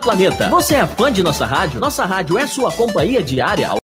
Planeta. Você é fã de nossa rádio? Nossa rádio é sua companhia diária. A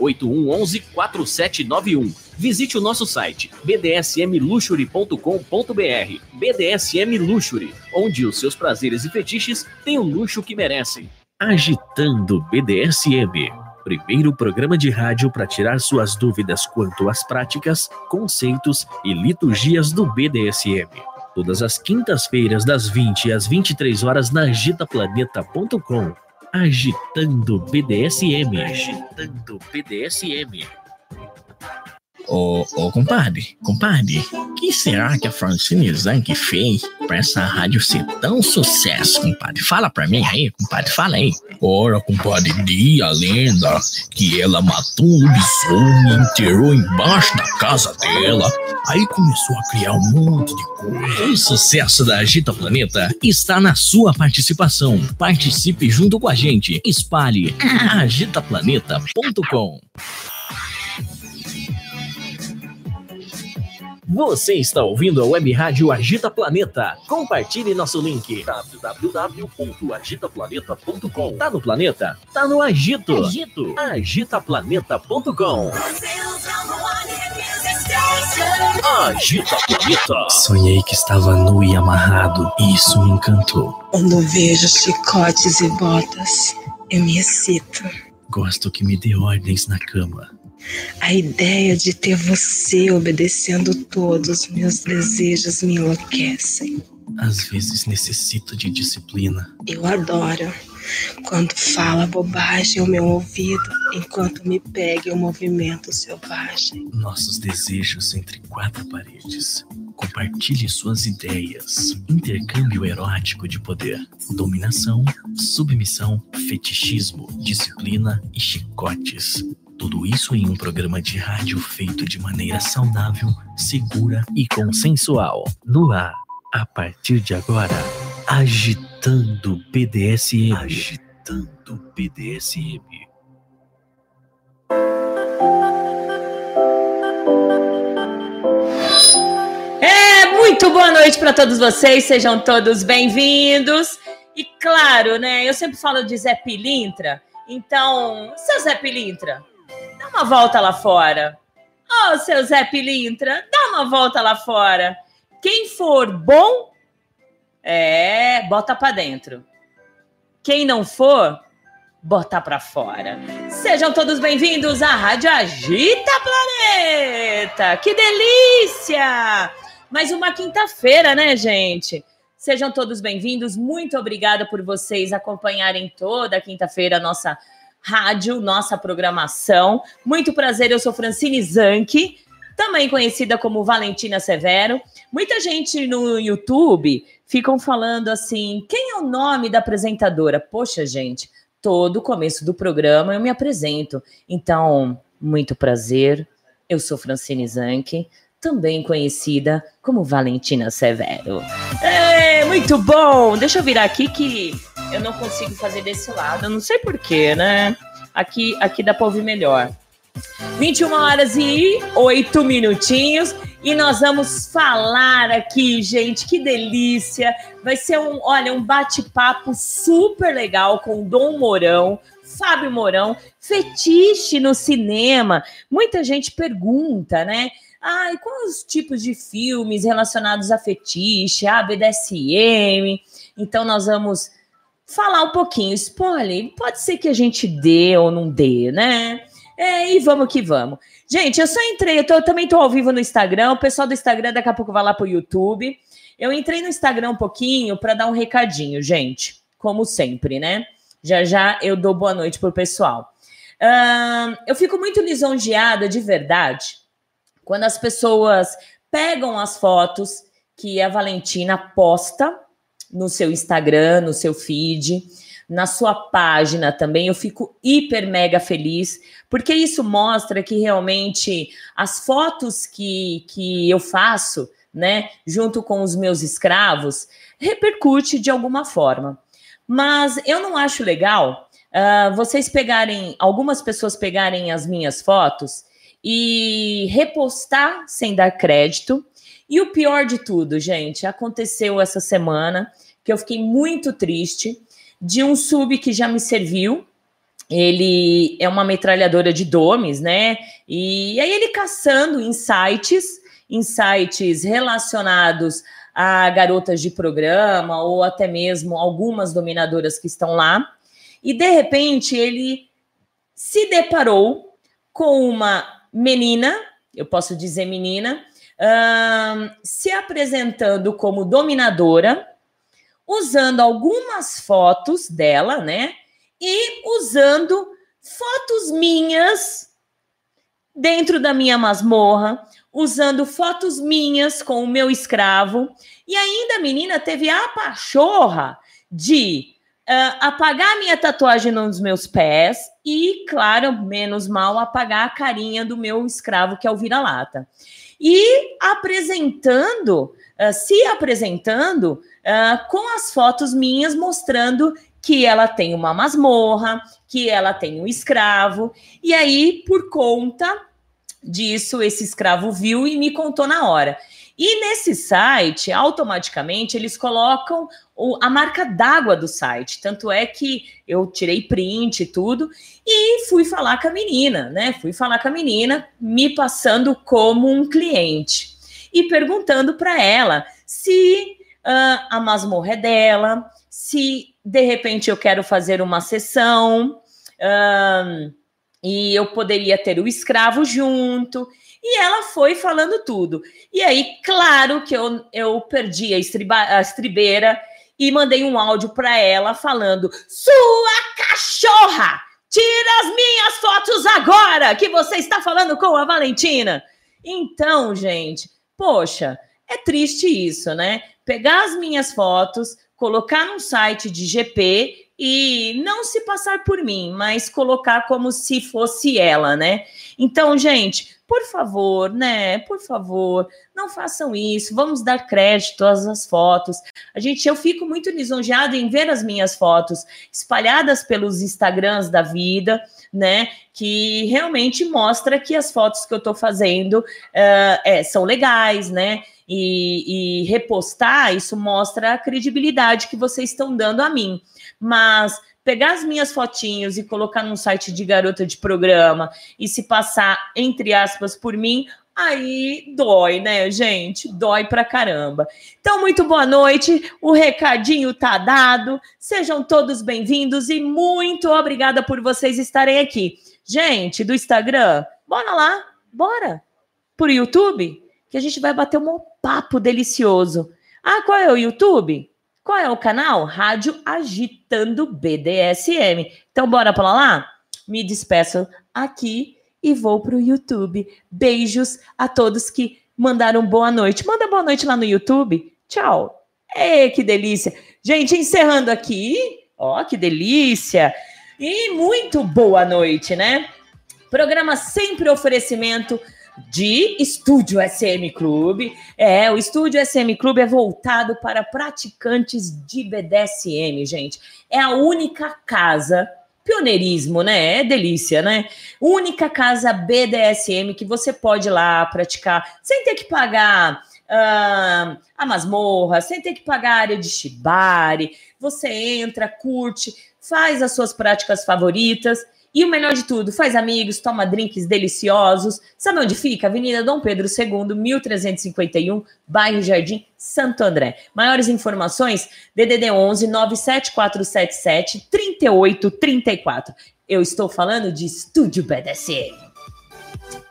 8111 4791. Visite o nosso site bdsmluxury.com.br. BDSM Luxury, onde os seus prazeres e fetiches têm o luxo que merecem. Agitando BDSM. Primeiro programa de rádio para tirar suas dúvidas quanto às práticas, conceitos e liturgias do BDSM. Todas as quintas-feiras, das 20 às 23 horas, na agitaplaneta.com Agitando BDSM. Agitando BDSM. Ô, ô, compadre, compadre, que será que a Francine Zanck fez pra essa rádio ser tão sucesso, compadre? Fala pra mim aí, compadre, fala aí. Ora, compadre, dia a lenda que ela matou um lobisomem e enterrou embaixo da casa dela. Aí começou a criar um monte de coisa. O sucesso da Agita Planeta está na sua participação. Participe junto com a gente. Espalhe agitaplaneta.com. Você está ouvindo a Web Rádio Agita Planeta. Compartilhe nosso link www.agitaplaneta.com. Tá no planeta? Tá no Agito. Agito. Agitaplaneta.com. Agita Planeta. Sonhei que estava nu e amarrado, e isso me encantou. Quando vejo chicotes e botas, eu me excito. Gosto que me dê ordens na cama. A ideia de ter você obedecendo todos os meus desejos me enlouquecem. Às vezes necessito de disciplina. Eu adoro quando fala bobagem ao meu ouvido, enquanto me pega em um movimento selvagem. Nossos desejos entre quatro paredes. Compartilhe suas ideias. Intercâmbio erótico de poder. Dominação, submissão, fetichismo, disciplina e chicotes. Tudo isso em um programa de rádio feito de maneira saudável, segura e consensual. No ar, a partir de agora, agitando BDSM. Agitando BDSM. É, muito boa noite para todos vocês, sejam todos bem-vindos. E claro, né, eu sempre falo de Zé Pilintra, então, seu Zé Pilintra, uma volta lá fora. Ô, oh, seu Zé Pilintra, dá uma volta lá fora. Quem for bom, é, bota para dentro. Quem não for, botar para fora. Sejam todos bem-vindos à Rádio Agita Planeta. Que delícia! Mais uma quinta-feira, né, gente? Sejam todos bem-vindos. Muito obrigada por vocês acompanharem toda quinta-feira a nossa rádio, nossa programação. Muito prazer, eu sou Francine Zanke, também conhecida como Valentina Severo. Muita gente no YouTube ficam falando assim: quem é o nome da apresentadora? Poxa, gente, todo começo do programa eu me apresento. Então, muito prazer, eu sou Francine Zanke, também conhecida como Valentina Severo. É, muito bom! Deixa eu virar aqui que eu não consigo fazer desse lado, eu não sei porquê, né? Aqui, aqui dá para ouvir melhor. 21 horas e 8 minutinhos. E nós vamos falar aqui, gente, que delícia. Vai ser um, olha, um bate-papo super legal com Dom Mourão, Fábio Mourão, fetiche no cinema. Muita gente pergunta, né? Ai, quais os tipos de filmes relacionados a fetiche, a BDSM? Então nós vamos falar um pouquinho. Spoiler, pode ser que a gente dê ou não dê, né? É, e vamos que vamos. Gente, eu só entrei, eu, tô, eu também estou ao vivo no Instagram. O pessoal do Instagram daqui a pouco vai lá para o YouTube. Eu entrei no Instagram um pouquinho para dar um recadinho, gente. Como sempre, né? Já já eu dou boa noite pro pessoal. Uh, eu fico muito lisonjeada de verdade quando as pessoas pegam as fotos que a Valentina posta no seu Instagram, no seu feed na sua página também. Eu fico hiper mega feliz, porque isso mostra que realmente as fotos que, que eu faço, né, junto com os meus escravos, repercute de alguma forma. Mas eu não acho legal uh, vocês pegarem, algumas pessoas pegarem as minhas fotos e repostar sem dar crédito. E o pior de tudo, gente, aconteceu essa semana que eu fiquei muito triste de um sub que já me serviu. Ele é uma metralhadora de domes, né? E aí ele caçando insights, insights relacionados a garotas de programa ou até mesmo algumas dominadoras que estão lá. E de repente ele se deparou com uma menina, eu posso dizer menina, se apresentando como dominadora usando algumas fotos dela, né? E usando fotos minhas dentro da minha masmorra, usando fotos minhas com o meu escravo. E ainda a menina teve a pachorra de uh, apagar minha tatuagem nos meus pés e, claro, menos mal, apagar a carinha do meu escravo, que é o vira-lata. E apresentando, uh, se apresentando uh, com as fotos minhas mostrando que ela tem uma masmorra, que ela tem um escravo, e aí, por conta disso, esse escravo viu e me contou na hora. E nesse site, automaticamente, eles colocam o, a marca d'água do site. Tanto é que eu tirei print e tudo e fui falar com a menina, né? Fui falar com a menina, me passando como um cliente e perguntando para ela se uh, a masmorra é dela, se de repente eu quero fazer uma sessão uh, e eu poderia ter o escravo junto. E ela foi falando tudo. E aí, claro que eu, eu perdi a, estriba, a estribeira e mandei um áudio para ela falando: Sua cachorra! Tira as minhas fotos agora que você está falando com a Valentina. Então, gente, poxa, é triste isso, né? Pegar as minhas fotos, colocar num site de GP e não se passar por mim, mas colocar como se fosse ela, né? Então, gente, por favor, né? Por favor, não façam isso. Vamos dar crédito às fotos. A gente, eu fico muito lisonjeada em ver as minhas fotos espalhadas pelos Instagrams da vida, né? Que realmente mostra que as fotos que eu estou fazendo uh, é, são legais, né? E, e repostar, isso mostra a credibilidade que vocês estão dando a mim. Mas pegar as minhas fotinhos e colocar num site de garota de programa e se passar, entre aspas, por mim, aí dói, né, gente? Dói pra caramba. Então, muito boa noite. O recadinho tá dado. Sejam todos bem-vindos e muito obrigada por vocês estarem aqui. Gente, do Instagram, bora lá, bora. Por YouTube, que a gente vai bater um papo delicioso. Ah, qual é o YouTube? Qual é o canal? Rádio Agitando BDSM. Então, bora para lá? Me despeço aqui e vou para o YouTube. Beijos a todos que mandaram boa noite. Manda boa noite lá no YouTube. Tchau. Ei, que delícia. Gente, encerrando aqui. Ó, que delícia. E muito boa noite, né? Programa sempre oferecimento de Estúdio SM Clube. É, o Estúdio SM Clube é voltado para praticantes de BDSM, gente. É a única casa pioneirismo, né? É delícia, né? Única casa BDSM que você pode ir lá praticar sem ter que pagar uh, a masmorra, sem ter que pagar a área de shibari. Você entra, curte, faz as suas práticas favoritas e o melhor de tudo, faz amigos, toma drinks deliciosos. Sabe onde fica? Avenida Dom Pedro II, 1351, bairro Jardim, Santo André. Maiores informações, DDD 11 97477 3834. Eu estou falando de Estúdio BDSM.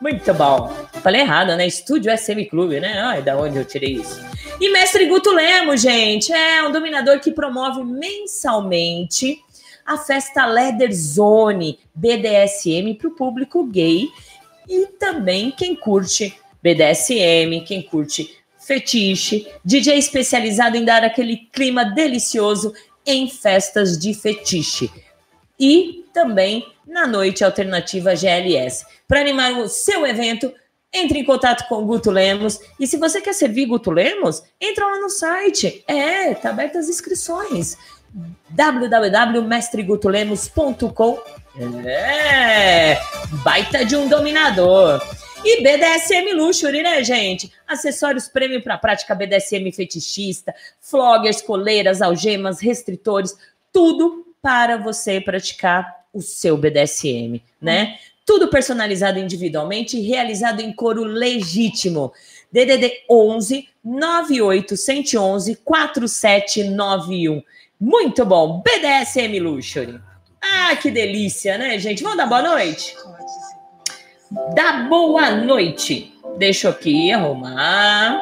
Muito bom. Falei errado, né? Estúdio SM Clube, né? Ai, da onde eu tirei isso? E Mestre Guto Lemos, gente, é um dominador que promove mensalmente a festa Leather Zone BDSM para o público gay e também quem curte BDSM, quem curte fetiche, DJ especializado em dar aquele clima delicioso em festas de fetiche. E também na noite alternativa GLS. Para animar o seu evento, entre em contato com o Guto Lemos. E se você quer servir Guto Lemos, entra lá no site. É, tá abertas as inscrições www.mestregutolemos.com. É, baita de um dominador. E BDSM Luxury, né, gente? Acessórios prêmio para prática BDSM fetichista, floggers, coleiras, algemas, restritores, tudo para você praticar o seu BDSM, né? Tudo personalizado individualmente e realizado em couro legítimo. DDD 11 98 111 4791. Muito bom. BDSM Luxury. Ah, que delícia, né, gente? Vamos dar boa noite? Dá boa noite. Deixa eu aqui arrumar.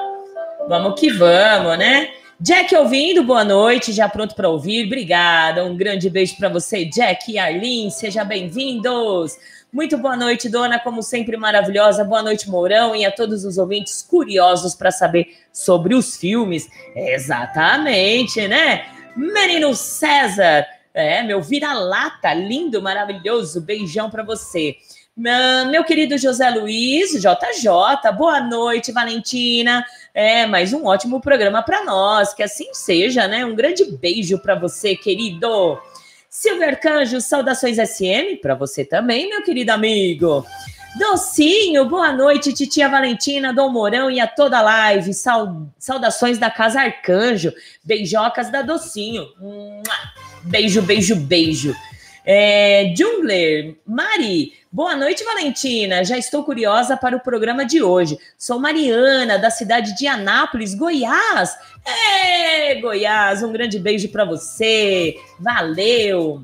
Vamos que vamos, né? Jack ouvindo, boa noite, já pronto para ouvir. Obrigada. Um grande beijo para você, Jack e Arlene. Sejam bem-vindos. Muito boa noite, dona, como sempre maravilhosa. Boa noite, Mourão, e a todos os ouvintes curiosos para saber sobre os filmes. Exatamente, né? Menino César, é, meu vira-lata, lindo, maravilhoso, beijão para você. Meu querido José Luiz, JJ, boa noite, Valentina. É, mais um ótimo programa para nós, que assim seja, né? Um grande beijo para você, querido. Silver Canjo, saudações SM para você também, meu querido amigo. Docinho, boa noite, titia Valentina, Dom Mourão e a toda a live. Saudações da Casa Arcanjo. Beijocas da Docinho. Beijo, beijo, beijo. É, Jungler, Mari, boa noite, Valentina. Já estou curiosa para o programa de hoje. Sou Mariana, da cidade de Anápolis, Goiás. É, Goiás, um grande beijo para você. Valeu.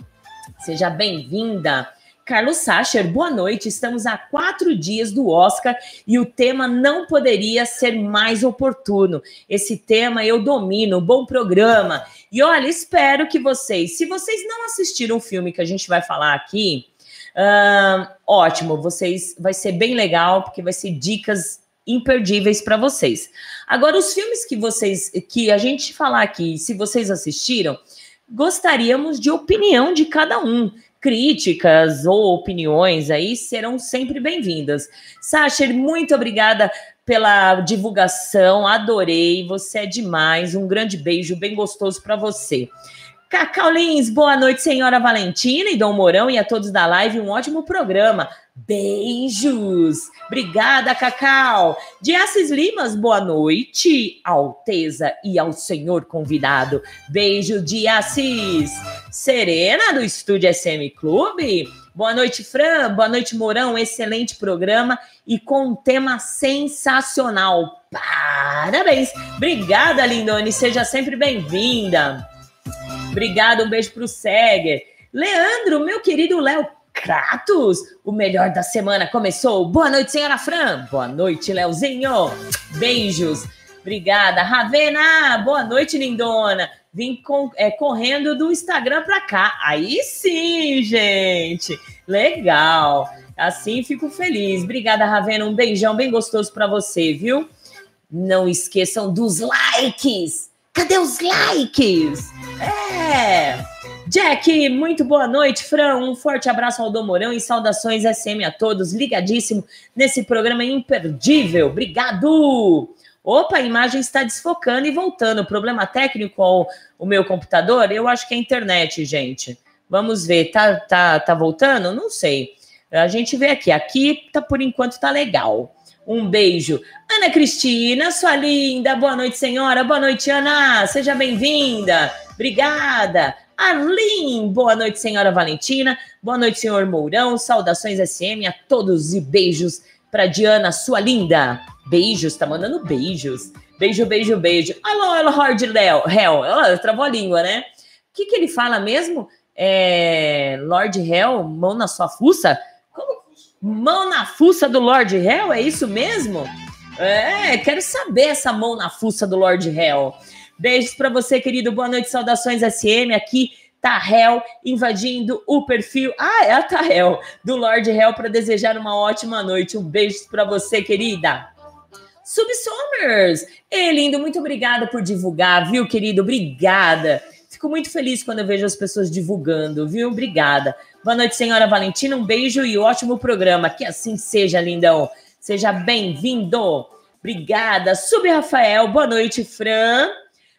Seja bem-vinda. Carlos Sacher, boa noite. Estamos a quatro dias do Oscar e o tema não poderia ser mais oportuno. Esse tema eu domino, bom programa. E olha, espero que vocês, se vocês não assistiram o filme que a gente vai falar aqui, ótimo, vocês vai ser bem legal, porque vai ser dicas imperdíveis para vocês. Agora, os filmes que vocês, que a gente falar aqui, se vocês assistiram, gostaríamos de opinião de cada um críticas ou opiniões aí serão sempre bem-vindas. Sacher, muito obrigada pela divulgação, adorei, você é demais. Um grande beijo bem gostoso para você. Cacau Lins, boa noite, senhora Valentina e Dom Mourão e a todos da live, um ótimo programa. Beijos! Obrigada, Cacau! De Assis Limas, boa noite, Alteza e ao senhor convidado. Beijo de Assis! Serena, do Estúdio SM Clube. Boa noite, Fran. Boa noite, Mourão. Excelente programa e com um tema sensacional. Parabéns. Obrigada, Lindone. Seja sempre bem-vinda. Obrigada. Um beijo pro Seger. Leandro, meu querido Léo Kratos, o melhor da semana começou. Boa noite, senhora Fran. Boa noite, Leozinho. Beijos. Obrigada. Ravena, boa noite, lindona. Vim com, é, correndo do Instagram para cá. Aí sim, gente. Legal. Assim fico feliz. Obrigada, Ravena. Um beijão bem gostoso para você, viu? Não esqueçam dos likes. Cadê os likes? É. Jack, muito boa noite, Fran. Um forte abraço ao Dom Mourão e saudações SM a todos. Ligadíssimo nesse programa imperdível. Obrigado. Opa, a imagem está desfocando e voltando. Problema técnico com o meu computador? Eu acho que é a internet, gente. Vamos ver. Tá, tá, tá voltando? Não sei. A gente vê aqui. Aqui, tá, por enquanto, tá legal. Um beijo. Ana Cristina, sua linda. Boa noite, senhora. Boa noite, Ana. Seja bem-vinda. Obrigada. Arlin, boa noite, senhora Valentina. Boa noite, senhor Mourão. Saudações SM a todos e beijos para Diana, sua linda. Beijos, tá mandando beijos. Beijo, beijo, beijo. Alô, Lord Léo. Hell, ela travou a língua, né? O que, que ele fala mesmo? É, Lord Hell, mão na sua fuça? Mão na fuça do Lord Hell? É isso mesmo? É, quero saber essa mão na fuça do Lord Hell. Beijos para você, querido. Boa noite, saudações SM aqui. Tahel invadindo o perfil. Ah, é a Tahel do Lord Hell para desejar uma ótima noite. Um beijo para você, querida. Subsomers. Ei, lindo, muito obrigada por divulgar, viu, querido? Obrigada. Fico muito feliz quando eu vejo as pessoas divulgando, viu? Obrigada. Boa noite, senhora Valentina. Um beijo e ótimo programa. Que assim seja, lindão. Seja bem-vindo. Obrigada. Sub Rafael. Boa noite, Fran.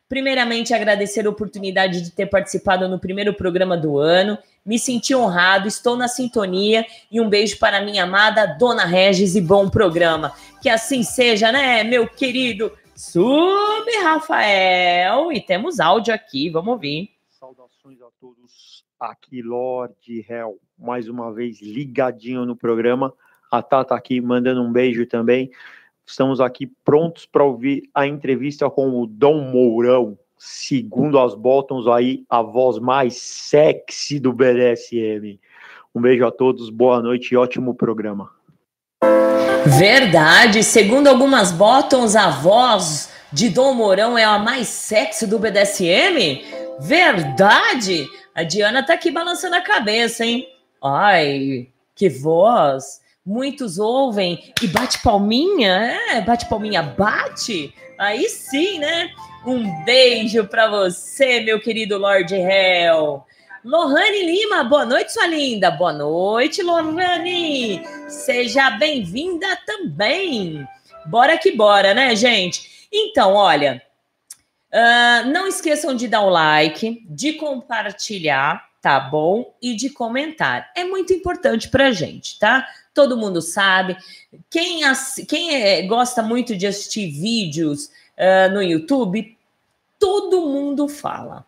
Primeiramente, agradecer a oportunidade de ter participado no primeiro programa do ano. Me senti honrado, estou na sintonia e um beijo para minha amada Dona Regis e bom programa. Que assim seja, né, meu querido Sub Rafael? E temos áudio aqui, vamos ouvir. Aqui, Lorde Hell, mais uma vez ligadinho no programa. A Tata aqui mandando um beijo também. Estamos aqui prontos para ouvir a entrevista com o Dom Mourão, segundo as bottoms aí, a voz mais sexy do BDSM. Um beijo a todos, boa noite e ótimo programa. Verdade, segundo algumas bottoms, a voz de Dom Mourão é a mais sexy do BDSM? Verdade! A Diana tá aqui balançando a cabeça, hein? Ai, que voz! muitos ouvem e bate palminha, é, bate palminha, bate. Aí sim, né? Um beijo para você, meu querido Lord Hell. Lohane Lima, boa noite, sua linda. Boa noite, Lohane. Seja bem-vinda também. Bora que bora, né, gente? Então, olha, uh, não esqueçam de dar o like, de compartilhar, tá bom? E de comentar. É muito importante pra gente, tá? todo mundo sabe. Quem, quem é, gosta muito de assistir vídeos uh, no YouTube, todo mundo fala.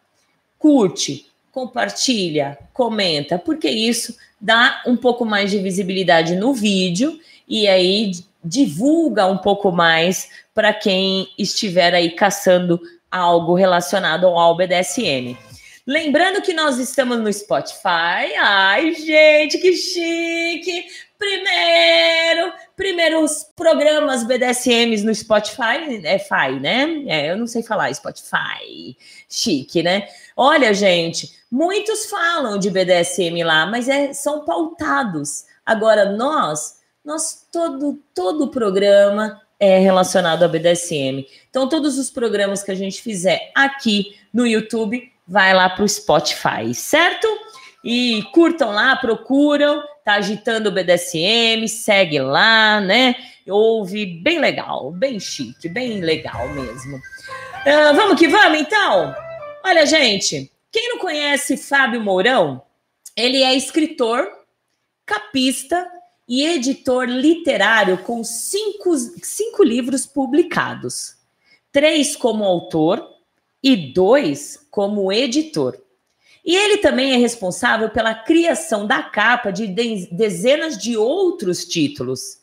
Curte, compartilha, comenta, porque isso dá um pouco mais de visibilidade no vídeo e aí divulga um pouco mais para quem estiver aí caçando algo relacionado ao BDSM. Lembrando que nós estamos no Spotify. Ai, gente, que chique! Primeiro, primeiros programas BDSMs no Spotify, é FI, né? É, eu não sei falar Spotify, chique, né? Olha, gente, muitos falam de BDSM lá, mas é, são pautados. Agora, nós, nós todo, todo programa é relacionado a BDSM. Então, todos os programas que a gente fizer aqui no YouTube, vai lá para o Spotify, certo? E curtam lá, procuram, tá agitando o BDSM, segue lá, né? Ouve, bem legal, bem chique, bem legal mesmo. Uh, vamos que vamos, então? Olha, gente, quem não conhece Fábio Mourão, ele é escritor, capista e editor literário com cinco, cinco livros publicados. Três como autor e dois como editor. E ele também é responsável pela criação da capa de dezenas de outros títulos.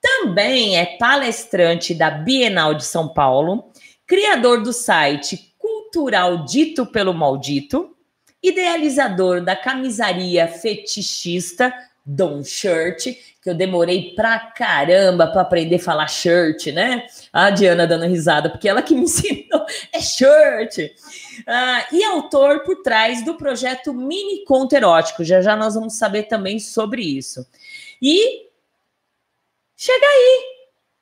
Também é palestrante da Bienal de São Paulo, criador do site Cultural Dito pelo Maldito, idealizador da camisaria fetichista Don Shirt, que eu demorei pra caramba para aprender a falar shirt, né? A Diana dando risada, porque ela que me ensinou é shirt. Ah, e autor por trás do projeto Mini Conto Erótico. Já já nós vamos saber também sobre isso. E chega aí,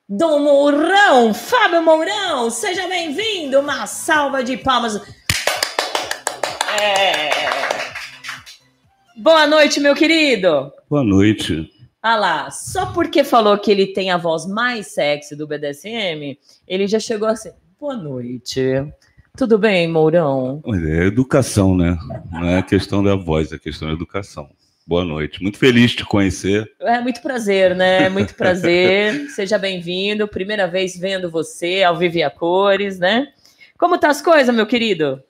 Dom Mourão, Fábio Mourão, seja bem-vindo. Uma salva de palmas. É... Boa noite, meu querido. Boa noite. Ah lá, só porque falou que ele tem a voz mais sexy do BDSM, ele já chegou assim. Boa noite. Tudo bem, Mourão? É educação, né? Não é questão da voz, é questão da educação. Boa noite. Muito feliz de te conhecer. É muito prazer, né? Muito prazer. Seja bem-vindo. Primeira vez vendo você ao vivo e a cores, né? Como tá as coisas, meu querido?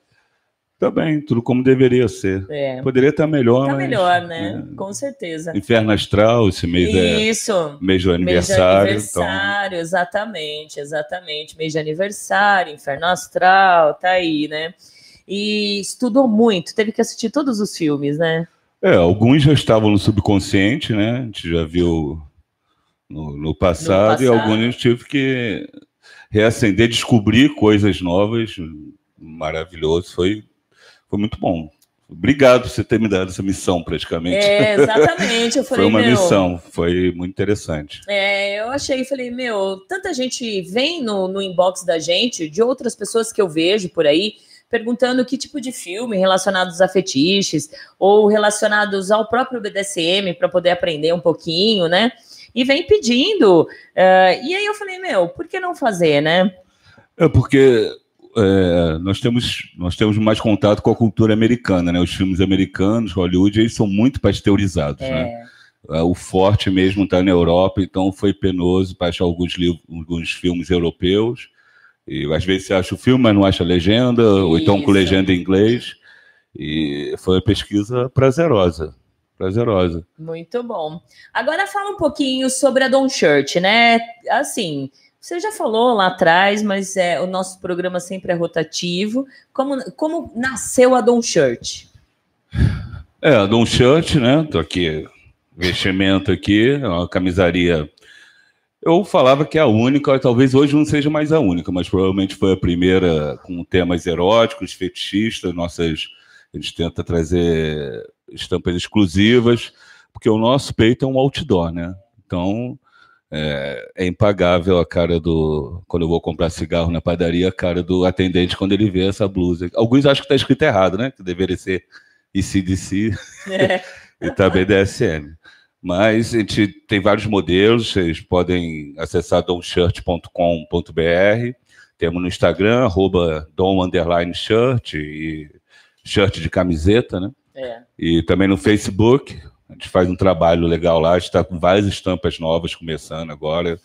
Tá bem, tudo como deveria ser. É. Poderia estar melhor, tá mas, melhor, né? É. Com certeza. Inferno Astral, esse mês é Isso. mês do aniversário. Mês de aniversário, então... exatamente, exatamente. Mês de aniversário, Inferno Astral, tá aí, né? E estudou muito, teve que assistir todos os filmes, né? É, alguns já estavam no subconsciente, né? A gente já viu no, no, passado, no passado, e alguns eu tive que reacender, descobrir coisas novas. Maravilhoso, foi foi muito bom. Obrigado por você ter me dado essa missão, praticamente. É, exatamente. Eu falei, foi uma meu, missão, foi muito interessante. É, eu achei, falei, meu, tanta gente vem no, no inbox da gente, de outras pessoas que eu vejo por aí, perguntando que tipo de filme relacionados a fetiches ou relacionados ao próprio BDSM para poder aprender um pouquinho, né? E vem pedindo. Uh, e aí eu falei, meu, por que não fazer, né? É porque é, nós, temos, nós temos mais contato com a cultura americana, né? Os filmes americanos, Hollywood, eles são muito pasteurizados, é. né? É, o forte mesmo está na Europa, então foi penoso para achar alguns, livros, alguns filmes europeus. E às vezes você acha o filme, mas não acha a legenda, Isso. ou então com legenda em inglês. E foi uma pesquisa prazerosa. Prazerosa. Muito bom. Agora fala um pouquinho sobre a Don Shirt, né? Assim, você já falou lá atrás, mas é, o nosso programa sempre é rotativo. Como, como nasceu a Don Shirt? É, a Don Shirt, né? Tô aqui, vestimento aqui, é uma camisaria. Eu falava que é a única, talvez hoje não seja mais a única, mas provavelmente foi a primeira com temas eróticos, fetichistas. Nossas, a gente tenta trazer estampas exclusivas, porque o nosso peito é um outdoor, né? Então, é, é, impagável a cara do. Quando eu vou comprar cigarro na padaria, a cara do atendente quando ele vê essa blusa. Alguns acham que está escrito errado, né? Que deveria ser ICDC é. e tá BDSM. Mas a gente tem vários modelos, vocês podem acessar domshirt.com.br. Temos no Instagram, arroba dom shirt e shirt de camiseta, né? É. E também no Facebook, a gente faz um trabalho legal lá, a gente está com várias estampas novas começando agora.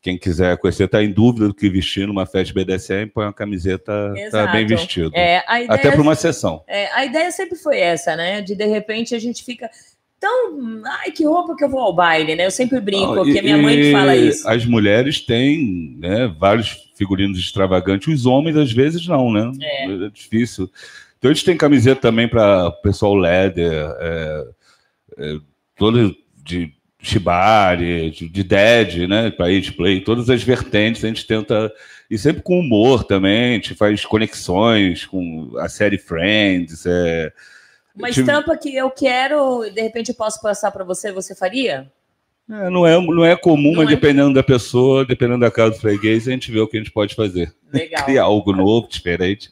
Quem quiser conhecer, está em dúvida do que vestir numa festa BDSM, põe uma camiseta, está bem vestido. É, Até para uma sessão. É, a ideia sempre foi essa, né? De de repente a gente fica tão. Ai, que roupa que eu vou ao baile, né? Eu sempre brinco, Não, e, que minha mãe que fala isso. As mulheres têm né, vários figurinos extravagantes, os homens às vezes não, né? É, é difícil. Então a gente tem camiseta também para pessoal leather. É, é, todas de Shibari, de, de Dead, né, para play, todas as vertentes a gente tenta e sempre com humor também, a gente faz conexões com a série Friends. É, Uma estampa que eu quero, de repente eu posso passar para você, você faria? É, não, é, não é comum, não mas é dependendo da pessoa, dependendo da casa do freguês, a gente vê o que a gente pode fazer. Legal. Criar algo novo, diferente.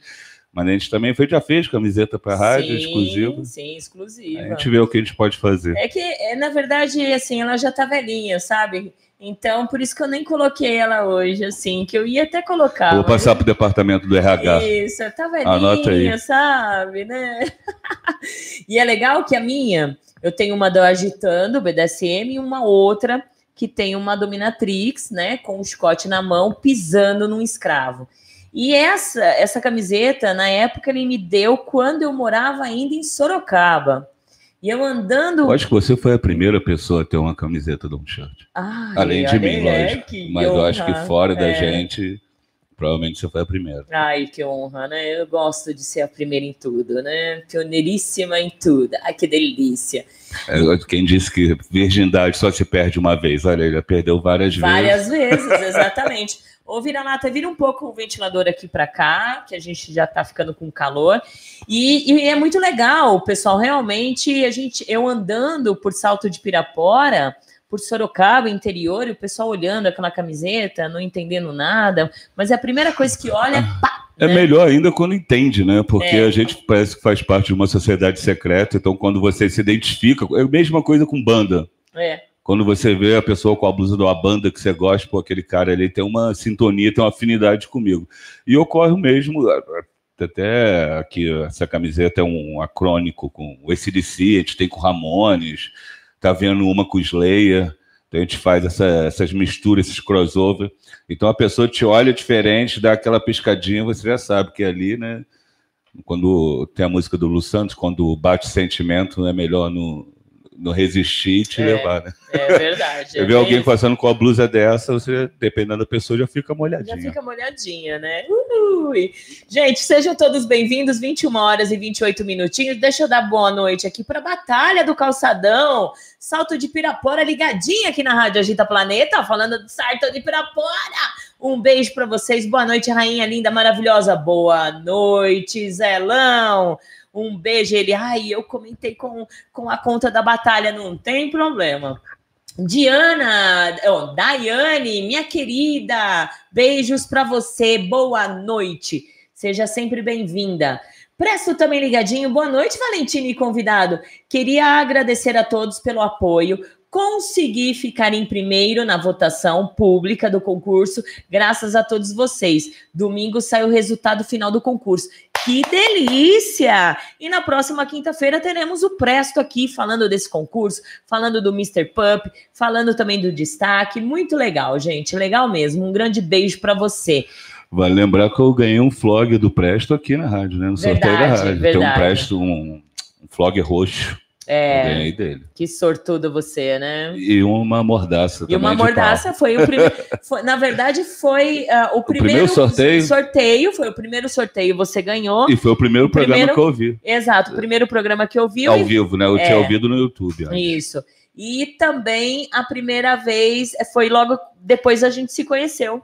Mas a gente também já fez camiseta para rádio sim, exclusiva. Sim, exclusiva. A gente vê o que a gente pode fazer. É que, é, na verdade, assim, ela já tá velhinha, sabe? Então, por isso que eu nem coloquei ela hoje, assim, que eu ia até colocar. Vou passar para o departamento do RH. Isso, tá velhinha, Anota aí. sabe, né? e é legal que a minha, eu tenho uma do Agitando, BDSM, e uma outra que tem uma dominatrix, né, com o chicote na mão, pisando num escravo. E essa, essa camiseta, na época, ele me deu quando eu morava ainda em Sorocaba. E eu andando. Eu acho que você foi a primeira pessoa a ter uma camiseta do um shirt. Ai, Além de mim, é, lógico. Mas eu acho que honra. fora da É. gente, provavelmente você foi a primeira. Ai, que honra, né? Eu gosto de ser a primeira em tudo, né? Pioneiríssima em tudo. Ai, que delícia. É, Quem disse que virgindade só se perde uma vez? Olha, ele já perdeu várias, Várias vezes. vezes, exatamente. Ô, Vira-Lata, vira um pouco o ventilador aqui para cá, que a gente já tá ficando com calor. E, e é muito legal, pessoal. Realmente, a gente, eu andando por Salto de Pirapora, por Sorocaba, interior, e o pessoal olhando aquela camiseta, não entendendo nada. Mas é a primeira coisa que olha, pá! É né? melhor ainda quando entende, né? Porque É. a gente parece que faz parte de uma sociedade secreta, então quando você se identifica, é a mesma coisa com banda. É, Quando você vê a pessoa com a blusa de uma banda que você gosta, pô, aquele cara ali tem uma sintonia, tem uma afinidade comigo. E ocorre o mesmo, até aqui, essa camiseta é um acrônico com o ACDC, a gente tem com Ramones, tá vendo uma com Slayer, então a gente faz essa- essas misturas, esses crossover. Então a pessoa te olha diferente, dá aquela piscadinha, você já sabe que ali, né? Quando tem a música do Lu Santos, quando bate sentimento, é melhor não, não resistir e te É, levar, né? é verdade. Você é vê alguém bem- passando com a blusa dessa, você, dependendo da pessoa, já fica Já molhadinha. fica molhadinha, né? Ui. Gente, sejam todos bem-vindos, 21 horas e 28 minutinhos. Deixa eu dar boa noite aqui para a Batalha do Calçadão. Salto de Pirapora ligadinha aqui na Rádio Agita Planeta, falando do Salto de Pirapora. Um beijo para vocês. Boa noite, rainha linda, maravilhosa. Boa noite, Zelão. Um beijo. Ele, ai, eu comentei com, com a conta da batalha, não tem problema. Diana, ó, Daiane, minha querida, beijos para você, boa noite, seja sempre bem-vinda. Presto também ligadinho, boa noite, Valentina e convidado. Queria agradecer a todos pelo apoio. Consegui ficar em primeiro na votação pública do concurso, graças a todos vocês. Domingo sai o resultado final do concurso. Que delícia! E na próxima quinta-feira teremos o Presto aqui falando desse concurso, falando do Mr. Pup, falando também do destaque. Muito legal, gente. Legal mesmo. Um grande beijo para você. Vale lembrar que eu ganhei um flog do Presto aqui na rádio, né? No sorteio da Verdade, rádio. Tem um verdade. Presto, um, um flog roxo. É, ganhei dele. que sortudo você, né? E uma mordaça E uma mordaça foi o primeiro. na verdade, foi ah, o primeiro, primeiro sorteio? sorteio, Foi o primeiro sorteio, você ganhou. E foi o primeiro O programa primeiro- que eu ouvi. Exato, o primeiro programa que eu vi. Ao vivo, né? Eu É. tinha ouvido no YouTube. antes. Isso. E também a primeira vez eh, foi logo depois a gente se conheceu.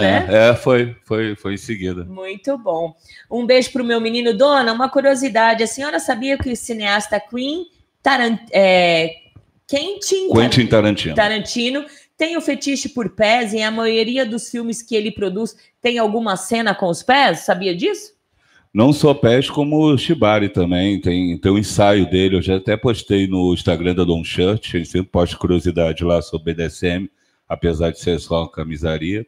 Né? É, é, foi, foi, foi em seguida. Muito bom. Um beijo para o meu menino Dona. Uma curiosidade: a senhora sabia que o cineasta Queen Tarant é, Quentin Quentin Tarantino. Tarantino tem o fetiche por pés e a maioria dos filmes que ele produz tem alguma cena com os pés? Sabia disso? Não só pés, como o Shibari também. Tem, tem um ensaio dele. Eu já até postei no Instagram da Don Shirt. Gente sempre posta curiosidade lá sobre BDSM, apesar de ser só uma camisaria.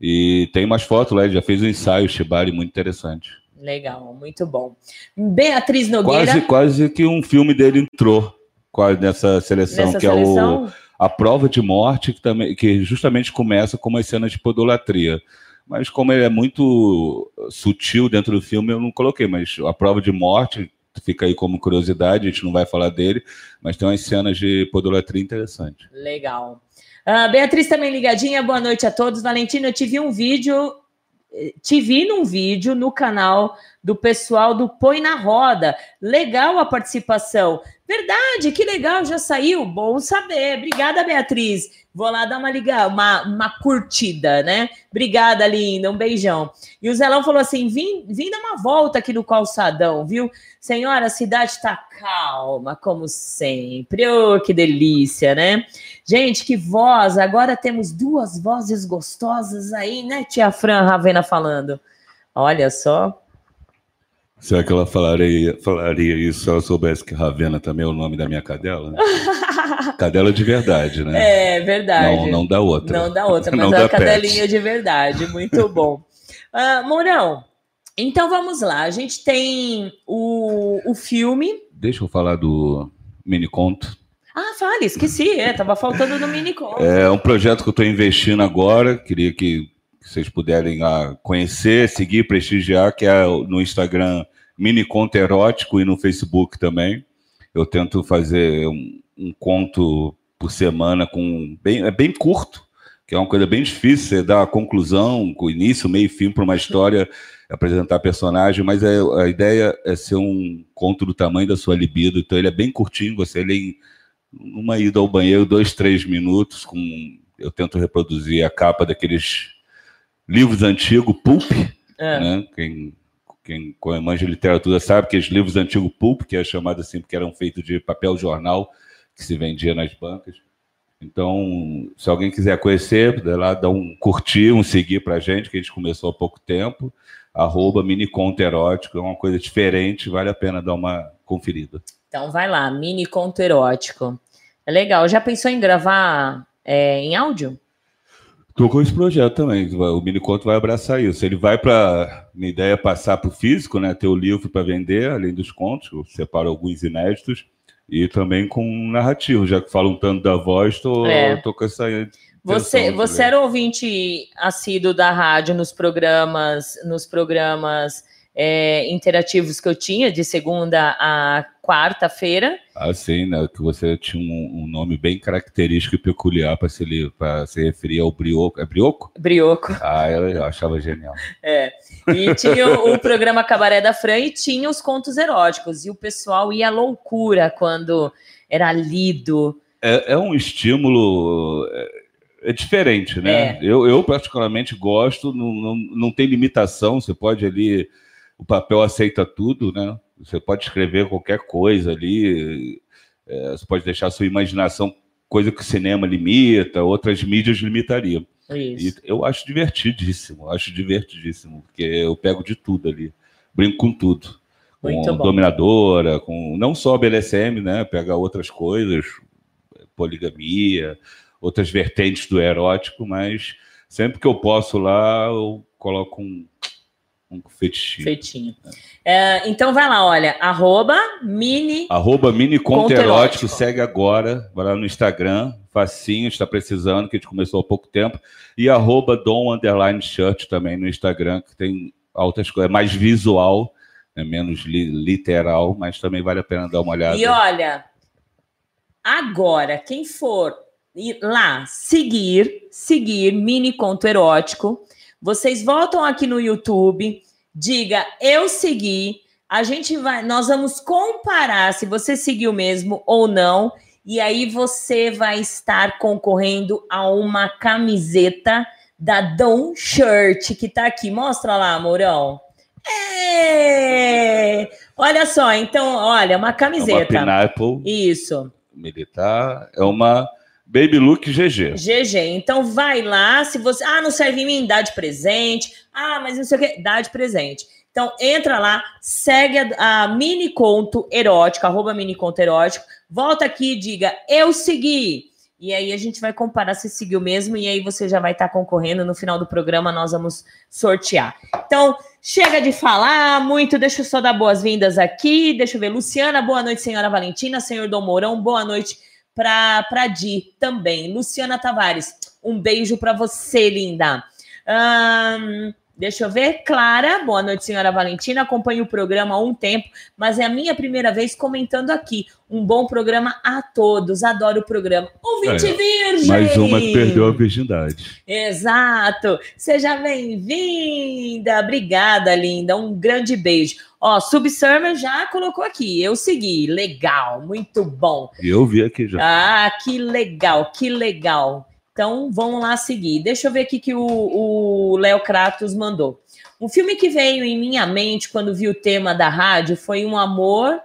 E tem umas fotos lá. Ele já fez um ensaio Shibari muito interessante. Legal, muito bom. Beatriz Nogueira. Quase, quase que um filme dele entrou quase nessa seleção, nessa que é o seleção. A Prova de Morte, que, também, que justamente começa com umas cenas de podolatria. Mas como ele é muito sutil dentro do filme, eu não coloquei. Mas a Prova de Morte fica aí como curiosidade, a gente não vai falar dele, mas tem umas cenas de podolatria interessantes. Legal. Ah, Beatriz também ligadinha, boa noite a todos. Valentina, eu te vi um vídeo, eh, te vi num vídeo no canal do pessoal do Põe na Roda. Legal a participação. Verdade, que legal, já saiu. Bom saber. Obrigada, Beatriz. Vou lá dar uma liga, uma, uma curtida, né? Obrigada, linda. Um beijão. E o Zelão falou assim: vim, vim dar uma volta aqui no calçadão, viu? Senhora, a cidade está calma, como sempre. Oh, que delícia, né? Gente, que voz! Agora temos duas vozes gostosas aí, né, tia Fran Ravena falando. Olha só. Será que ela falaria, falaria isso se ela soubesse que Ravena também é o nome da minha cadela? cadela de verdade, né? É verdade. Não, não da outra. Não da outra, mas Não é uma cadelinha Pet. de verdade. Muito bom. Ah, Mourão, então vamos lá. A gente tem o, o filme. Deixa eu falar do mini conto. Ah, fale, esqueci. É, tava faltando no mini É um projeto que eu estou investindo agora. Queria que vocês puderem lá conhecer, seguir, prestigiar, que é no Instagram Mini Conto Erótico e no Facebook também. Eu tento fazer um, um conto por semana com bem, é bem curto, que é uma coisa bem difícil, você dar a conclusão, com início, meio e fim para uma história, apresentar personagem, mas é, a ideia é ser um conto do tamanho da sua libido, então ele é bem curtinho, você lê em uma ida ao banheiro, dois, três minutos, com eu tento reproduzir a capa daqueles livros antigos, pulp, é. né? Quem, quem manja literatura sabe que os livros antigos pulp, que é chamado assim porque eram feitos de papel jornal, que se vendia nas bancas. Então, se alguém quiser conhecer, dá lá, dá um curtir, um seguir para a gente, que a gente começou há pouco tempo. Arroba Mini Conto Erótico, é uma coisa diferente, vale a pena dar uma conferida. Então vai lá, Mini Conto Erótico. É legal. Já pensou em gravar é, em áudio? Estou com esse projeto também. O Mini Conto vai abraçar isso. Ele vai para. Minha ideia é passar para o físico, né? Ter o livro para vender, além dos contos. Eu separo alguns inéditos e também com narrativo, já que falam tanto da voz, tô, é. tô com essa. Você, você era ouvinte assíduo da rádio nos programas, nos programas é, interativos que eu tinha, de segunda a quarta-feira. Ah, sim, né? Que você tinha um, um nome bem característico e peculiar para se, se referir ao brioco. É brioco? Brioco. Ah, eu, eu achava genial. É. E tinha o, o, programa Cabaré da Fran e tinha os contos eróticos. E o pessoal ia à loucura quando era lido. É, é um estímulo. É, é diferente, né? É. Eu, eu, particularmente, gosto, não, não, não tem limitação, você pode ali o papel aceita tudo, né? Você pode escrever qualquer coisa ali, é, você pode deixar a sua imaginação, coisa que o cinema limita, outras mídias limitariam. Isso. E eu acho divertidíssimo, acho divertidíssimo, porque eu pego de tudo ali, brinco com tudo. Muito com bom. dominadora, com não só BDSM, né? Pega outras coisas, poligamia, outras vertentes do erótico, mas sempre que eu posso lá, eu coloco um um fetichinho. Fetinho. É, então vai lá, olha, arroba mini... Arroba mini conto erótico, segue agora, vai lá no Instagram, facinho, está precisando, que a gente começou há pouco tempo, e arroba dom underline shirt também no Instagram, que tem altas coisas, é mais visual, é menos li literal, mas também vale a pena dar uma olhada. E olha, agora, quem for lá seguir, seguir mini conto erótico, vocês voltam aqui no YouTube, diga eu segui. A gente vai, nós vamos comparar se você seguiu mesmo ou não, e aí você vai estar concorrendo a uma camiseta da Dom Shirt que tá aqui. Mostra lá, Mourão. É! Olha só, então, olha, uma camiseta. É uma pineapple Isso. Militar. É uma Baby Look GG. GG. Então vai lá, se você. Ah, não serve em mim, dá de presente. Ah, mas não sei o que, dá de presente. Então entra lá, segue a, a mini conto erótico, arroba mini conto erótico, volta aqui e diga, eu segui. E aí a gente vai comparar se seguiu mesmo, e aí você já vai estar concorrendo. No final do programa nós vamos sortear. Então, chega de falar muito, deixa eu só dar boas-vindas aqui. Deixa eu ver. Luciana, boa noite, senhora Valentina, senhor Dom Mourão, boa noite para Di também. Luciana Tavares, um beijo para você, linda. Um, deixa eu ver. Clara, boa noite, senhora Valentina. Acompanho o programa há um tempo, mas é a minha primeira vez comentando aqui. Um bom programa a todos. Adoro o programa. Ouvinte é, virgem! Mais uma que perdeu a virgindade. Exato. Seja bem-vinda. Obrigada, linda. Um grande beijo. Ó, Subsurfer já colocou aqui. Eu segui. Legal, muito bom. Eu vi aqui já. Ah, que legal, que legal. Então, vamos lá seguir. Deixa eu ver aqui que o Léo Kratos mandou. Um filme que veio em minha mente quando vi o tema da rádio foi Um Amor.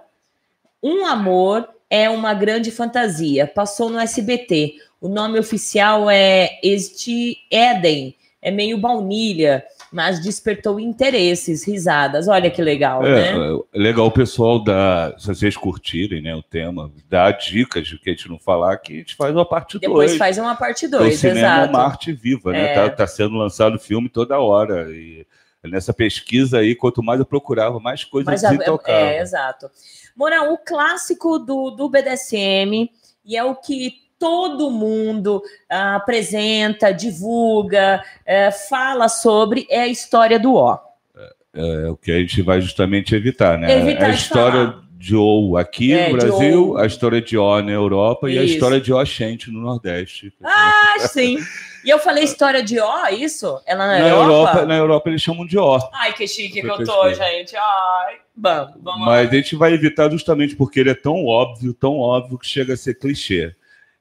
Um Amor é uma grande fantasia. Passou no SBT. O nome oficial é Este Éden. É meio baunilha mas despertou interesses, risadas. Olha que legal, é, né? É legal o pessoal dar, se vocês curtirem né, o tema, dar dicas de que a gente não falar, que a gente faz uma parte 2. Depois dois. faz uma parte 2, exato. Cinema é uma arte viva, né? É. Tá, tá sendo lançado filme toda hora. E nessa pesquisa aí, quanto mais eu procurava, mais coisas se tocavam. É, exato. Moral, o clássico do, do BDSM, e é o que todo mundo ah, apresenta, divulga, eh, fala sobre é a história do O. É, o que a gente vai justamente evitar, né? Evitar a história falar. de ou aqui É, no Brasil, ou. a história de O na Europa e a Isso. história de Oxente no Nordeste. Ah, sim. E eu falei história de O, isso? Ela na, na Europa? Europa, na Europa eles chamam de O. Ai, que chique que eu tô, gente. Ai, vamos, vamos Mas lá. a gente vai evitar justamente porque ele é tão óbvio, tão óbvio que chega a ser clichê.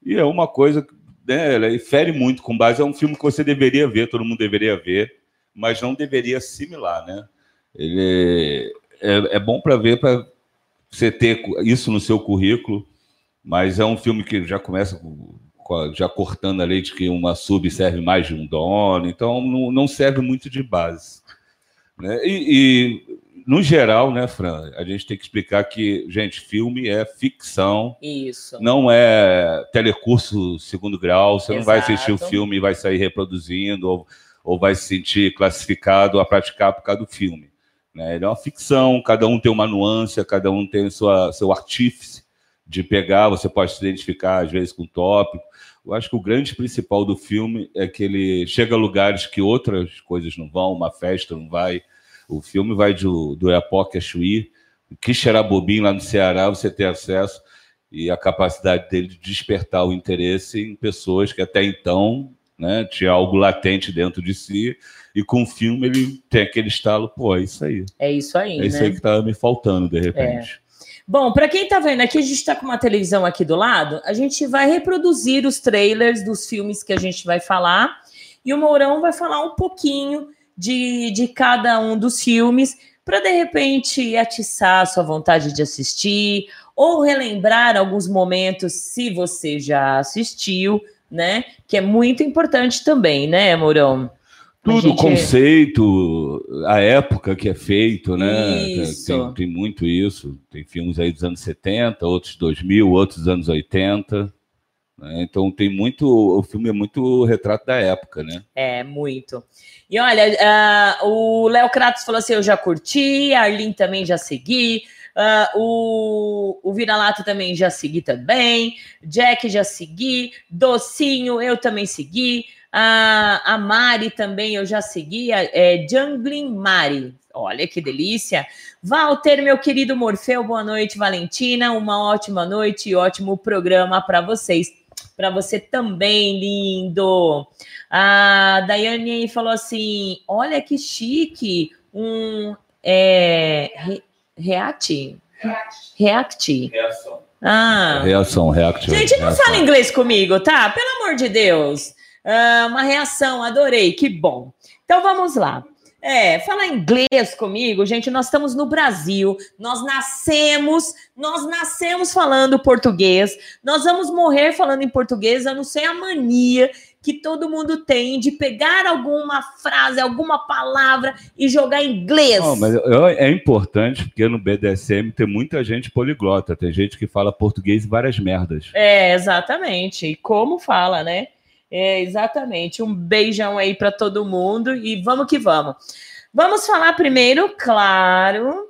E é uma coisa que né, ela fere muito com base. É um filme que você deveria ver, todo mundo deveria ver, mas não deveria assimilar, né? Ele é, é bom para ver, para você ter isso no seu currículo, mas é um filme que já começa com- já cortando a lei de que uma sub serve mais de um dono, então não, não serve muito de base. Né? E, no geral, né, Fran, a gente tem que explicar que, gente, filme é ficção, Isso. não é telecurso segundo grau, você não vai assistir o Exato. filme e vai sair reproduzindo ou, ou vai se sentir classificado a praticar por causa do filme. Né? Ele é uma ficção, cada um tem uma nuance, cada um tem sua, seu artífice de pegar, você pode se identificar às vezes com o tópico. Eu acho que o grande principal do filme é que ele chega a lugares que outras coisas não vão, uma festa não vai. O filme vai do, do Iapoque a Chuí, Quixerabobim, lá no Ceará, você tem acesso e a capacidade dele de despertar o interesse em pessoas que até então né, tinha algo latente dentro de si, e com o filme ele tem aquele estalo, pô, é isso aí. É isso aí, É isso né? aí que estava me faltando, de repente. Bom, para quem tá vendo aqui, a gente está com uma televisão aqui do lado, a gente vai reproduzir os trailers dos filmes que a gente vai falar, e o Mourão vai falar um pouquinho de, de cada um dos filmes, para de repente atiçar a sua vontade de assistir, ou relembrar alguns momentos se você já assistiu, né? Que é muito importante também, né, Mourão? Tudo, gente- o conceito, a época que é feito, né? Tem, tem muito isso. Tem filmes aí dos anos 70, outros 2000, outros dos anos 80. Né? Então tem muito. O filme é muito retrato da época, né? É, muito. E olha, ah, o Léo Kratos falou assim: eu já curti, a Arlene também já segui, ah, o, o Vira-Lata também já segui também, Jack já segui, Docinho eu também segui, a, a Mari também eu já segui, é Jungling Mari. Olha que delícia. Walter, meu querido Morfeu, boa noite, Valentina. Uma ótima noite e ótimo programa para vocês. Para você também, lindo. A Daiane falou assim: olha que chique, um é, re- react. React. Reação. Ah. Reação, react. Gente, não reação. fala inglês comigo, tá? Pelo amor de Deus. Ah, uma reação, adorei, que bom. Então vamos lá. É, falar inglês comigo, gente, nós estamos no Brasil, nós nascemos, nós nascemos falando português, nós vamos morrer falando em português, eu não sei a mania que todo mundo tem de pegar alguma frase, alguma palavra e jogar em inglês. Não, mas é importante porque no BDSM tem muita gente poliglota, tem gente que fala português e várias merdas. É, exatamente. E como fala, né? É, exatamente. Um beijão aí para todo mundo e vamos que vamos. Vamos falar primeiro, claro.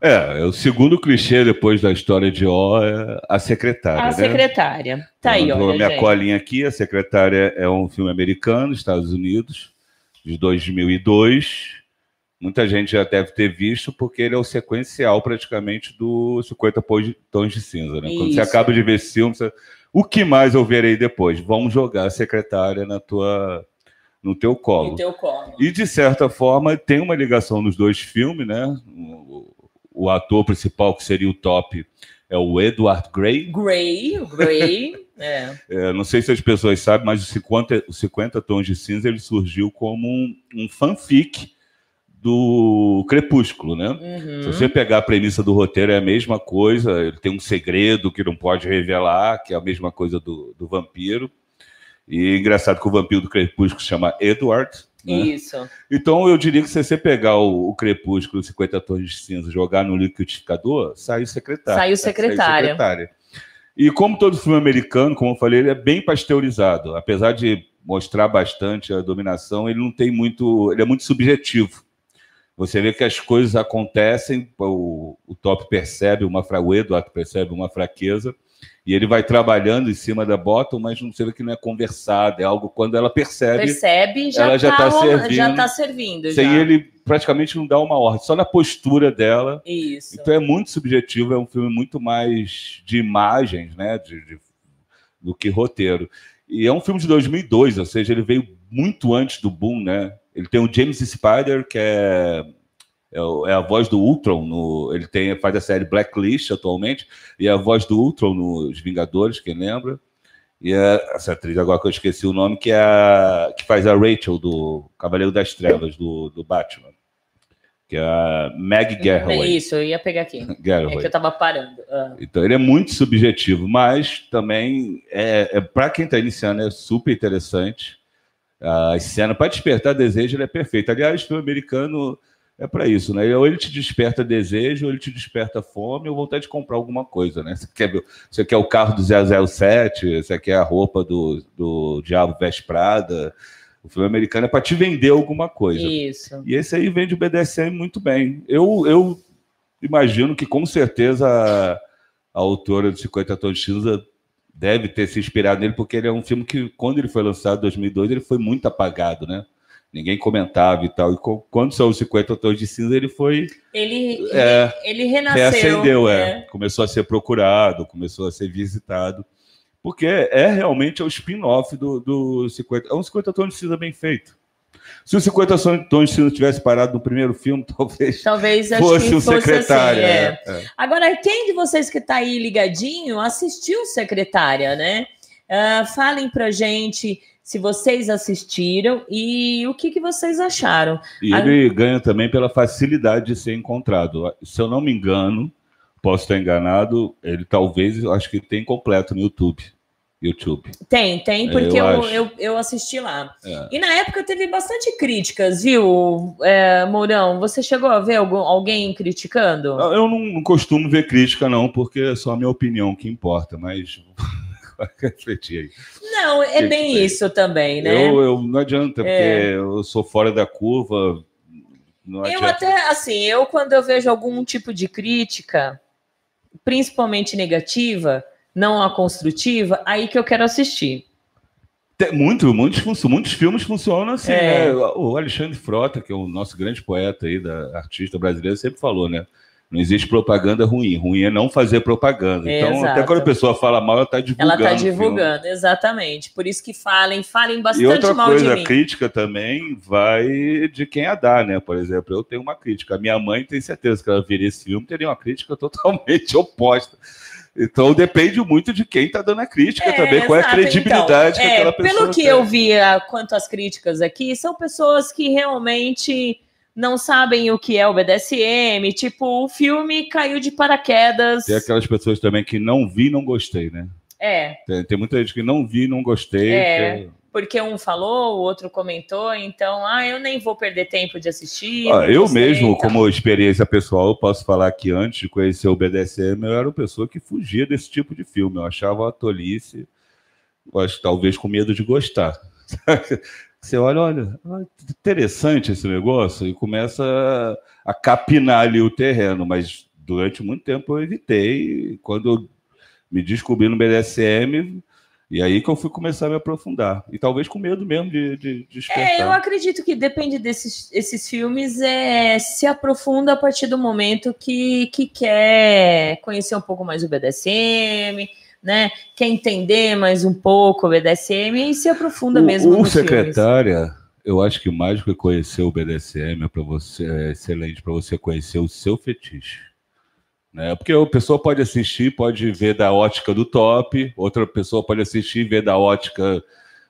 É, o segundo clichê depois da história de O é a secretária. A né? secretária. Tá aí, Eu dou olha, minha gente. colinha aqui. A secretária é um filme americano, Estados Unidos, de 2002. Muita gente já deve ter visto, porque ele é o sequencial praticamente do 50 Pons- Tons de Cinza. Né? Quando você acaba de ver esse filme, você... o que mais eu verei depois? Vamos jogar a secretária na tua, no teu colo. No teu colo. E, de certa forma, tem uma ligação nos dois filmes, né? O, o ator principal, que seria o top, é o Edward Grey. Grey, o Grey. é. É, não sei se as pessoas sabem, mas o 50, o 50 Tons de Cinza ele surgiu como um, um fanfic do Crepúsculo, né? Uhum. Se você pegar a premissa do roteiro, é a mesma coisa. Ele tem um segredo que não pode revelar, que é a mesma coisa do, do vampiro. E é engraçado que o vampiro do Crepúsculo se chama Edward. né? Isso. Então eu diria que se você pegar o, o Crepúsculo, 50 Tons de Cinza, jogar no liquidificador, sai o secretário. Sai o secretário. secretária. E como todo filme americano, como eu falei, ele é bem pasteurizado. Apesar de mostrar bastante a dominação, ele não tem muito. Ele é muito subjetivo. Você vê que as coisas acontecem, o, o Top percebe uma fra... o Edward percebe uma fraqueza, E ele vai trabalhando em cima da bottom, mas não sei que não é conversado, é algo quando ela percebe. Percebe, já ela já tá, tá servindo, já tá servindo. Sem já. ele praticamente não dar uma ordem, só na postura dela. Isso. Então é muito subjetivo, é um filme muito mais de imagens, né, de, de- do que roteiro. E é um filme de 2002, ou seja, ele veio muito antes do boom, né? Ele tem o James Spider, que é, é, é a voz do Ultron, no, ele tem, faz a série Blacklist atualmente, e é a voz do Ultron nos Vingadores, quem lembra? E é essa atriz, agora que eu esqueci o nome, que, é a, que faz a Rachel do Cavaleiro das Trevas, do, do Batman. Que é a Meg É Garraway. isso, eu ia pegar aqui. É Garraway. que eu tava parando. Ah. Então ele é muito subjetivo, mas também é, é para quem está iniciando é super interessante. A cena para despertar desejo ele é perfeito. Aliás, o filme americano é para isso, né? Ou ele te desperta desejo, ou ele te desperta fome, ou vontade de comprar alguma coisa, né? Você quer, você quer o carro do 007, você quer a roupa do, do Diabo Veste Prada. O filme americano é para te vender alguma coisa. Isso. E esse aí vende o BDSM muito bem. Eu, eu imagino que com certeza a, a autora do 50 Tons de Cinza deve ter se inspirado nele, porque ele é um filme que, quando ele foi lançado em 2002, ele foi muito apagado, né? Ninguém comentava e tal. E quando saiu os 50 Tons de Cinza, ele foi. Ele, É, ele renasceu. reacendeu, é. né? Começou a ser procurado, começou a ser visitado. Porque é realmente é o spin-off do, do 50. É um 50 Tons de Cinza bem feito. Se o 50 Tons tivesse parado no primeiro filme, talvez Talvez acho fosse que um fosse secretário. assim, é. é. Agora, quem de vocês que está aí ligadinho assistiu Secretária, né? Ah, falem pra gente se vocês assistiram e o que, que vocês acharam. E ele ganha também pela facilidade de ser encontrado. Se eu não me engano, posso estar enganado, ele talvez, acho que tem completo no YouTube. YouTube. Tem, tem, É, porque eu eu, eu, eu assisti lá. É. E na época teve bastante críticas, viu, é, Mourão? Você chegou a ver algum, alguém criticando? Eu não, não costumo ver crítica, não, porque é só a minha opinião que importa, mas refletir aí. Não, é bem isso também, né? Eu, eu não adianta, porque É. eu sou fora da curva. Não Eu até, assim, eu quando eu vejo algum tipo de crítica, principalmente negativa, não a construtiva, aí que eu quero assistir. Tem muito, muitos, muitos filmes funcionam assim, É. né? O Alexandre Frota, que é o nosso grande poeta aí, da artista brasileira, sempre falou, né? Não existe propaganda ruim. Ruim é não fazer propaganda. Então, Exato. até quando a pessoa fala mal, ela está Ela divulgando. tá o filme. divulgando, exatamente. Por isso que falem, falem E bastante outra mal coisa, de a mim. crítica também vai de quem a dá, né? Por exemplo, eu tenho uma crítica. A minha mãe tem certeza que ela viria esse filme, teria uma crítica totalmente oposta. Então depende muito de quem está dando a crítica É, também, qual é a exato. credibilidade Então, que é, aquela pessoa Pelo que tem. eu vi ah, quanto às críticas aqui, são pessoas que realmente não sabem o que é o BDSM. Tipo, o filme caiu de paraquedas. Tem aquelas pessoas também que não vi e não gostei, né? É, Tem, tem muita gente que não vi, não gostei. É. que- porque um falou, o outro comentou, então, ah, eu nem vou perder tempo de assistir. Ah, eu gostei, mesmo, tá. como experiência pessoal, eu posso falar que antes de conhecer o BDSM, eu era uma pessoa que fugia desse tipo de filme. Eu achava uma tolice, acho, talvez com medo de gostar. Você olha, olha, ah, interessante esse negócio, e começa a, a capinar ali o terreno, mas durante muito tempo eu evitei. Quando eu me descobri no BDSM, e aí que eu fui começar a me aprofundar. E talvez com medo mesmo de, de, de despertar. É, eu acredito que depende desses esses filmes, é, se aprofunda a partir do momento que, que quer conhecer um pouco mais o BDSM, né? Quer entender mais um pouco o BDSM e se aprofunda mesmo o, o nos filmes. secretária, eu acho que mais do que conhecer o BDSM é para você é excelente para você conhecer o seu fetiche. Né? Porque a pessoa pode assistir, pode ver da ótica do top, outra pessoa pode assistir e ver da ótica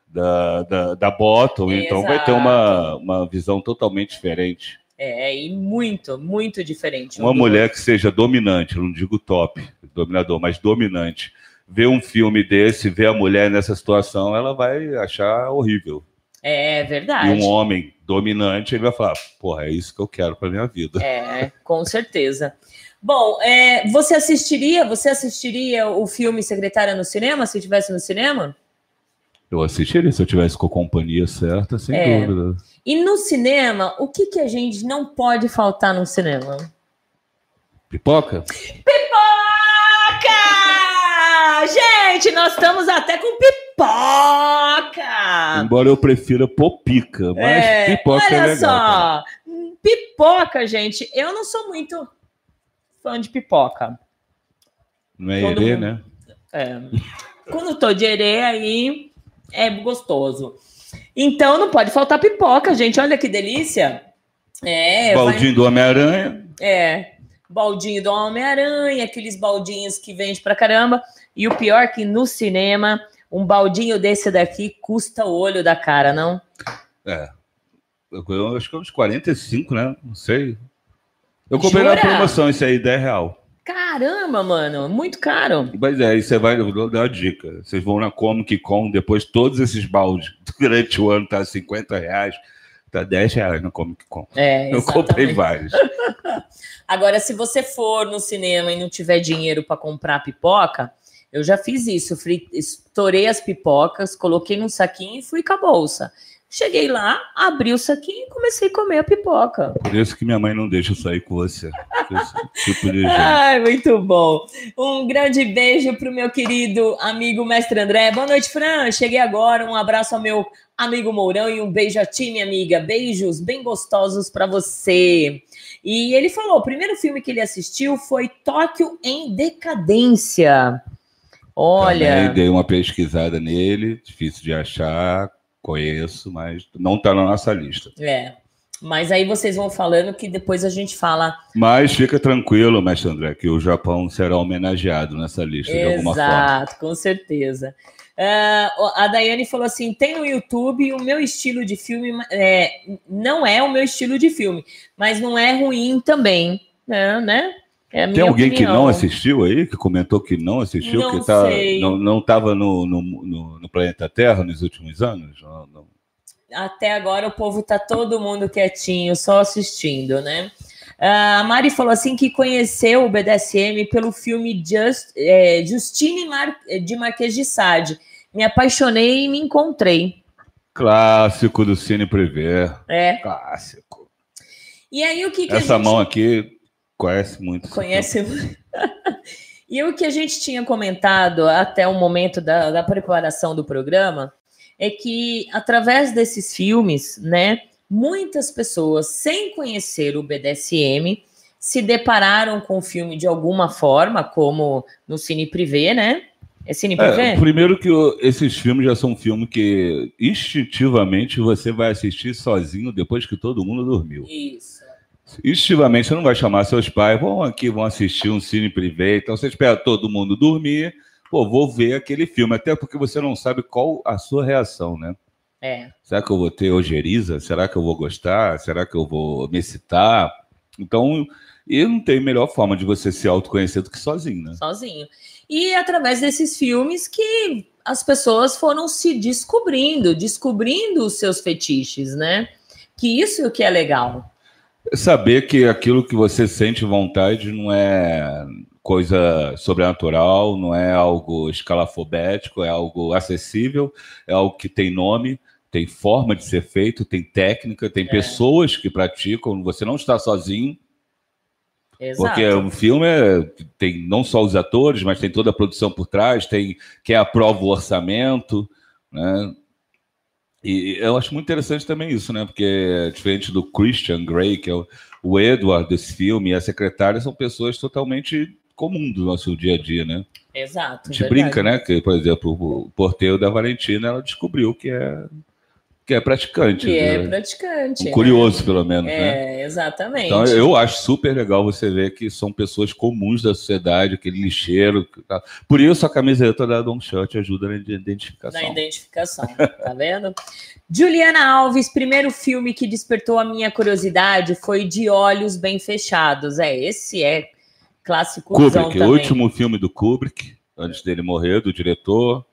da, da, da bottom, então vai ter uma, uma visão totalmente diferente. É, e muito, muito diferente. um Uma mulher que seja dominante, não digo top, dominador, mas dominante, ver um filme desse, ver a mulher nessa situação, ela vai achar horrível. É E verdade. um homem dominante, ele vai falar: porra, é isso que eu quero para minha vida. É, com certeza. Bom, é, você assistiria? Você assistiria o filme Secretária no cinema, se tivesse no cinema? Eu assistiria se eu tivesse com a companhia certa, sem É. dúvida. E no cinema, o que, que a gente não pode faltar no cinema? Pipoca? Pipoca! Gente, nós estamos até com pipoca. Embora eu prefira popica, mas É, pipoca olha é legal. só, pipoca, gente, eu não sou muito fã de pipoca. Não é Todo herê, mundo- né? É. Quando tô de herê, aí é gostoso. Então não pode faltar pipoca, gente. Olha que delícia. É, vai- Baldinho do Homem-Aranha. é, baldinho do Homem-Aranha, aqueles baldinhos que vende pra caramba. E o pior que no cinema, um baldinho desse daqui custa o olho da cara, não? É. Eu acho que é uns 45, né? Não sei. Eu comprei na Jura? promoção, isso aí, 10 real. Caramba, mano, muito caro. Mas é, aí você vai, eu vou dar uma dica. Vocês vão na Comic Con, depois todos esses baldes, durante o ano tá 50 reais, tá 10 reais na Comic Con. É, eu comprei vários. Agora, se você for no cinema e não tiver dinheiro para comprar pipoca, eu já fiz isso. Estourei as pipocas, coloquei num saquinho e fui com a bolsa. Cheguei lá, abri o saquinho e comecei a comer a pipoca. Por isso que minha mãe não deixa eu sair com você. Tipo de gente. Ai, muito bom. Um grande beijo pro meu querido amigo mestre André. Boa noite, Fran. Cheguei agora. Um abraço ao meu amigo Mourão e um beijo a ti, minha amiga. Beijos bem gostosos para você. E ele falou: o primeiro filme que ele assistiu foi Tóquio em Decadência. Olha. Também dei uma pesquisada nele, difícil de achar, conheço, mas não tá na nossa lista. É. Mas aí vocês vão falando que depois a gente fala Mas fica tranquilo, mestre André, que o Japão será homenageado nessa lista de alguma forma. Exato, com certeza. Ah, a Daiane falou assim: tem no YouTube o meu estilo de filme, é, não é o meu estilo de filme, mas não é ruim também, né? né? É Tem alguém que opinião. não assistiu aí, que comentou que não assistiu, Não que tá, sei. não estava no, no, no- no planeta Terra nos últimos anos? Não- não- Até agora o povo tá todo mundo quietinho, só assistindo, né? Ah, A Mari falou assim que conheceu o BDSM pelo filme Just, é, Justine Mar- de Marquês de Sade. Me apaixonei e me encontrei. Clássico do Cine Privé. É. Clássico. E aí o que, que Essa gente mão aqui conhece muito. conhece? e o que a gente tinha comentado até o momento da, da preparação do programa é que através desses filmes, né, muitas pessoas sem conhecer o BDSM se depararam com o filme de alguma forma, como no Cine Privé, né? É Cine Privé? É, primeiro que o- esses filmes já são filmes que instintivamente você vai assistir sozinho depois que todo mundo dormiu. Isso. Instintivamente você não vai chamar seus pais, vão aqui, vão assistir um cine privê, então você espera todo mundo dormir, pô, vou ver aquele filme, até porque você não sabe qual a sua reação, né? É. Será que eu vou ter ojeriza? Será que eu vou gostar? Será que eu vou me excitar? Então, e não tem melhor forma de você se autoconhecer do que sozinho, né? sozinho. E através desses filmes que as pessoas foram se descobrindo, descobrindo os seus fetiches, né? Que isso que é legal. Saber que aquilo que você sente vontade não é coisa sobrenatural, não é algo escalafobético, é algo acessível, é algo que tem nome, tem forma de ser feito, tem técnica, tem pessoas que praticam, você não está sozinho. Exato. Porque o filme é- tem não só os atores, mas tem toda a produção por trás, tem quem aprova o orçamento, né? E eu acho muito interessante também isso, né? Porque é diferente do Christian Grey, que é o, o Edward desse filme, e a secretária são pessoas totalmente comuns do nosso dia a dia, né? Exato. A gente verdade. brinca, né? Que, por exemplo, o porteiro da Valentina, ela descobriu que é, que é praticante. Que é né? praticante. Um curioso, pelo menos, né? né? É, exatamente. Então, eu acho super legal você ver que são pessoas comuns da sociedade, aquele lixeiro. tá- Por isso, a camiseta da Don Shot ajuda na identificação. Na identificação, tá vendo? Juliana Alves, primeiro filme que despertou a minha curiosidade foi De Olhos Bem Fechados. É, esse é clássico Kubrick, também. o último filme do Kubrick, antes dele morrer, do diretor,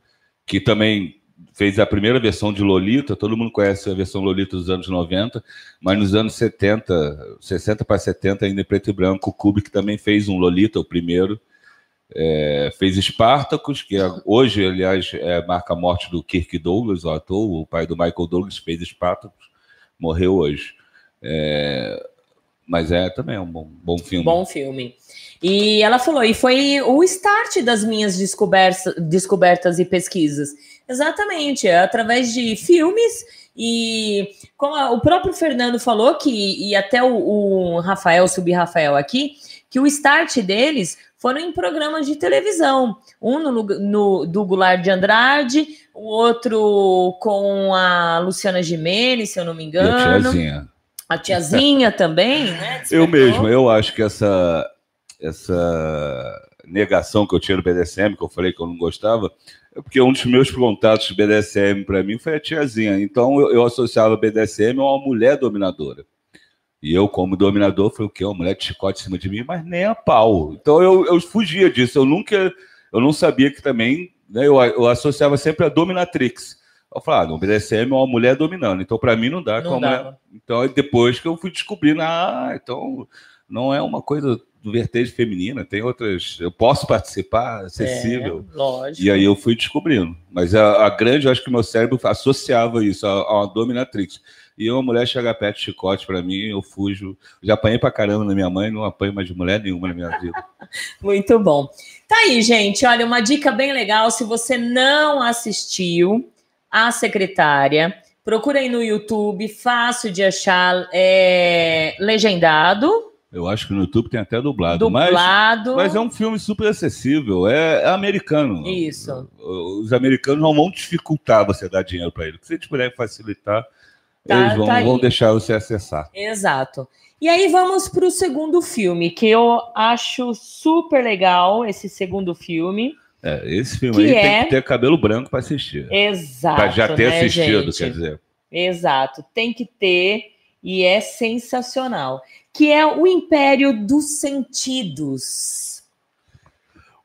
que também fez a primeira versão de Lolita. Todo mundo conhece a versão Lolita dos anos 90, mas nos anos 70, 60 para 70, ainda em preto e branco, o Kubrick também fez um Lolita, o primeiro. É, fez Spartacus, que é- hoje, aliás, é, marca a morte do Kirk Douglas, o ator, o pai do Michael Douglas, fez Spartacus, morreu hoje. É, mas é também um bom, bom filme. Bom filme. E ela falou, e foi o start das minhas descobertas, descobertas e pesquisas. Exatamente, é através de filmes e como a, o próprio Fernando falou que e até o, o Rafael, subir Rafael aqui, que o start deles foram em programas de televisão. Um no, no, do Goulart de Andrade, o outro com a Luciana Gimenez, se eu não me engano. E a tiazinha. A tiazinha também, né? Despertou. Eu mesmo, eu acho que essa, essa negação que eu tinha no BDSM, que eu falei que eu não gostava, é porque um dos meus contatos BDSM para mim foi a tiazinha. Então eu, eu associava BDSM a uma mulher dominadora. E eu, como dominador, foi o quê? Uma mulher de chicote em cima de mim, mas nem a pau. Então eu, eu fugia disso. Eu nunca, eu não sabia que também, né, eu, eu associava sempre a dominatrix. Eu falava, ah, no BDSM é uma mulher dominando. Então para mim não dá. Não mulher... Então depois que eu fui descobrindo, ah, então não é uma coisa do vertente feminina, tem outras. Eu posso participar, acessível. É, lógico. E aí eu fui descobrindo. Mas a, a grande, eu acho que o meu cérebro associava isso a, a uma dominatrix. E uma mulher chega perto de chicote para mim, eu fujo. Já apanhei pra caramba na minha mãe, não apanho mais de mulher nenhuma na minha vida. Muito bom. Tá aí, gente. Olha, uma dica bem legal. Se você não assistiu a secretária, procura aí no YouTube, fácil de achar, é, legendado. Eu acho que no YouTube tem até dublado. Dublado. Mas, mas é um filme super acessível, é, é, americano. Isso. Os americanos não vão dificultar você dar dinheiro para ele. Se eles puderem facilitar, Tá, Eles vão, tá vão deixar você acessar. Exato. E aí vamos para o segundo filme, que eu acho super legal, esse segundo filme. É, esse filme aí é... tem que ter cabelo branco para assistir. Exato. Para já ter né, assistido, gente? quer dizer. Exato, tem que ter e é sensacional. Que é o Império dos Sentidos.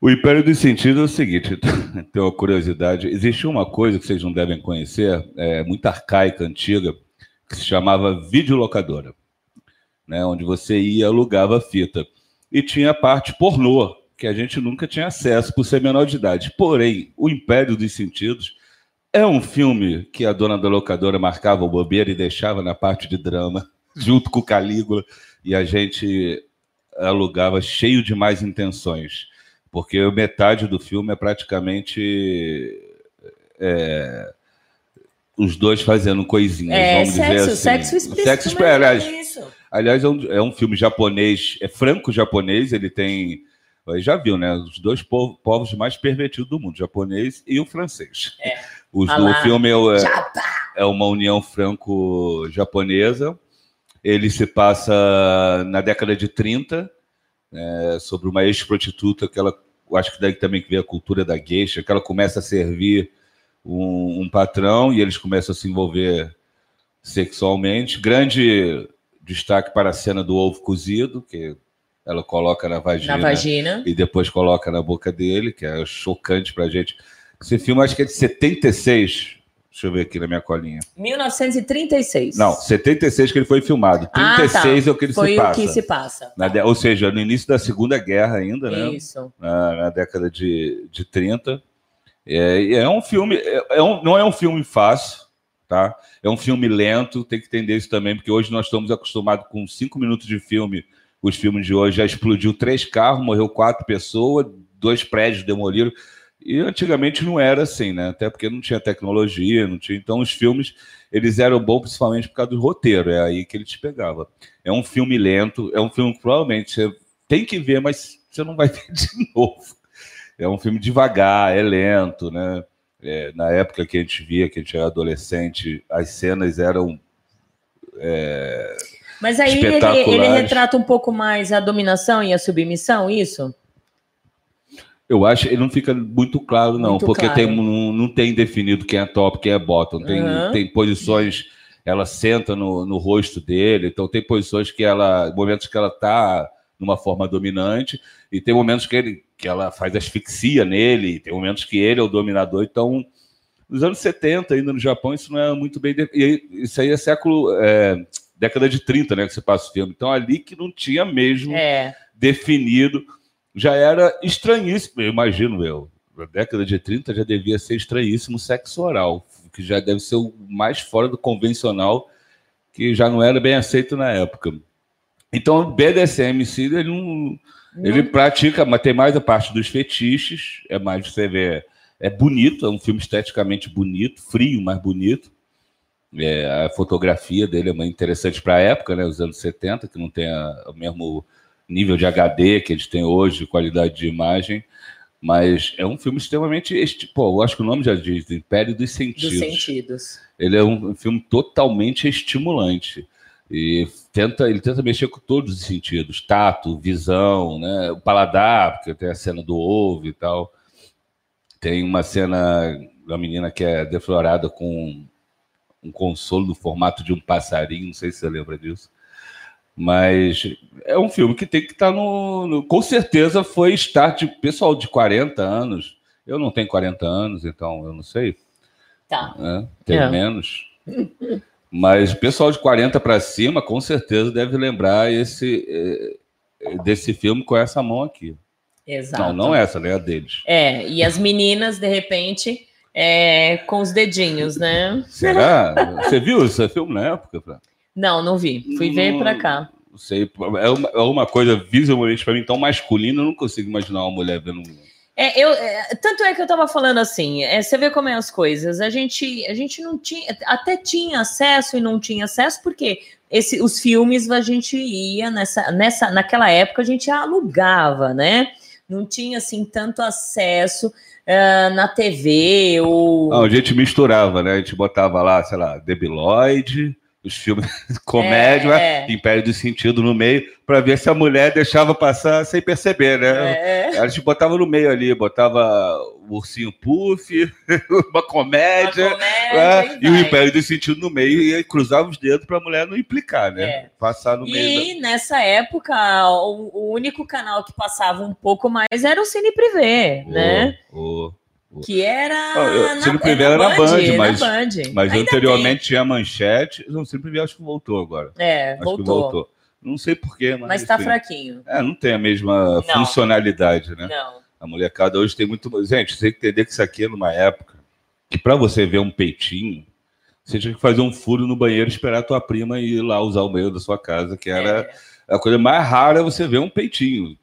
O Império dos Sentidos é o seguinte, tem uma curiosidade. Existe uma coisa que vocês não devem conhecer, é muito arcaica, antiga, que se chamava videolocadora, né, onde você ia alugava fita. E tinha a parte pornô, que a gente nunca tinha acesso por ser menor de idade. Porém, O Império dos Sentidos é um filme que a dona da locadora marcava o bobeiro e deixava na parte de drama, junto com Calígula, e a gente alugava cheio de mais intenções, porque metade do filme é praticamente é, os dois fazendo coisinhas, é, vamos sexo, dizer assim. Sexo explícito. Sexo explícito. Aliás, isso. aliás é, um, é um filme japonês, é franco-japonês, ele tem. Já viu, né? Os dois povos, povos mais pervertidos do mundo, o japonês e o francês. É. Os, o filme é, é uma união franco-japonesa. Ele se passa na década de 30, é, sobre uma ex-prostituta que ela. Acho que daí também vê a cultura da geisha, que ela começa a servir um, um patrão e eles começam a se envolver sexualmente. Grande destaque para a cena do ovo cozido, que ela coloca na vagina, na vagina, e depois coloca na boca dele, que é chocante para a gente. Esse filme acho que é de 76. Deixa eu ver aqui na minha colinha. 1936. Não, 76 que ele foi filmado. 36 ah, tá. é o que ele foi se passa. Foi o que se passa. Na, ou seja, no início da Segunda Guerra ainda, né? Isso. Na, na década de, de 30. É, é um filme, é, é um, não é um filme fácil, tá? É um filme lento, tem que entender isso também, porque hoje nós estamos acostumados com cinco minutos de filme. Os filmes de hoje já explodiu três carros, morreu quatro pessoas, dois prédios demoliram. E antigamente não era assim, né? Até porque não tinha tecnologia, não tinha. Então os filmes eles eram bons principalmente por causa do roteiro, é aí que ele te pegava. É um filme lento, é um filme que provavelmente você tem que ver, mas você não vai ver de novo é um filme devagar, é lento, né? É, na época que a gente via, que a gente era adolescente, as cenas eram. É, Mas aí ele, ele, retrata um pouco mais a dominação e a submissão, isso? Eu acho que ele não fica muito claro, não, muito porque claro. Tem, não, não, tem definido quem é top, quem é bottom. Tem, uhum. tem posições, ela senta no, no rosto dele, então tem posições que ela. momentos que ela está numa forma dominante, e tem momentos que, ele, que ela faz asfixia nele, tem momentos que ele é o dominador. Então, nos anos 70, ainda no Japão, isso não é muito bem. De... E isso aí é século. É, década de 30, né? Que você passa o filme. Então, ali que não tinha mesmo é. definido. Já era estranhíssimo, eu imagino eu. Na década de 30 já devia ser estranhíssimo sexo oral, que já deve ser o mais fora do convencional, que já não era bem aceito na época. Então, o BDSM em si, ele não, Ele pratica, mas tem mais a parte dos fetiches, é mais você vê, é bonito, é um filme esteticamente bonito, frio, mas bonito. É, a fotografia dele é interessante para a época, né, os anos 70, que não tem a, o mesmo nível de HD que a gente tem hoje, qualidade de imagem, mas é um filme extremamente. Pô, eu acho que o nome já diz, Império dos Sentidos. Dos sentidos. Ele é um filme totalmente estimulante. E tenta, ele tenta mexer com todos os sentidos: tato, visão, né? o paladar, porque tem a cena do ovo e tal. Tem uma cena da menina que é deflorada com um consolo no formato de um passarinho, não sei se você lembra disso. Mas é um filme que tem que estar tá no, no, Com certeza foi start de pessoal de 40 anos. Eu não tenho 40 anos, então eu não sei. Tá. Né? Tem é. menos. Mas o pessoal de 40 para cima, com certeza, deve lembrar esse, eh, desse filme com essa mão aqui. Exato. Não, não essa, né? A deles. É, e as meninas, de repente, é, com os dedinhos, né? Será? Você viu esse filme na época? Não, não vi. Fui ver para cá. Não sei, é uma, é uma coisa visualmente para mim tão masculina, eu não consigo imaginar uma mulher vendo é, eu, é, tanto é que eu estava falando assim, é, você vê como é as coisas. A gente, a gente não tinha, até tinha acesso e não tinha acesso, porque esse, os filmes a gente ia nessa, nessa, naquela época a gente alugava, né? Não tinha assim tanto acesso uh, na TV ou. Não, a gente misturava, né? A gente botava lá, sei lá, Debiloid, os filmes de comédia, é, é. Império do Sentido no meio, para ver se a mulher deixava passar sem perceber, né? É. A gente botava no meio ali, botava o Ursinho Puff, uma comédia, uma comédia e, e o Império do Sentido no meio, e cruzava os dedos para a mulher não implicar, né? É. Passar no meio. E da... nessa época, o, o, único canal que passava um pouco mais era o Cine Privé, oh, né? Oh. Que era. Ah, na, sempre era na Band, Band mas, Band. mas anteriormente tem. tinha manchete. Não, sempre vi, acho que voltou agora. É, acho voltou. voltou. Não sei porquê, mas. Mas tá enfim. fraquinho. É, não tem a mesma não. funcionalidade, né? Não. A molecada hoje tem muito. Gente, você tem que entender que isso aqui é numa época que para você ver um peitinho, você tinha que fazer um furo no banheiro, esperar a tua prima ir lá usar o banheiro da sua casa, que era é. a coisa mais rara é você ver um peitinho.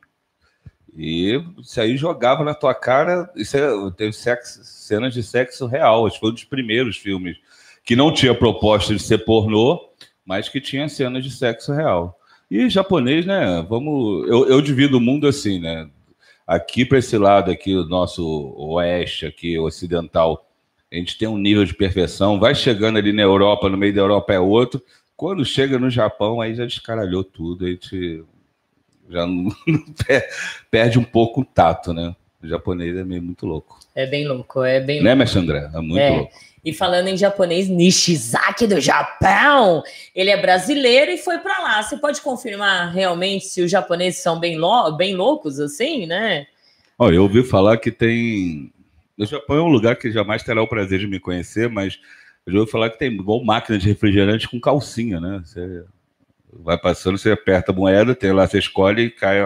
E isso aí jogava na tua cara. Isso é, teve sexo, cenas de sexo real. Acho que foi um dos primeiros filmes que não tinha proposta de ser pornô, mas que tinha cenas de sexo real. E japonês, né? Vamos. Eu, eu divido o mundo assim, né? Aqui para esse lado aqui, o nosso oeste, aqui, ocidental, a gente tem um nível de perfeição. Vai chegando ali na Europa, no meio da Europa é outro. Quando chega no Japão, aí já descaralhou tudo. A gente já não, perde um pouco o tato, né? O japonês é meio muito louco. É bem louco, é bem Né, Mestre André? É muito é. louco. E falando em japonês, Nishizaki do Japão, ele é brasileiro e foi para lá. Você pode confirmar realmente se os japoneses são bem, lou bem loucos assim, né? Olha, eu ouvi falar que tem. O Japão é um lugar que jamais terá o prazer de me conhecer, mas eu já ouvi falar que tem igual máquina de refrigerante com calcinha, né? Você Vai passando, você aperta a moeda, tem lá, você escolhe e cai.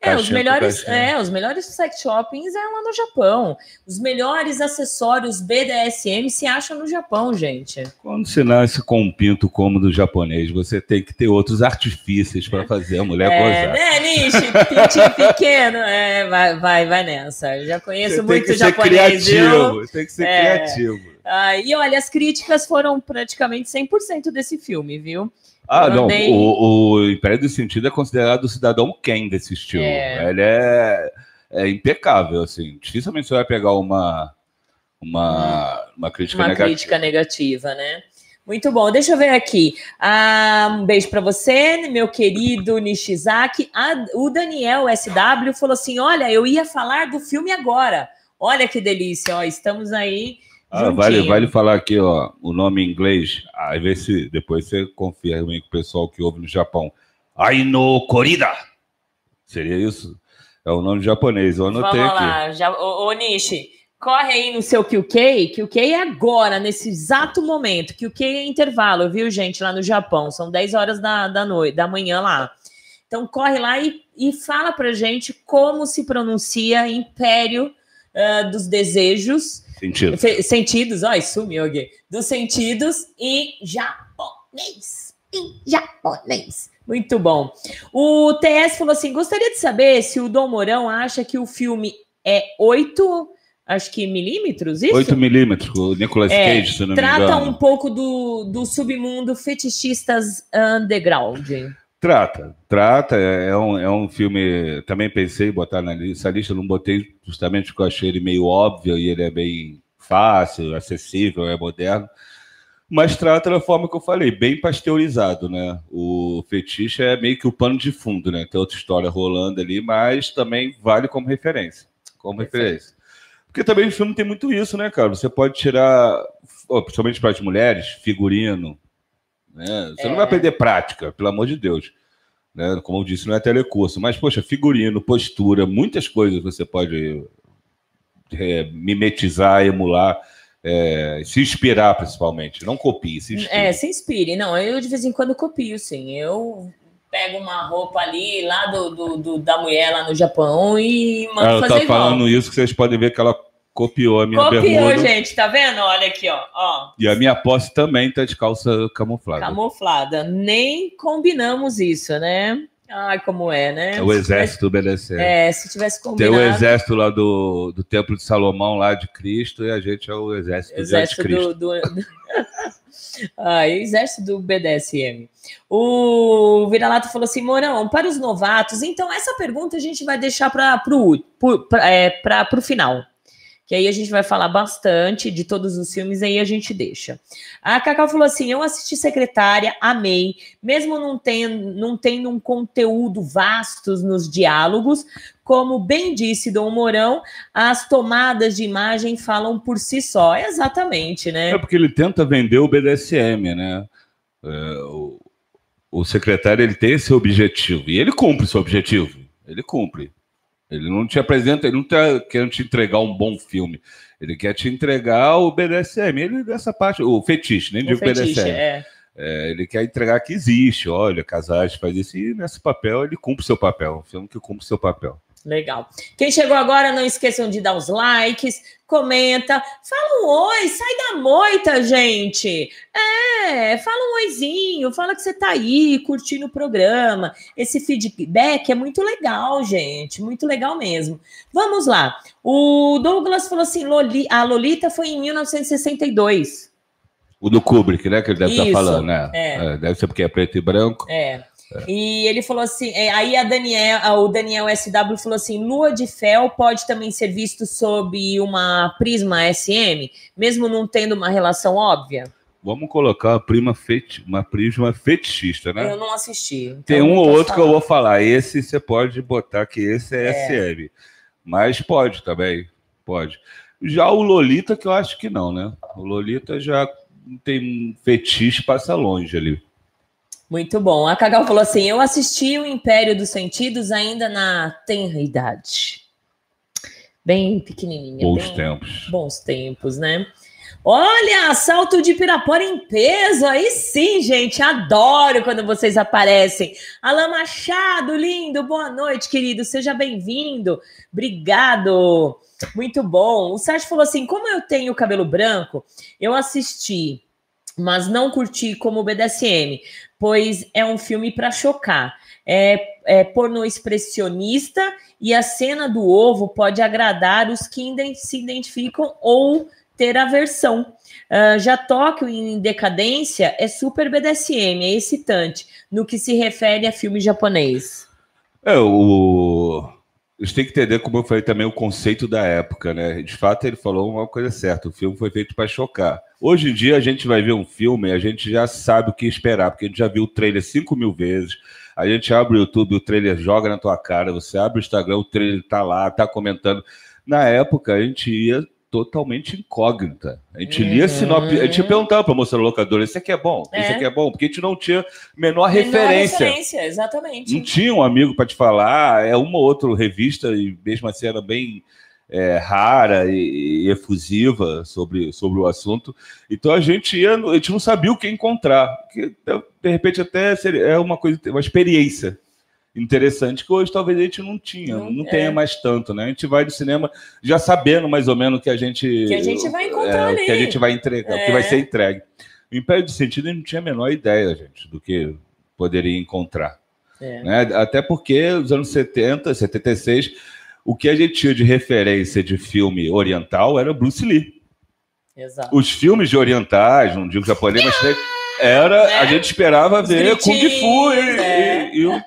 É, os melhores, é, os melhores sex shoppings é lá no Japão. Os melhores acessórios BDSM se acham no Japão, gente. Quando se nasce com um pinto como do japonês, você tem que ter outros artifícios para fazer a mulher é, gozar. Né, Nishi? Pintinho pequeno. É, vai, vai, vai nessa. Eu já conheço você muito japonês. Criativo, viu? Tem que ser é. criativo. Ah, e olha, as críticas foram praticamente 100% desse filme, viu? Ah, não. O, o Império do Sentido é considerado o cidadão Ken desse estilo. É. Ele é, é, impecável, assim. Dificilmente você vai pegar uma, uma, uma crítica uma negativa. crítica negativa, né? Muito bom. Deixa eu ver aqui. Ah, um beijo para você, meu querido Nishizaki. Ah, o Daniel SW falou assim: Olha, eu ia falar do filme agora. Olha que delícia, ó. Estamos aí ah, vale, vale falar aqui, ó, o nome em inglês. Aí vê se depois você confirma com o pessoal que ouve no Japão. Aino Corrida. Seria isso? É o nome japonês. Eu anotei Vamos lá. aqui. Já, ô, ô, Nishi, corre aí no seu QK. QK é agora, nesse exato momento. QK é intervalo, viu, gente, lá no Japão. São 10 horas da, da noite, da manhã lá. Então corre lá e, e fala pra gente como se pronuncia Império uh, dos Desejos Sentidos. Sentidos, ó, sumiu aqui. Dos sentidos em japonês. Em japonês. Muito bom. O TS falou assim: gostaria de saber se o Dom Mourão acha que o filme é 8, acho que milímetros, isso? 8 milímetros, o Nicolas É, Cage, se não me Trata engano. um pouco do, do submundo fetichistas underground. Trata, trata. É é um, é um filme. Também pensei em botar na lista. Essa lista eu não botei justamente porque eu achei ele meio óbvio e ele é bem fácil, acessível, é moderno. Mas trata da forma que eu falei, bem pasteurizado, né? O fetiche é meio que o pano de fundo, né? Tem outra história rolando ali, mas também vale como referência. Como referência. Porque também o filme tem muito isso, né, cara? Você pode tirar, principalmente para as mulheres, figurino, né? Você não vai aprender prática, pelo amor de Deus. Né? Como eu disse, não é telecurso. Mas, poxa, figurino, postura, muitas coisas você pode é, mimetizar, emular, é, se inspirar principalmente. Não copie, se inspire. É, se inspire. Não, eu de vez em quando copio, sim. Eu pego uma roupa ali, lá do, do- do- da mulher lá no Japão e mando Ela fazer tá igual. falando isso que vocês podem ver que ela copiou a minha Copiou, bermuda. gente, tá vendo? Olha aqui, ó. ó E a minha posse também tá de calça camuflada. camuflada. Nem combinamos isso, né? Ai, como é, né? É o exército obedecendo. É, se tivesse Tem combinado. o exército lá do, do Templo de Salomão, lá de Cristo, e a gente é o exército, Exército de Cristo. do. do... ah, exército do BDSM. O Vira-Lata falou assim: Morão, para os novatos, então essa pergunta a gente vai deixar para é, o final. Que aí a gente vai falar bastante de todos os filmes, aí a gente deixa. A Cacau falou assim: eu assisti Secretária, amei, mesmo não tendo, não tendo um conteúdo vastos nos diálogos, como bem disse Dom Mourão, as tomadas de imagem falam por si só. Exatamente, né? É porque ele tenta vender o BDSM, né? É, o, o secretário ele tem esse objetivo e ele cumpre esse objetivo. Ele cumpre. Ele não te apresenta, ele não está querendo te entregar um bom filme. Ele quer te entregar o BDSM. Ele dessa parte, o fetiche, nem O digo fetiche, BDSM. é. É, ele quer entregar que existe. Olha, casais faz isso e nesse papel ele cumpre seu papel. Um filme que cumpre seu papel. Legal. Quem chegou agora, não esqueçam de dar os likes, comenta, fala um oi, sai da moita, gente. É, fala um oizinho, fala que você tá aí curtindo o programa. Esse feedback é muito legal, gente, muito legal mesmo. Vamos lá. O Douglas falou assim: Loli, a Lolita foi em 1962. O do Kubrick, né? Que ele deve estar Isso, falando, né? é. deve ser porque é preto e branco. É. E ele falou assim, é, aí a Daniel, o Daniel SW falou assim, lua de fel pode também ser visto sob uma prisma SM, mesmo não tendo uma relação óbvia? Vamos colocar uma prima feti uma prisma fetichista, né? Eu não assisti. então Tem um ou outro que eu vou falar. Esse você pode botar que esse é, SM. Mas pode também. Pode. Já o Lolita, que eu acho que não, né? O Lolita já tem um fetiche, passa longe ali. Muito bom. A Cagal falou assim, eu assisti o Império dos Sentidos ainda na tenra idade. Bem pequenininha. Bons bem- tempos. Bons tempos, né? Olha, assalto de Pirapora em peso. Aí sim, gente, adoro quando vocês aparecem. Alan Machado, lindo, boa noite, querido. Seja bem-vindo. Obrigado. Muito bom. O Sérgio falou assim: como eu tenho cabelo branco, eu assisti, mas não curti como BDSM, pois é um filme para chocar. É, é porno expressionista e a cena do ovo pode agradar os que se identificam ou ter aversão. Ah, já Tóquio em Decadência é super BDSM, é excitante, no que se refere a filme japonês. É, o. A gente tem que entender, como eu falei também, o conceito da época, né? De fato, ele falou uma coisa certa: o filme foi feito para chocar. Hoje em dia, a gente vai ver um filme e a gente já sabe o que esperar, porque a gente já viu o trailer 5 mil vezes. A gente abre o YouTube, o trailer joga na tua cara, você abre o Instagram, o trailer tá lá, tá comentando. Na época, a gente ia totalmente incógnita. A gente lia Uhum. sinopse, a gente perguntava para a moça locadora: esse aqui é bom, esse É. aqui é bom, porque a gente não tinha menor Menor referência. referência, exatamente. Não tinha um amigo para te falar, é uma ou outra revista, e mesmo assim era bem é, rara e, e efusiva sobre, sobre o assunto. Então a gente ia, a gente não sabia o que encontrar. Que, de repente até seria, é uma coisa, uma experiência interessante que hoje talvez a gente não tinha, Não- não, é. tenha mais tanto, né? A gente vai do cinema já sabendo mais ou menos o que a gente Que a gente vai encontrar é, ali. que a gente vai entregar, o que É. vai ser entregue. O Império do Sentido a gente não tinha a menor ideia, gente, do que poderia encontrar. É. Né? Até porque nos anos 70, 76, o que a gente tinha de referência de filme oriental era Bruce Lee. Exato. Os filmes de orientais, não digo japonês, mas era, a gente esperava Os ver Kung Fu e, é. e- e o-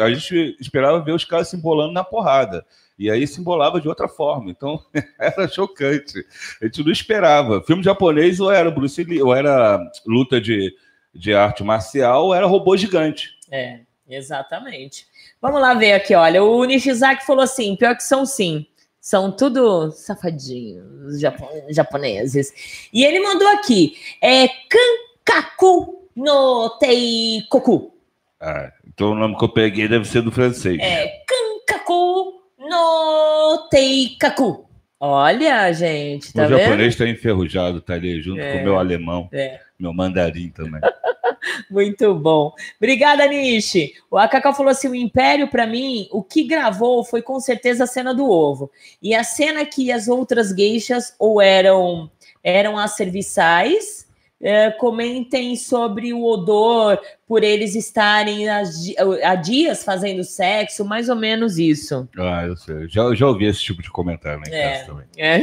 a gente esperava ver os caras se embolando na porrada. E aí se embolava de outra forma. Então era chocante. A gente não esperava. Filme japonês ou era Bruce Lee, ou era luta de, de arte marcial, ou era robô gigante. É, exatamente. Vamos lá ver aqui, olha. O Nishizaki falou assim: pior que são sim. São tudo safadinhos japo- japoneses. E ele mandou aqui: é Kankaku no Teikoku. Ah, então o nome que eu peguei deve ser do francês. É Kankaku no Teikaku. Olha, gente, tá o vendo? japonês está enferrujado, tá ali junto É. com o meu alemão, É. meu mandarim também. Muito bom. Obrigada, Nishi. O Akaka falou assim: o Império, para mim, o que gravou foi com certeza a cena do ovo. E a cena que as outras geixas ou eram, eram as serviçais. É, comentem sobre o odor por eles estarem há di- há dias fazendo sexo, mais ou menos isso. Ah, eu sei. Já, já ouvi esse tipo de comentário na É. casa também. É.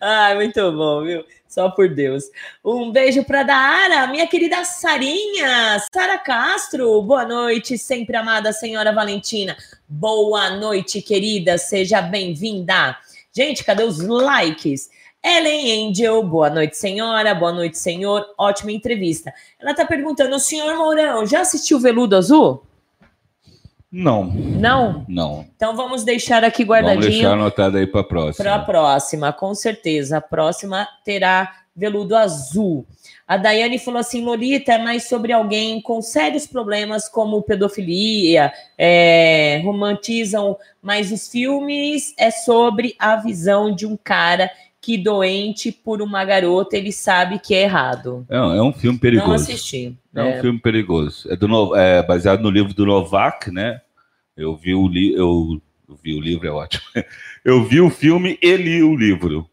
Ai, muito bom, viu? Só por Deus. Um beijo para Daara, minha querida Sarinha, Sara Castro. Boa noite, sempre amada senhora Valentina. Boa noite, querida. Seja bem-vinda. Gente, cadê os likes? Ellen Angel, boa noite, senhora. Boa noite, senhor. Ótima entrevista. Ela tá perguntando, senhor Mourão, já assistiu Veludo Azul? Não, Não? não. Então vamos deixar aqui Vamos guardadinho. deixar anotado aí para a próxima. Para a próxima, com certeza. A próxima terá veludo azul. A Daiane falou assim: Lolita, é mais sobre alguém com sérios problemas como pedofilia, é, romantizam, mas os filmes é sobre a visão de um cara que doente por uma garota, ele sabe que é errado. É, um- é um filme Não perigoso. assisti. É um É. filme perigoso. É, do é baseado no livro do Novak, né? Eu vi o li eu, eu vi o livro, é ótimo. Eu vi o filme e li o livro.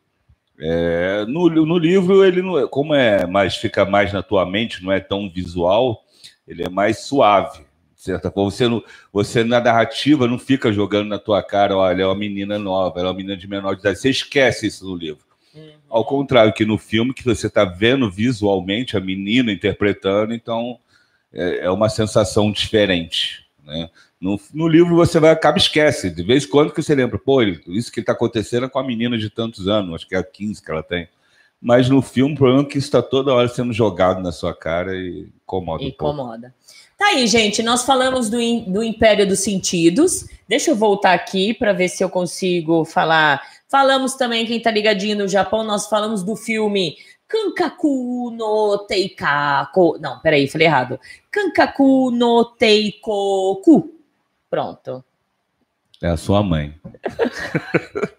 É, no, no livro, ele não é, como é mais, fica mais na tua mente, não é tão visual, ele é mais suave. Certa forma, você, não, você na narrativa não fica jogando na tua cara, olha, é uma menina nova, ela é uma menina de menor de idade. Você esquece isso no livro. Ao contrário que no filme, que você está vendo visualmente a menina interpretando, então é, é uma sensação diferente. Né? No, no livro você vai acaba esquece, de vez em quando que você lembra, pô, isso que está acontecendo é com a menina de tantos anos, acho que é 15 que ela tem. Mas no filme, o problema é que isso está toda hora sendo jogado na sua cara e incomoda um pouco. Incomoda. Tá aí, gente. Nós falamos do, do Império dos Sentidos. Deixa eu voltar aqui para ver se eu consigo falar. Falamos também, quem tá ligadinho no Japão, nós falamos do filme Kankaku no Teikaku. Não, peraí, falei errado. Kankaku no Teikoku. Pronto. É a sua mãe.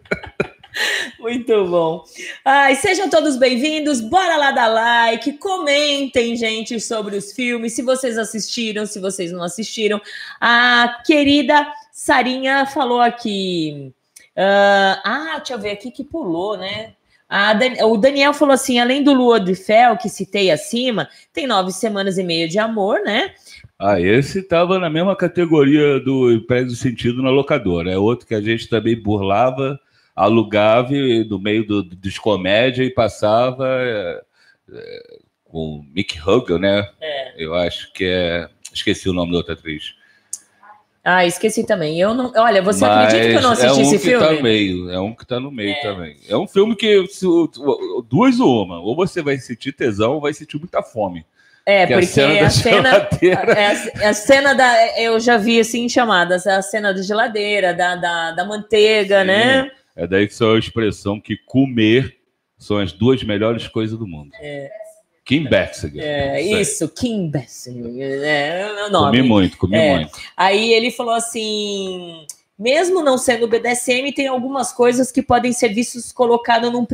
Muito bom. Ai, sejam todos bem-vindos. Bora lá dar like, comentem, gente, sobre os filmes, se vocês assistiram, se vocês não assistiram. A querida Sarinha falou aqui. Ah, ah, deixa eu ver aqui que pulou, né? Dan- o Daniel falou assim: além do Lua de Fel, que citei acima, tem nove semanas e meia de amor, né? Ah, esse estava na mesma categoria do Império do Sentido na locadora. É outro que a gente também burlava, alugava no meio do, dos comédia e passava é, é, com Mick Hugger, né? É. Eu acho que é. Esqueci o nome da outra atriz. Ah, esqueci também. Eu não. Olha, você Mas acredita que eu não assisti é um esse que filme? Tá no meio, é um que tá no meio também. É um filme que se duas ou uma, ou você vai sentir tesão ou vai sentir muita fome. É, Que a porque cena da a cena, é a, é a cena da. Eu já vi assim chamadas, a cena da geladeira, da, da, da manteiga, né? É daí que só a expressão que comer são as duas melhores coisas do mundo. É, Kim Basinger. é, isso, Kim Basinger, é, é o nome. Comi muito, comi É. muito. Aí ele falou assim: mesmo não sendo BDSM, tem algumas coisas que podem ser vistos colocadas num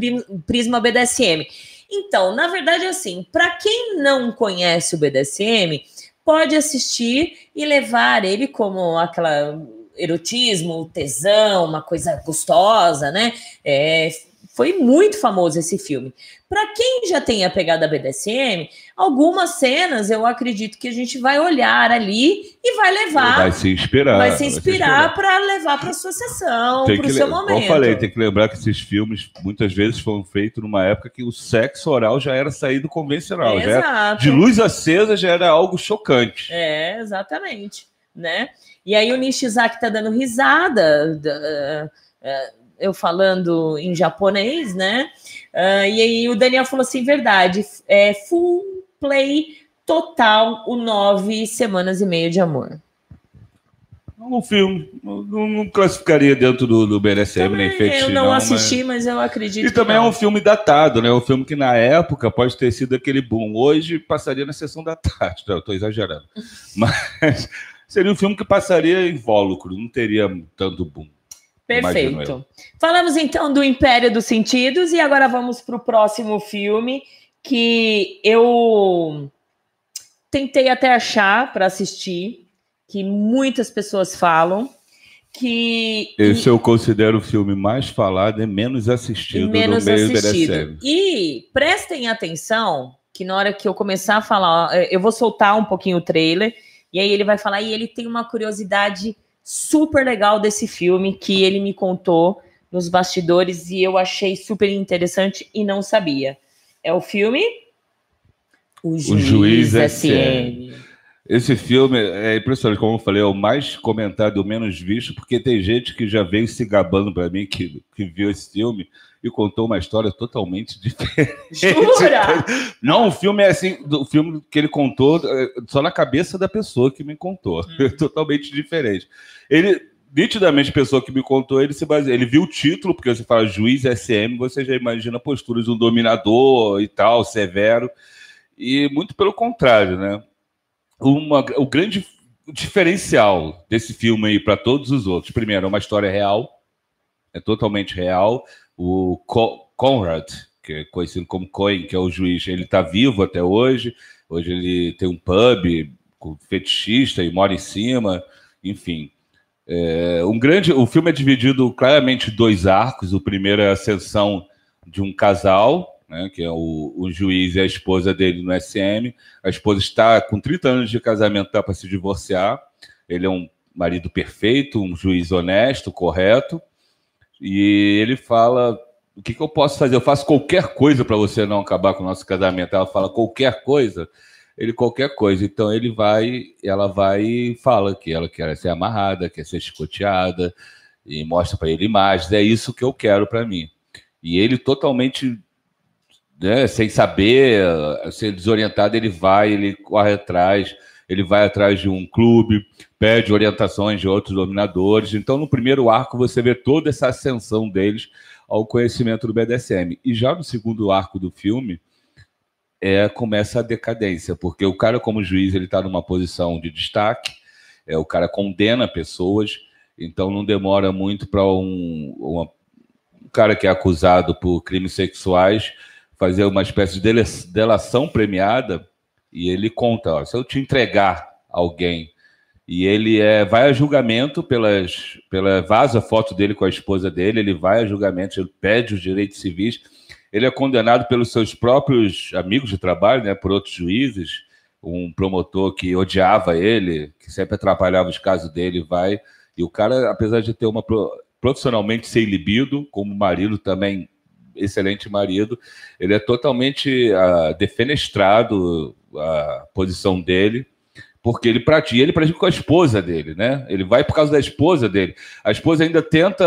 prisma BDSM. Então, na verdade, assim, para quem não conhece o BDSM, pode assistir e levar ele como aquela erotismo, tesão, uma coisa gostosa, né? É, Foi muito famoso esse filme. Para quem já tem a pegada BDSM, algumas cenas eu acredito que a gente vai olhar ali e vai levar. Vai se inspirar. Vai se inspirar para levar para sua sessão, para o seu momento. Como eu falei, tem que lembrar que esses filmes muitas vezes foram feitos numa época que o sexo oral já era saído convencional. É, era, de luz acesa já era algo chocante. É, exatamente. Né? E aí o Nishizaki tá dando risada. Uh, eu falando em japonês, né? Uh, e aí o Daniel falou assim: verdade, é full play total o nove semanas e meia de amor. Um filme, não, não classificaria dentro do, do BDSM também, nem feito. Eu não, não assisti, mas... mas... eu acredito. E também não. é um filme datado, né? Um filme que na época pode ter sido aquele boom. Hoje passaria na sessão da tarde, eu estou exagerando. mas seria um filme que passaria invólucro, não teria tanto boom. Perfeito. Falamos então do Império dos Sentidos e agora vamos para o próximo filme que eu tentei até achar para assistir, que muitas pessoas falam. Que, Esse eu considero o filme mais falado e menos assistido e menos no meio assistido. E prestem atenção que na hora que eu começar a falar, eu vou soltar um pouquinho o trailer e aí ele vai falar e ele tem uma curiosidade super legal desse filme que ele me contou nos bastidores e eu achei super interessante e não sabia. É o filme O Juiz, o Juiz SM. Esse filme é impressionante, como eu falei, é o mais comentado, o menos visto, porque tem gente que já veio se gabando para mim que, que viu esse filme e contou uma história totalmente diferente. Jura? Não, o filme é assim, o filme que ele contou é, só na cabeça da pessoa que me contou, hum. totalmente diferente. Ele nitidamente a pessoa que me contou, ele se baseia, ele viu o título, porque você fala juiz SM, você já imagina posturas de um dominador e tal, severo, e muito pelo contrário, né? Uma, o grande diferencial desse filme aí para todos os outros, primeiro, é uma história real, é totalmente real, o Conrad, que é conhecido como Cohen, que é o juiz, ele está vivo até hoje. Hoje ele tem um pub com fetichista e mora em cima, enfim. É, um grande, o filme é dividido claramente em dois arcos. O primeiro é a ascensão de um casal, né, que é o, o, juiz e a esposa dele no SM. A esposa está com 30 anos de casamento, está para se divorciar. Ele é um marido perfeito, um juiz honesto, correto. E ele fala: o que, que eu posso fazer? Eu faço qualquer coisa para você não acabar com o nosso casamento. Ela fala qualquer coisa. Ele qualquer coisa. Então ele vai, ela vai e fala que ela quer ser amarrada, quer ser chicoteada e mostra para ele imagens. É isso que eu quero para mim. E ele totalmente né, sem saber, ser desorientado, ele vai, ele corre atrás ele vai atrás de um clube, pede orientações de outros dominadores. Então, no primeiro arco, você vê toda essa ascensão deles ao conhecimento do BDSM. E já no segundo arco do filme, é, começa a decadência, porque o cara, como juiz, ele está numa posição de destaque, é, o cara condena pessoas, então não demora muito para um, um cara que é acusado por crimes sexuais fazer uma espécie de delação premiada e ele conta, ó, se eu te entregar alguém e ele é, vai a julgamento pelas, pela vaza foto dele com a esposa dele, ele vai a julgamento, ele pede os direitos civis, ele é condenado pelos seus próprios amigos de trabalho, né, por outros juízes, um promotor que odiava ele, que sempre atrapalhava os casos dele, vai e o cara, apesar de ter uma profissionalmente sem libido, como marido também excelente marido, ele é totalmente uh, defenestrado, a posição dele, porque ele pratica, ele pratica com a esposa dele, né? Ele vai por causa da esposa dele. A esposa ainda tenta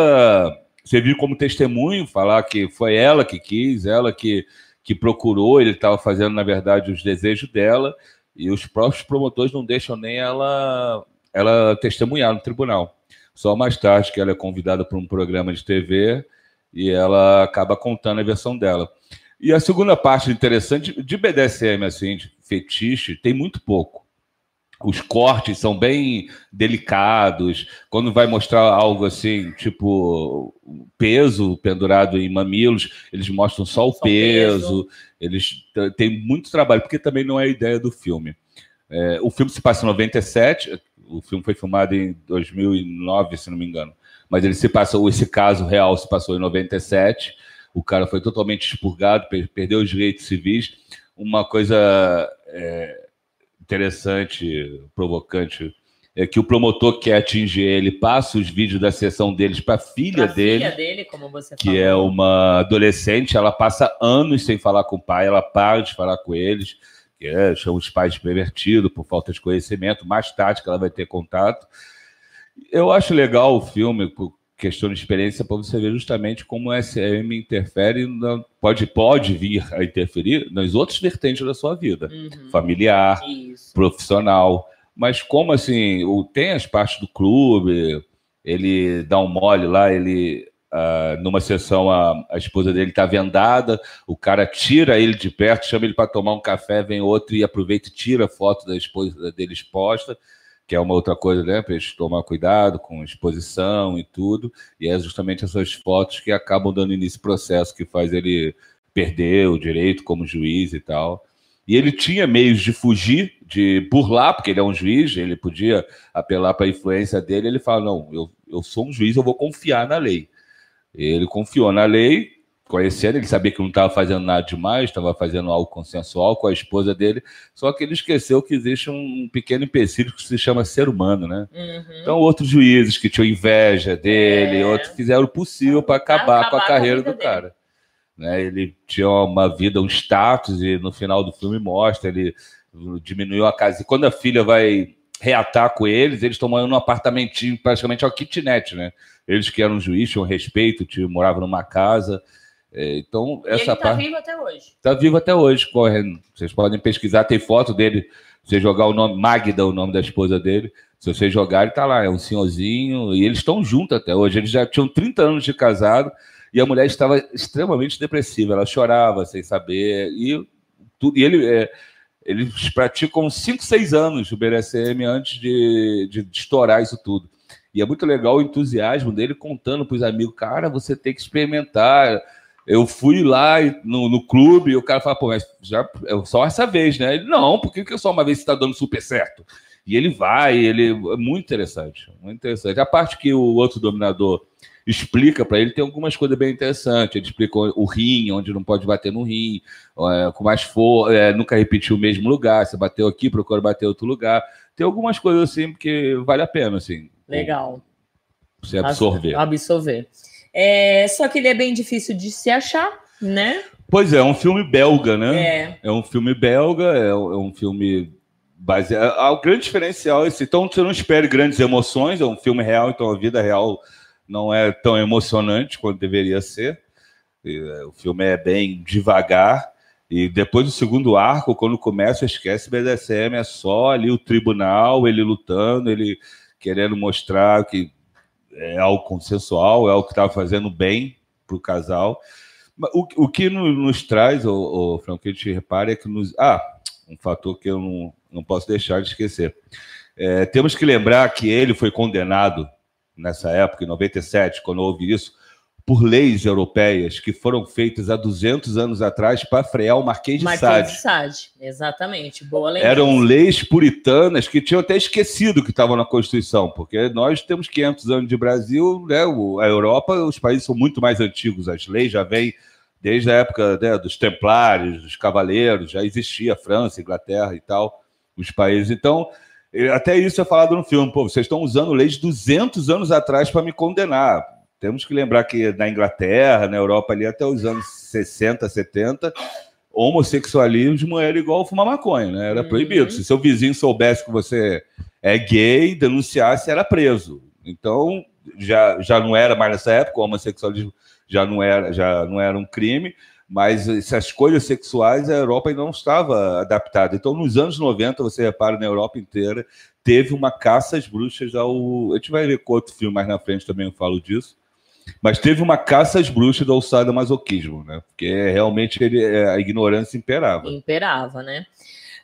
servir como testemunho, falar que foi ela que quis, ela que, que procurou, ele estava fazendo, na verdade, os desejos dela, e os próprios promotores não deixam nem ela, ela testemunhar no tribunal. Só mais tarde que ela é convidada para um programa de TV e ela acaba contando a versão dela. E a segunda parte interessante de BDSM, assim, de fetiche, tem muito pouco. Os cortes são bem delicados. Quando vai mostrar algo assim, tipo peso pendurado em mamilos, eles mostram só o peso. peso. Eles têm muito trabalho, porque também não é a ideia do filme. É, o filme se passa em 97, o filme foi filmado em 2009, se não me engano. Mas ele se passou, esse caso real se passou em 97 o cara foi totalmente expurgado, perdeu os direitos civis. Uma coisa é, interessante, provocante, é que o promotor quer atingir ele, passa os vídeos da sessão deles para a filha dele, filha dele, como você que é falou. é uma adolescente, ela passa anos sem falar com o pai, ela para de falar com eles, que é, chama os pais de pervertido por falta de conhecimento, mais tarde que ela vai ter contato. Eu acho legal o filme, por questão de experiência, para você ver justamente como o SM interfere, na, pode, pode vir a interferir nas outras vertentes da sua vida, Uhum. familiar, Isso. profissional. Mas como assim, o, tem as partes do clube, ele dá um mole lá, ele ah, numa sessão a, a esposa dele está vendada, o cara tira ele de perto, chama ele para tomar um café, vem outro e aproveita e tira a foto da esposa dele exposta, que é uma outra coisa, né, para tomar cuidado com exposição e tudo. E é justamente essas fotos que acabam dando início ao processo que faz ele perder o direito como juiz e tal. E ele tinha meios de fugir, de burlar, porque ele é um juiz, ele podia apelar para a influência dele. Ele fala: Não, eu, eu sou um juiz, eu vou confiar na lei. Ele confiou na lei, conhecendo, ele sabia que não estava fazendo nada demais, estava fazendo algo consensual com a esposa dele, só que ele esqueceu que existe um pequeno empecilho que se chama ser humano, né? Uhum. Então, outros juízes que tinham inveja dele, É. outros fizeram o possível para acabar, acabar com com a a carreira vida do dele. cara. Né? Ele tinha uma vida, um status, e no final do filme mostra, ele diminuiu a casa. E quando a filha vai reatar com eles, eles estão morando num apartamentinho, praticamente uma kitnet, né? Eles que eram juízes, tinham respeito, tinham, moravam numa casa. É, Então, E essa ele tá parte. vivo até hoje. Tá vivo até hoje, correndo. Vocês podem pesquisar, tem foto dele. Você jogar o nome, Magda, o nome da esposa dele. Se você jogar, ele tá lá, é um senhorzinho. E eles estão juntos até hoje. Eles já tinham 30 anos de casado e a mulher estava extremamente depressiva. Ela chorava sem saber. E, tudo, e ele, é, eles praticam 5, 6 anos o BDSM antes de, de, de estourar isso tudo. E é muito legal o entusiasmo dele contando para os amigos: cara, você tem que experimentar. Eu fui lá no, no clube e o cara fala, pô, mas já, é só essa vez, né? Ele, não, por que que só uma vez está dando super certo? E ele vai, ele é muito interessante, muito interessante. A parte que o outro dominador explica para ele tem algumas coisas bem interessantes. Ele explica o rim, onde não pode bater no rim, é, com mais força, é, nunca repetir o mesmo lugar. Você bateu aqui, procura bater outro lugar. Tem algumas coisas assim que vale a pena, assim, Legal. você absorver. Absorver. É, só que ele é bem difícil de se achar, né? Pois é, é um filme belga, né? É. É um filme belga, é, um é um filme baseado. O grande diferencial é esse. Então, você não espere grandes emoções, é um filme real, então a vida real não é tão emocionante quanto deveria ser. E, é, o filme é bem devagar. E depois do segundo arco, quando começa, esquece BDSM, é só ali o tribunal, ele lutando, ele querendo mostrar que é algo consensual, é algo que estava fazendo bem para o casal. O, o que no- nos traz, o, o Franco, que a gente repara é que nos. Ah, um fator que eu não, não posso deixar de esquecer. É, temos que lembrar que ele foi condenado nessa época, em 97, quando houve isso, por leis europeias que foram feitas há 200 anos atrás para frear o Marquês de Marquês Sade. de Sade. Exatamente. Boa lembrança. Eram leis puritanas que tinham até esquecido que estavam na Constituição, porque nós temos 500 anos de Brasil, né? a Europa, os países são muito mais antigos, as leis já vêm desde a época né, dos Templários, dos Cavaleiros, já existia França, Inglaterra e tal, os países. Então, eh, até isso é falado no filme, pô, vocês estão usando leis 200 anos atrás para me condenar. Temos que lembrar que na Inglaterra, na Europa ali até os anos 60, 70, homossexualismo era igual fumar maconha, né? Era Uhum. proibido. Se seu vizinho soubesse que você é gay, denunciasse, era preso. Então, já, já não era mais nessa época, o homossexualismo já não era, já não era um crime, mas essas coisas sexuais a Europa ainda não estava adaptada. Então, nos anos 90, você repara, na Europa inteira, teve uma caça às bruxas ao. A gente vai ver com outro filme mais na frente também eu falo disso. Mas teve uma caça às bruxas do sadomasoquismo, né? Porque realmente ele, é, a ignorância imperava. Imperava, né?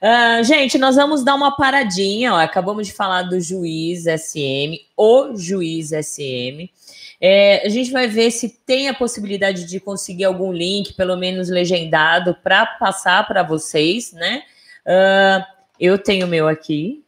Ah, gente, nós vamos dar uma paradinha. Ó. Acabamos de falar do juiz SM, o juiz SM. É, a gente vai ver se tem a possibilidade de conseguir algum link, pelo menos legendado, para passar para vocês, né? Ah, eu tenho o meu aqui.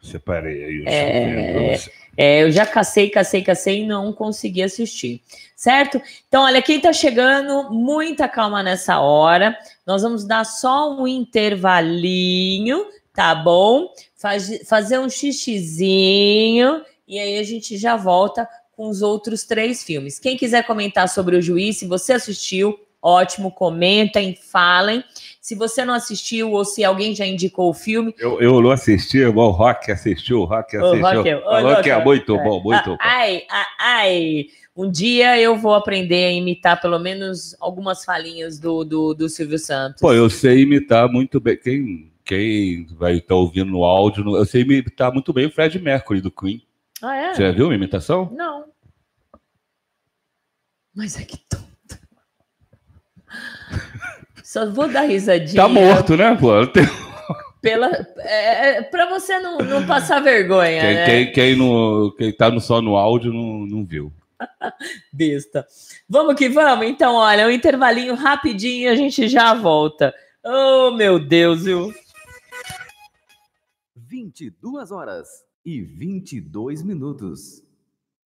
Separei aí. É. é, eu já cacei, cacei, cacei e não consegui assistir. Certo? Então, olha, quem tá chegando, muita calma nessa hora. Nós vamos dar só um intervalinho, tá bom? Faz- fazer um xixizinho e aí a gente já volta com os outros três filmes. Quem quiser comentar sobre o juiz, se você assistiu, ótimo, comentem, falem. Se você não assistiu ou se alguém já indicou o filme, Eu, eu não assisti, o Rock assistiu, o Rock assistiu. Rock, Falou que é Rock, muito bom, muito Ah, bom. Ai, ai. Um dia eu vou aprender a imitar pelo menos algumas falinhas do, do, do Silvio Santos. Pô, eu sei imitar muito bem. Quem, quem vai estar ouvindo no áudio, eu sei imitar muito bem o Fred Mercury do Queen. Ah, é? Você já viu uma imitação? Não. Mas é que tonto. Só vou dar risadinha. Tá morto, né, pô? Pela, é, é, pra você não, não passar vergonha, Quem, né? quem, quem, no, quem tá no, só no áudio não, não viu. Besta. Vamos que vamos? Então, olha, um intervalinho rapidinho e a gente já volta. Oh, meu Deus, viu? 22 horas e 22 minutos.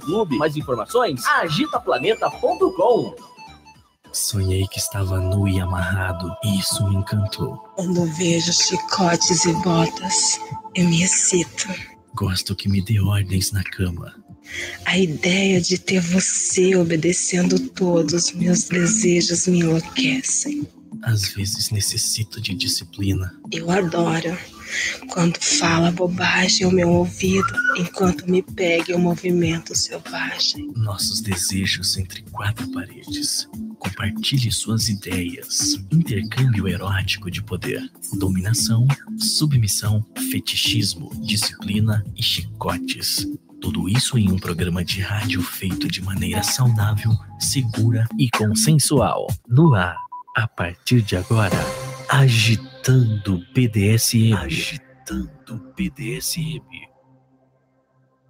clube. Mais informações? agitaplaneta.com Sonhei que estava nu e amarrado, e isso me encantou. Quando vejo chicotes e botas, eu me excito. Gosto que me dê ordens na cama. A ideia de ter você obedecendo todos os meus desejos me enlouquecem. Às vezes necessito de disciplina. Eu adoro quando fala bobagem ao meu ouvido enquanto me pega em um movimento selvagem. Nossos desejos entre quatro paredes. Compartilhe suas ideias. Intercâmbio erótico de poder. Dominação, submissão, fetichismo, disciplina e chicotes. Tudo isso em um programa de rádio feito de maneira saudável, segura e consensual. No ar, a partir de agora, agitando BDSM. Agitando BDSM.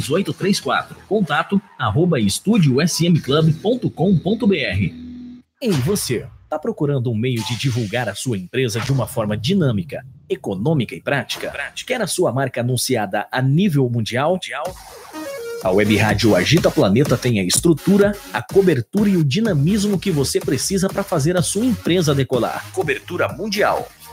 3834. Contato arroba estudiosmclub.com.br. Ei, você, tá procurando um meio de divulgar a sua empresa de uma forma dinâmica, econômica e prática? Quer a sua marca anunciada a nível mundial? A Web Rádio Agita Planeta tem a estrutura, a cobertura e o dinamismo que você precisa para fazer a sua empresa decolar. Cobertura mundial.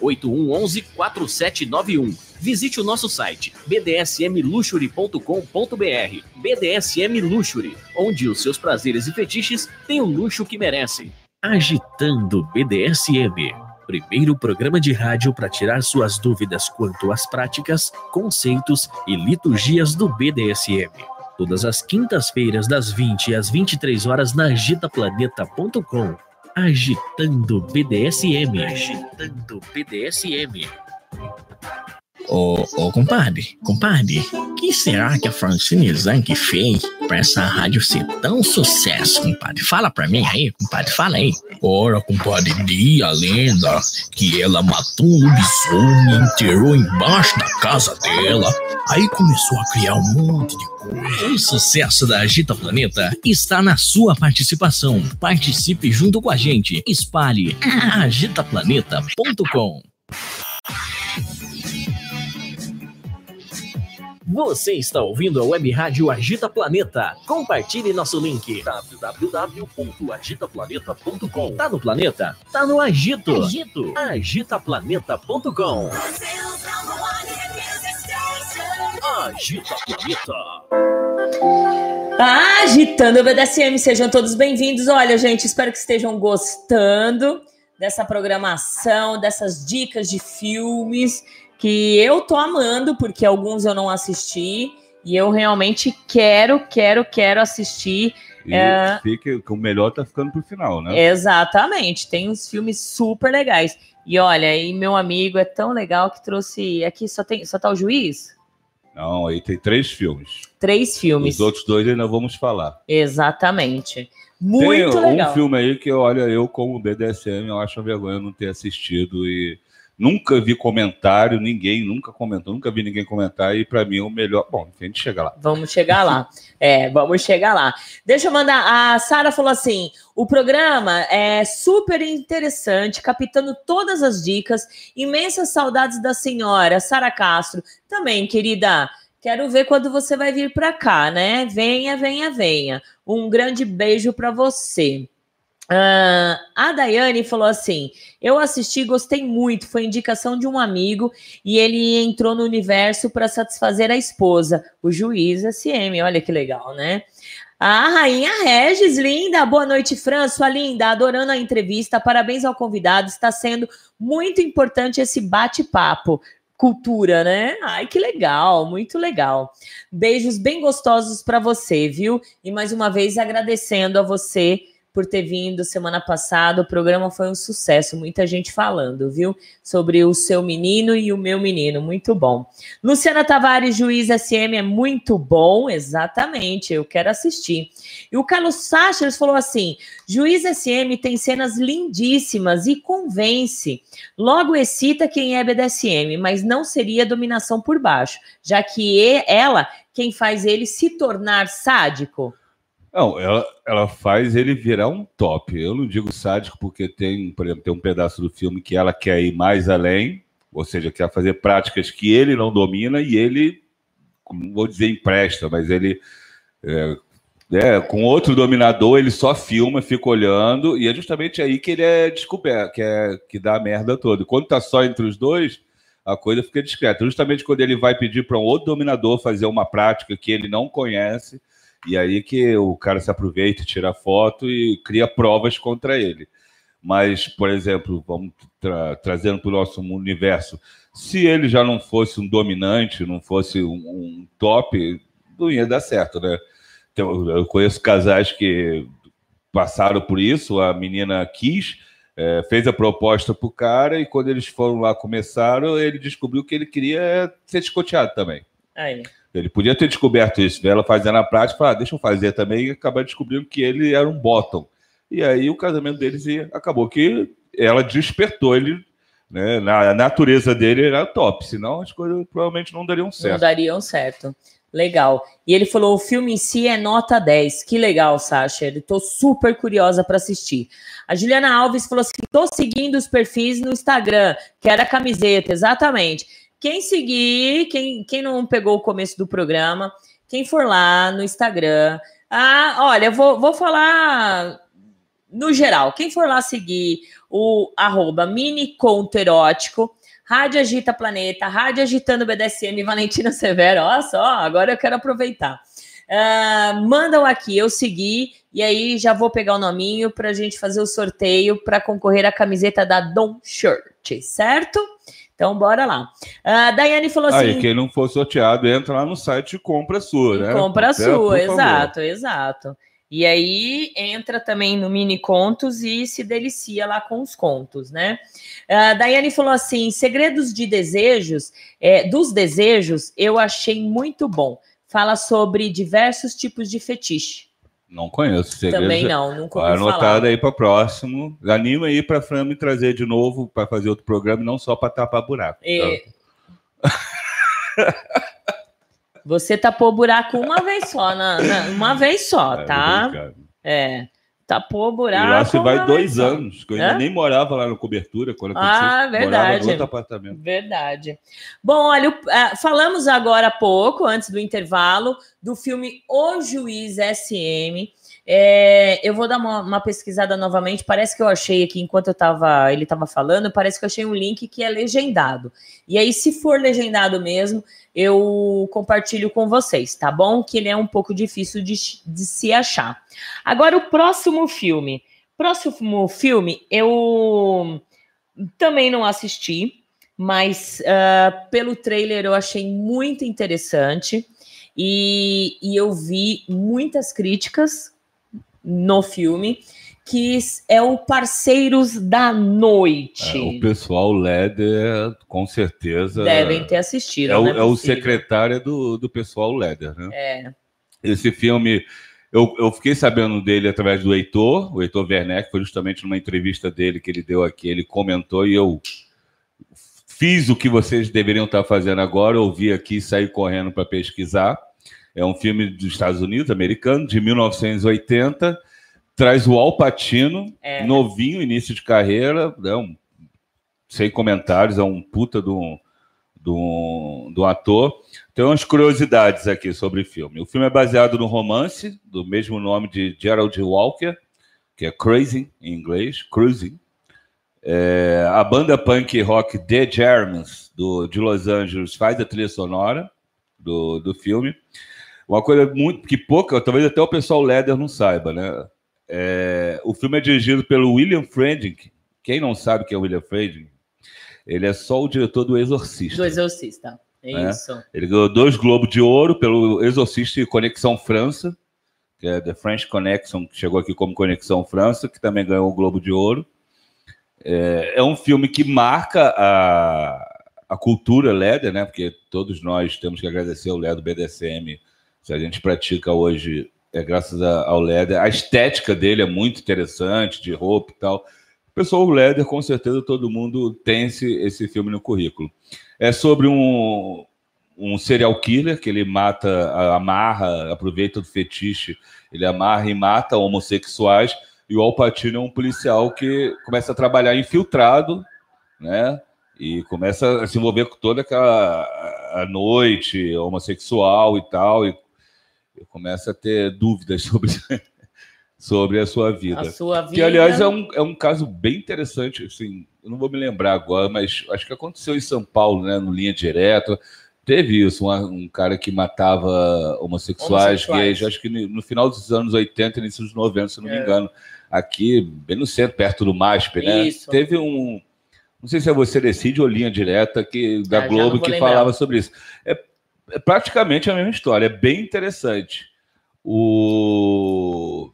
8111 4791. Visite o nosso site bdsmluxury.com.br. BDSM Luxury, onde os seus prazeres e fetiches têm o luxo que merecem. Agitando BDSM. Primeiro programa de rádio para tirar suas dúvidas quanto às práticas, conceitos e liturgias do BDSM. Todas as quintas-feiras, das 20 às 23 horas, na agitaplaneta.com. Agitando BDSM. Agitando BDSM. Ô, ô, compadre, compadre, que será que a Francine Zanck fez pra essa rádio ser tão sucesso, compadre? Fala pra mim aí, compadre, fala aí. Ora, compadre, diz a lenda que ela matou um lobisomem e enterrou embaixo da casa dela. Aí começou a criar um monte de coisa. O sucesso da Agita Planeta está na sua participação. Participe junto com a gente. Espalhe agitaplaneta.com. Você está ouvindo a web rádio Agita Planeta. Compartilhe nosso link www.agitaplaneta.com. Tá no planeta? Tá no agito. Agito. Agitaplaneta.com. Agita Planeta. Tá agitando o BDSM, sejam todos bem-vindos. Olha, gente, espero que estejam gostando dessa programação, dessas dicas de filmes que eu tô amando, porque alguns eu não assisti, e eu realmente quero, quero, quero assistir. E É. fica, que o melhor tá ficando pro final, né? Exatamente, tem uns filmes super legais. E olha, e meu amigo é tão legal que trouxe. Aqui só tem só tá o juiz? Não, aí tem três filmes. Três filmes. Os outros dois ainda vamos falar. Exatamente. Muito tem legal. um filme aí que, olha, eu como BDSM, eu acho uma vergonha não ter assistido e nunca vi comentário, ninguém nunca comentou, nunca vi ninguém comentar e pra mim é o melhor. Bom, a gente chega lá. Vamos chegar lá. É, vamos chegar lá. Deixa eu mandar. A Sara falou assim: o programa é super interessante, captando todas as dicas. Imensas saudades da senhora, Sara Castro. Também, querida. Quero ver quando você vai vir para cá, né? Venha, venha, venha. Um grande beijo para você. Ah, a Daiane falou assim: Eu assisti, gostei muito. Foi indicação de um amigo e ele entrou no universo para satisfazer a esposa, o juiz SM. Olha que legal, né? A rainha Regis, linda. Boa noite, Fran, sua linda. Adorando a entrevista. Parabéns ao convidado. Está sendo muito importante esse bate-papo. Cultura, né? Ai, que legal, muito legal. Beijos bem gostosos para você, viu? E mais uma vez agradecendo a você por ter vindo semana passada. O programa foi um sucesso, muita gente falando, viu? Sobre o seu menino e o meu menino, muito bom. Luciana Tavares, juiz SM, é muito bom, exatamente, eu quero assistir. E o Carlos Sachers falou assim: juiz SM tem cenas lindíssimas e convence. Logo excita quem é BDSM, mas não seria dominação por baixo, já que ela quem faz ele se tornar sádico. Não, ela, ela faz ele virar um top. Eu não digo sádico porque tem, por exemplo, tem um pedaço do filme que ela quer ir mais além, ou seja, quer fazer práticas que ele não domina e ele, não vou dizer empresta, mas ele é, é, com outro dominador ele só filma, fica olhando e é justamente aí que ele é descoberto, que é que dá a merda toda. Quando tá só entre os dois, a coisa fica discreta. Justamente quando ele vai pedir para um outro dominador fazer uma prática que ele não conhece, e aí que o cara se aproveita, tira foto e cria provas contra ele. Mas, por exemplo, vamos tra trazendo para o nosso universo, se ele já não fosse um dominante, não fosse um, um top, não ia dar certo, né? Então, eu conheço casais que passaram por isso, a menina quis, é, fez a proposta para o cara e quando eles foram lá, começaram, ele descobriu que ele queria ser escoteado também. Aí. Ele podia ter descoberto isso, ver ela fazendo a prática, falar, ah, deixa eu fazer também, e acabar descobrindo que ele era um bottom. E aí o casamento deles ia, acabou que ela despertou ele, né? Na natureza dele era top, senão as coisas provavelmente não dariam Não certo. dariam certo. Legal. E ele falou: o filme em si é nota 10. Que legal, Sasha. Estou super curiosa para assistir. A Juliana Alves falou assim: estou seguindo os perfis no Instagram. Quero a camiseta, exatamente. Quem seguir, quem, quem não pegou o começo do programa, quem for lá no Instagram. Ah, olha, vou, vou falar no geral. Quem for lá seguir o arroba mini conto erótico, Rádio Agita Planeta, Rádio Agitando BDSM, Valentina Severo, olha só, agora eu quero aproveitar. Ah, mandam aqui, eu segui, e aí já vou pegar o nominho para a gente fazer o sorteio para concorrer à camiseta da Dom Shirt, certo? Então, bora lá. A Daiane falou assim: Aí, quem não for sorteado, entra lá no site e compra a sua, né? compra a sua, favor. exato, exato. E aí entra também no mini contos e se delicia lá com os contos, né? A Daiane falou assim: segredos de desejos, é, dos desejos, eu achei muito bom. Fala sobre diversos tipos de fetiche. Não conheço. Segredos, Também não, nunca ouvi Anotado falar. aí para próximo. Anima aí para Fran me trazer de novo para fazer outro programa, e não só para tapar buraco. É. Você tapou buraco uma vez só, na, na- uma vez só, É, tá? É. Tapou o buraco. lá se vai dois só. anos, que eu ainda Hã? nem morava lá na cobertura. Quando Ah, aconteceu, verdade. Morava apartamento. Verdade. Bom, olha, ah, falamos agora há pouco, antes do intervalo, do filme O Juiz SM. É, eu vou dar uma, uma pesquisada novamente. Parece que eu achei aqui, enquanto eu tava, ele estava falando, parece que eu achei um link que é legendado. E aí, se for legendado mesmo, eu compartilho com vocês, tá bom? Que ele é um pouco difícil de, de se achar. Agora, o próximo filme. Próximo filme, eu também não assisti, mas ah, pelo trailer eu achei muito interessante e, e eu vi muitas críticas no filme, que é o Parceiros da Noite. É, o pessoal Leder, com certeza. Devem ter assistido. É o, não é o secretário do, do pessoal Leder, né? É. Esse filme, eu, eu fiquei sabendo dele através do Heitor, o Heitor Werneck, foi justamente numa entrevista dele que ele deu aqui, ele comentou e eu fiz o que vocês deveriam estar fazendo agora, ouvi aqui e saí correndo para pesquisar. É um filme dos Estados Unidos, americano, de 1980, traz o Al Pacino, É. novinho, início de carreira, né, um, sem comentários, é um puta de um, de um, de um ator. Tem umas curiosidades aqui sobre o filme. O filme é baseado no romance do mesmo nome de Gerald Walker, que é Crazy em inglês, Cruising. É, a banda punk rock The Germans, do, de Los Angeles, faz a trilha sonora do, do filme. Uma coisa muito que pouca, talvez até o pessoal Leder não saiba, né? É, o filme é dirigido pelo William Friedkin. Quem não sabe quem é o William Friedkin? Ele é só o diretor do Exorcista. Do Exorcista. É É. isso. Ele ganhou dois Globos de Ouro pelo Exorcista e Conexão França, que é The French Connection, que chegou aqui como Conexão França, que também ganhou o Globo de Ouro. É, é um filme que marca a, a cultura Leder, né? Porque todos nós temos que agradecer ao Leder BDSM. Se a gente pratica hoje, é graças ao Leder. A estética dele é muito interessante, de roupa e tal. O pessoal Leder, com certeza, todo mundo tem esse, esse filme no currículo. É sobre um, um serial killer que ele mata, amarra, aproveita do fetiche, ele amarra e mata homossexuais. E o Al Pacino é um policial que começa a trabalhar infiltrado, né? E começa a se envolver com toda aquela noite homossexual e tal, e, e começa a ter dúvidas sobre, sobre a sua vida. A sua vida. Que, aliás, é um, é um caso bem interessante, assim, eu não vou me lembrar agora, mas acho que aconteceu em São Paulo, né, no Linha Direta, teve isso, uma- um, cara que matava homossexuais, Homossexuais. gays, acho que no, no final dos anos 80, início dos 90, se eu não me É. engano, aqui, bem no centro, perto do MASP, né, Isso. teve um, não sei se é Você Decide ou Linha Direta, que, da Ah, Globo, que falava sobre isso. É, é praticamente a mesma história, é bem interessante. O,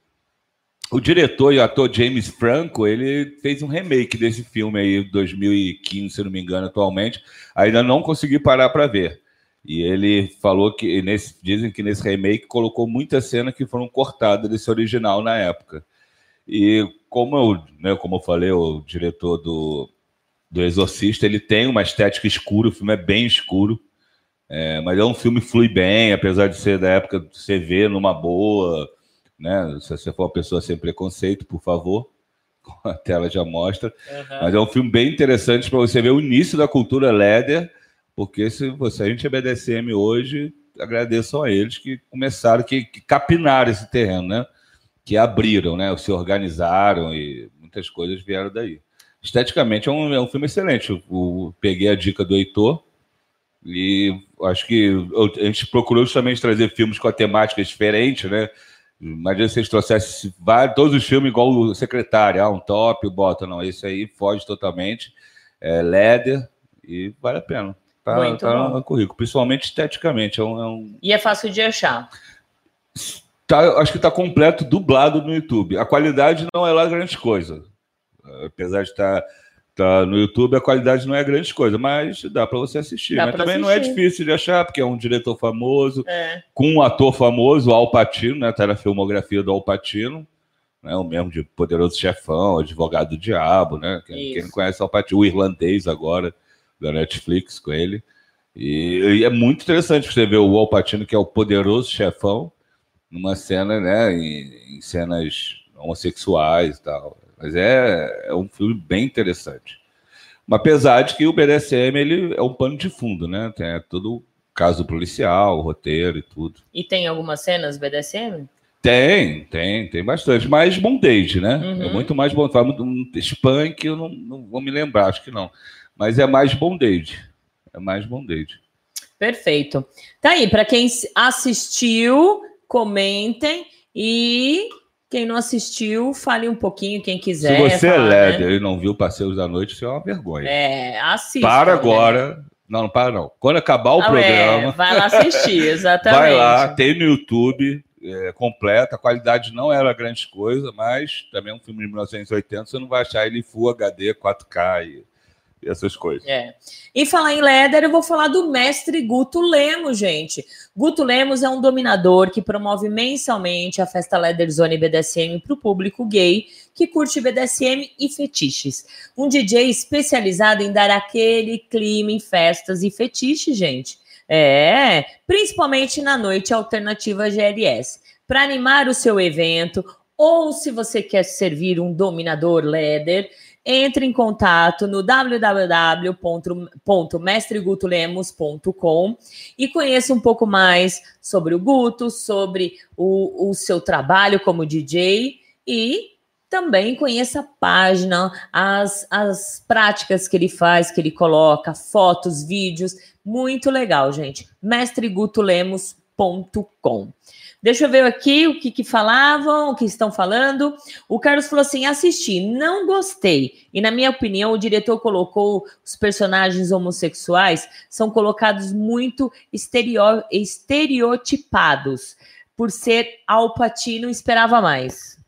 o diretor e ator James Franco, ele fez um remake desse filme aí, 2015, se não me engano, atualmente. Ainda não consegui parar para ver. E ele falou que, nesse, dizem que nesse remake colocou muitas cenas que foram cortadas desse original na época. E como eu, né, como eu falei, o diretor do, do Exorcista, ele tem uma estética escura, o filme é bem escuro. É, mas é um filme que flui bem, apesar de ser da época você vê numa boa, né? Se você for uma pessoa sem preconceito, por favor, a tela já mostra. Aham. Mas é um filme bem interessante para você ver o início da cultura Leder, porque se você a gente é BDSM hoje, agradeçam a eles que começaram, que, que capinaram esse terreno, né? Que abriram, né? Se organizaram e muitas coisas vieram daí. Esteticamente é um, é um filme excelente. Eu, eu peguei a dica do Heitor e acho que eu- a gente procurou justamente trazer filmes com a temática diferente, né? Imagina se vocês trouxessem vários, todos os filmes igual o Secretário, ah, um top, bota, não, esse aí foge totalmente, é Leder e vale a pena. Tá, Muito tá no currículo, principalmente esteticamente. É um, é um- E é fácil de achar. Tá, acho que está completo dublado no YouTube. A qualidade não é lá grande coisa. Apesar de estar tá, tá no YouTube, a qualidade não é grande coisa, mas dá para você assistir. Dá mas também não é assistir. difícil de achar, porque é um diretor famoso, É. com um ator famoso, o Al Pacino, né? Tá na filmografia do Al Pacino, né? O mesmo de Poderoso Chefão, Advogado do Diabo, né? Quem, quem não conhece Al Pacino, o irlandês agora, da Netflix com ele. E, e é muito interessante você ver o Al Pacino, que é o Poderoso Chefão, numa cena, né? Em, em cenas homossexuais e tal. Mas é, é um filme bem interessante. Mas apesar de que o BDSM ele é um pano de fundo, né? Tem todo o caso policial, o roteiro e tudo. E tem algumas cenas BDSM? Tem, tem, tem bastante. Mais bondage, né? Uhum. É muito mais bondage. Fala muito- Um spunk, eu não, não vou me lembrar, acho que não. Mas é mais bondage. É mais bondage. Perfeito. Tá aí, para quem assistiu, comentem e quem não assistiu, fale um pouquinho, quem quiser. Se você é falar, né? lerdo e não viu Passeios da Noite, isso é uma vergonha. É, assista. para né? agora. Não, não para não. Quando acabar o Ah, é, programa. vai lá assistir, exatamente. Vai lá, tem no YouTube, é, completa. A qualidade não era grande coisa, mas também é um filme de 1980, você não vai achar ele Full HD, 4K e, e essas coisas. É. E falar em Leder, eu vou falar do mestre Guto Lemos, gente. Guto Lemos é um dominador que promove mensalmente a festa Leder Zone BDSM para o público gay que curte BDSM e fetiches. Um DJ especializado em dar aquele clima em festas e fetiches, gente. É, principalmente na noite alternativa GLS. Para animar o seu evento, ou se você quer servir um dominador Leder, entre em contato no www.mestregutolemos.com e conheça um pouco mais sobre o Guto, sobre o, o seu trabalho como DJ e também conheça a página, as, as práticas que ele faz, que ele coloca, fotos, vídeos. Muito legal, gente. mestregutolemos.com. Deixa eu ver aqui o que, que falavam, o que estão falando. O Carlos falou assim: assisti, não gostei. E, na minha opinião, o diretor colocou os personagens homossexuais são colocados muito estereo- estereotipados. Por ser Alpatino, esperava mais.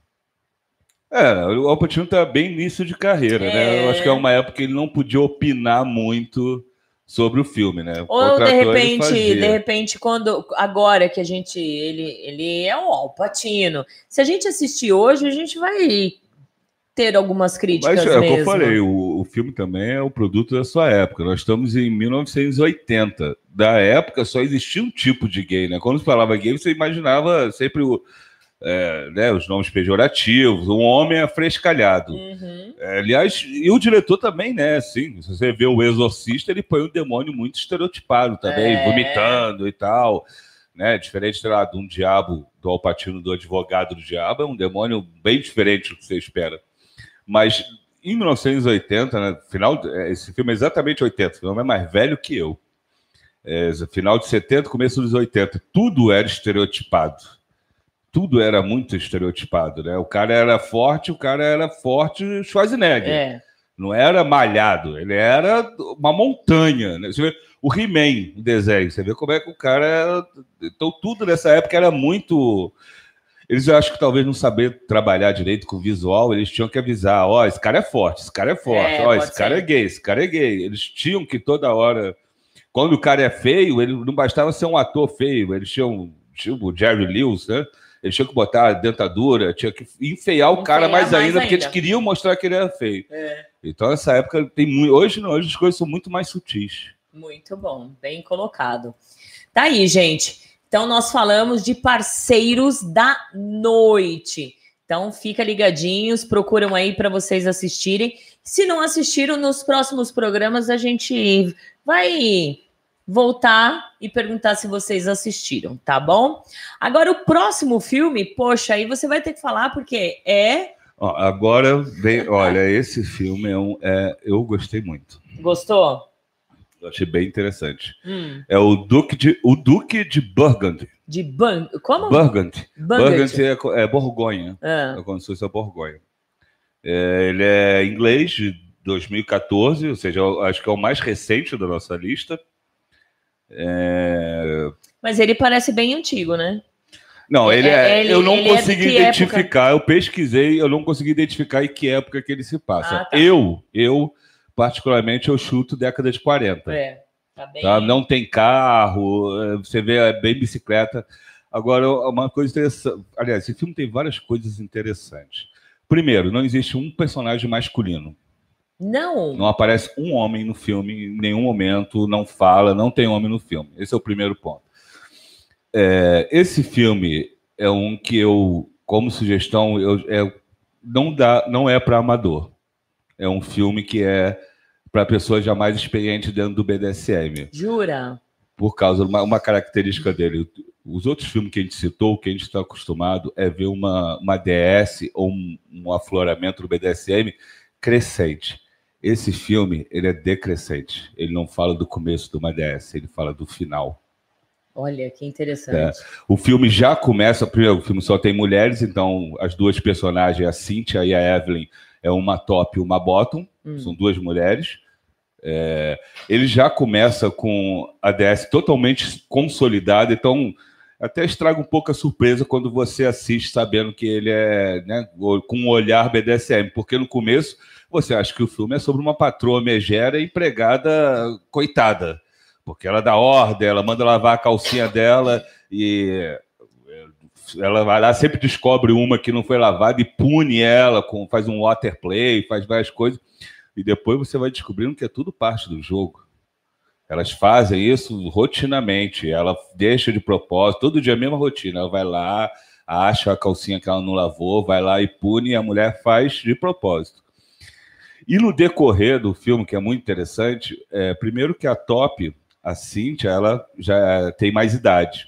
É, o Alpatino tá bem início de carreira, né? Eu É. acho que é uma época que ele não podia opinar muito sobre o filme, né? Ou de repente, de repente, quando agora que a gente ele ele é um Alpatino. Se a gente assistir hoje, a gente vai ter algumas críticas Mas é o que mesmo. eu falei, o, o filme também é o produto da sua época. Nós estamos em 1980. Da época só existia um tipo de gay, né? Quando se falava gay, você imaginava sempre o, é, né, os nomes pejorativos, um homem afrescalhado. Uhum. É, aliás, e o diretor também, né? Assim, se você vê o Exorcista, ele põe um demônio muito estereotipado também, É. vomitando e tal. Né? Diferente, lá, de um diabo, do Alpatino, do advogado do diabo, é um demônio bem diferente do que você espera. Mas em 1980, né, final, é, esse filme é exatamente 80, o filme é mais velho que eu. É, final de 70, começo dos 80, tudo era estereotipado. Tudo era muito estereotipado, né? O cara era forte, o cara era forte Schwarzenegger. É. Não era malhado, ele era uma montanha. Né? Você vê o He-Man, o desenho, você vê como é que o cara era. Então, tudo nessa época era muito. Eles eu acho que talvez não saber trabalhar direito com o visual, eles tinham que avisar: ó, esse cara é forte, esse cara é forte, É, ó, pode esse cara ser. é gay, esse cara é gay. Eles tinham que toda hora. Quando o cara é feio, ele não bastava ser um ator feio, eles tinham, tipo o Jerry Lewis, né? Eles tinham que botar a dentadura, tinha que enfeiar o cara mais, mais ainda, porque ainda. eles queriam mostrar que ele era feio. É. Então, essa época tem muito. Hoje não, hoje as coisas são muito mais sutis. Muito bom, bem colocado. Tá aí, gente. Então, nós falamos de parceiros da noite. Então, fica ligadinhos, procuram aí para vocês assistirem. Se não assistiram, nos próximos programas a gente vai voltar e perguntar se vocês assistiram, tá bom? Agora, o próximo filme, poxa, aí você vai ter que falar, porque é. Ó, agora, vem, olha, esse filme é um. é- eu gostei muito. Gostou? Eu achei bem interessante. Hum, É o Duque de, o Duque de Burgundy. de Ban. Como? Burgundy. Burgundy. Burgundy é, é Borgonha. Ah, É como se fosse a Borgonha. É, ele é inglês de 2014, ou seja, eu acho que é o mais recente da nossa lista. É, mas ele parece bem antigo, né? Não, ele é. ele- eu não é consegui que identificar, eu pesquisei, eu não consegui identificar em que época que ele se passa. Ah, tá. Eu, eu, particularmente, eu chuto década de 40. É, tá bem. tá? Não tem carro, eh, você vê é bem bicicleta. Agora, uma coisa interessante. Aliás, esse filme tem várias coisas interessantes. Primeiro, não existe um personagem masculino. Não. Não aparece um homem no filme em nenhum momento, não fala, não tem homem no filme. Esse é o primeiro ponto. É, esse filme é um que eu, como sugestão, eu, é, não, dá, não é para amador. É um filme que é para pessoas já mais experientes dentro do BDSM Jura? por causa de uma, uma característica dele. Os outros filmes que a gente citou, que a gente está acostumado é ver uma, uma DS ou um, um afloramento do BDSM crescente. Esse filme, ele é decrescente. Ele não fala do começo de uma DS, ele fala do final. Olha, que interessante. O filme já começa, primeiro, o filme só tem mulheres, então as duas personagens, a Cynthia e a Evelyn, é uma top e uma bottom, Hum. são duas mulheres. É, ele já começa com a DS totalmente consolidada, então até estraga um pouco a surpresa quando você assiste sabendo que ele é né, com um olhar BDSM, porque no começo você acha que o filme é sobre uma patroa megera empregada coitada, porque ela dá ordem, ela manda lavar a calcinha dela e ela vai lá, sempre descobre uma que não foi lavada e pune ela, com, faz um waterplay, faz várias coisas. E depois você vai descobrindo que é tudo parte do jogo. Elas fazem isso rotinamente. Ela deixa de propósito, todo dia a mesma rotina. Ela vai lá, acha a calcinha que ela não lavou, vai lá e pune, e a mulher faz de propósito. E no decorrer do filme, que é muito interessante, é, primeiro que a Top, a Cynthia, ela já tem mais idade.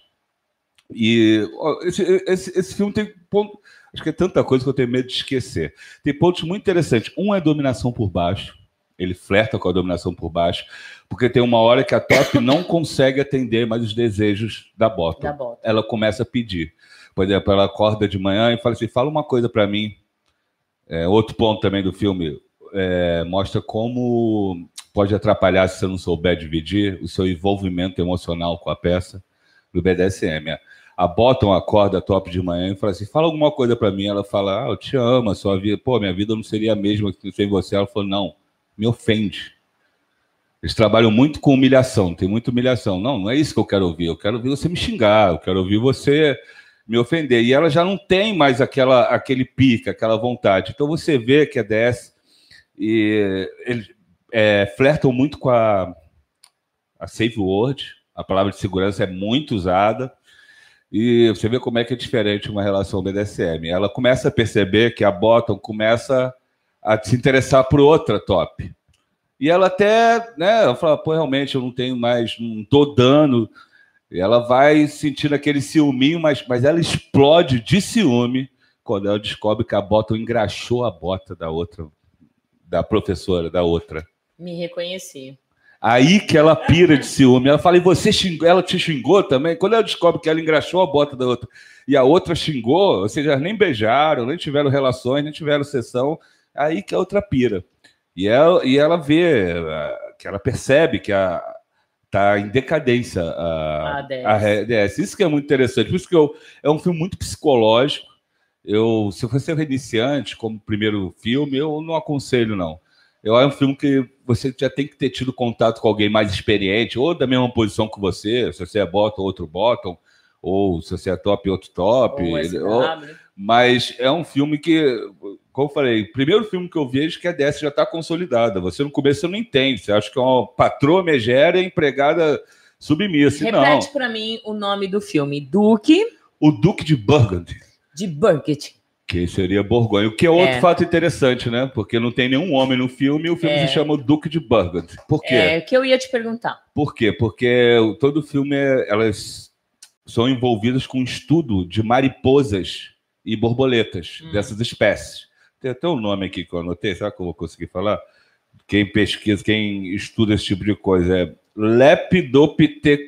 E ó, esse, esse, esse filme tem ponto. Acho que é tanta coisa que eu tenho medo de esquecer. Tem pontos muito interessantes. Um é dominação por baixo. Ele flerta com a dominação por baixo, porque tem uma hora que a Top não consegue atender mais os desejos da Bottom. Da bota. Ela começa a pedir. Por exemplo, ela acorda de manhã e fala assim: fala uma coisa para mim. É, outro ponto também do filme é, mostra como pode atrapalhar se você não souber dividir o seu envolvimento emocional com a peça do BDSM. A Bottom acorda top de manhã e fala assim: fala alguma coisa para mim. Ela fala: ah, eu te amo, sua vida, pô, minha vida não seria a mesma sem você. Ela falou: não, me ofende. Eles trabalham muito com humilhação, tem muita humilhação. Não, não é isso que eu quero ouvir. Eu quero ouvir você me xingar, eu quero ouvir você me ofender. E ela já não tem mais aquela, aquele pica, aquela vontade. Então você vê que a DS e eles é, flertam muito com a, a Safe Word. A palavra de segurança é muito usada. E você vê como é que é diferente uma relação BDSM. Ela começa a perceber que a Bottom começa a se interessar por outra top. E ela até, né, ela fala, pô, realmente eu não tenho mais, não tô dando. E ela vai sentindo aquele ciúminho, mas, mas ela explode de ciúme quando ela descobre que a Bottom engraxou a bota da outra, da professora, da outra. Me reconheci. Aí que ela pira de ciúme. Ela fala, e você xingou? Ela te xingou também? Quando ela descobre que ela engraxou a bota da outra e a outra xingou, ou seja, nem beijaram, nem tiveram relações, nem tiveram sessão, aí que a outra pira. E ela, e ela vê, que ela percebe que a, tá em decadência a, A DS. a DS. Isso que é muito interessante. Por isso que eu, é um filme muito psicológico. Eu, se você é iniciante, como primeiro filme, eu não aconselho, não. Eu é um filme que você já tem que ter tido contato com alguém mais experiente, ou da mesma posição que você, se você é bottom, outro bottom, ou se você é top, outro top. Ou ou- mas é um filme que, como eu falei, primeiro filme que eu vejo que a DS já está consolidada. Você no começo você não entende, você acha que é uma patroa megera e empregada submissa. Repete pra mim o nome do filme. Duque o Duque de Burgundy, de Burgundy. que seria Borgonha. O que é outro É. fato interessante, né? Porque não tem nenhum homem no filme e o filme É. se chama Duque de Burgundy. Por quê? É, que eu ia te perguntar. Por quê? Porque o- todo filme, é- elas são envolvidas com um estudo de mariposas e borboletas Hum. dessas espécies. Tem até um nome aqui que eu anotei, será que eu vou conseguir falar? Quem pesquisa, quem estuda esse tipo de coisa é lepidoptero...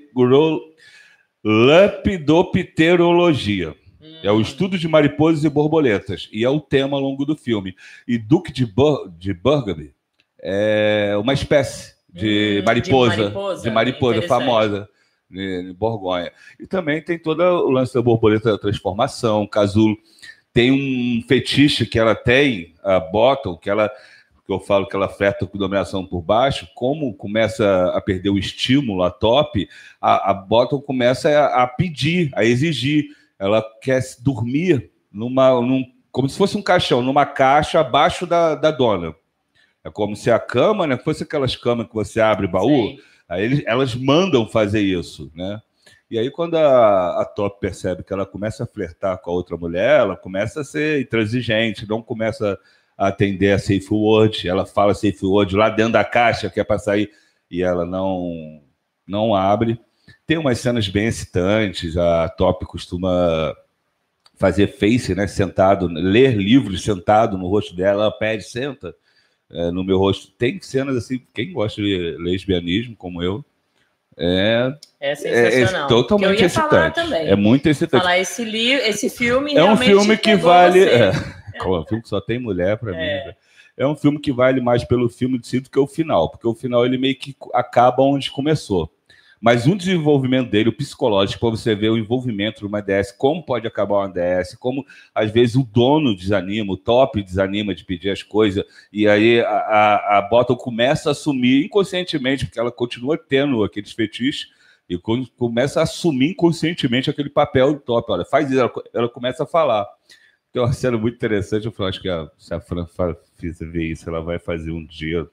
lepidopterologia. É o estudo de mariposas e borboletas. E é o tema ao longo do filme. E Duque de, Bur de Burgundy é uma espécie de Hum, de mariposa. mariposa, De mariposa, famosa. em Borgonha. E também tem todo o lance da borboleta da transformação, casulo. Tem um fetiche que ela tem, a Bottom, que ela que eu falo que ela flerta com dominação por baixo, como começa a perder o estímulo, a top, a, a Bottom começa a, a, pedir, a exigir. Ela quer dormir numa, num, como se fosse um caixão, numa caixa abaixo da, da dona. É como se a cama, né, fosse aquelas camas que você abre baú, Sim. aí eles, elas mandam fazer isso, né? E aí, quando a, a, Top percebe que ela começa a flertar com a outra mulher, ela começa a ser intransigente, não começa a atender a Safe Word. Ela fala Safe Word lá dentro da caixa, que é para sair, e ela não, não abre. Tem umas cenas bem excitantes. A Top costuma fazer face, né? Sentado, ler livros sentado no rosto dela. Ela pede, senta é, no meu rosto. Tem cenas assim, quem gosta de lesbianismo, como eu, é, é sensacional. É, é totalmente excitante. É muito excitante. Falar esse, li esse filme é um filme que vale. É, é um filme que só tem mulher para é. mim. É um filme que vale mais pelo filme de si do que o final, porque o final ele meio que acaba onde começou. Mas um desenvolvimento dele, o psicológico, para você ver o envolvimento de uma DS, como pode acabar uma DS, como às vezes o dono desanima, o top desanima de pedir as coisas, e aí a, a, a Bottom começa a assumir inconscientemente, porque ela continua tendo aqueles fetiches, e começa a assumir inconscientemente aquele papel do top. Olha, faz isso, ela, ela começa a falar. Tem uma cena muito interessante, eu falo, acho que a, se a Fran ver isso, ela vai fazer um dia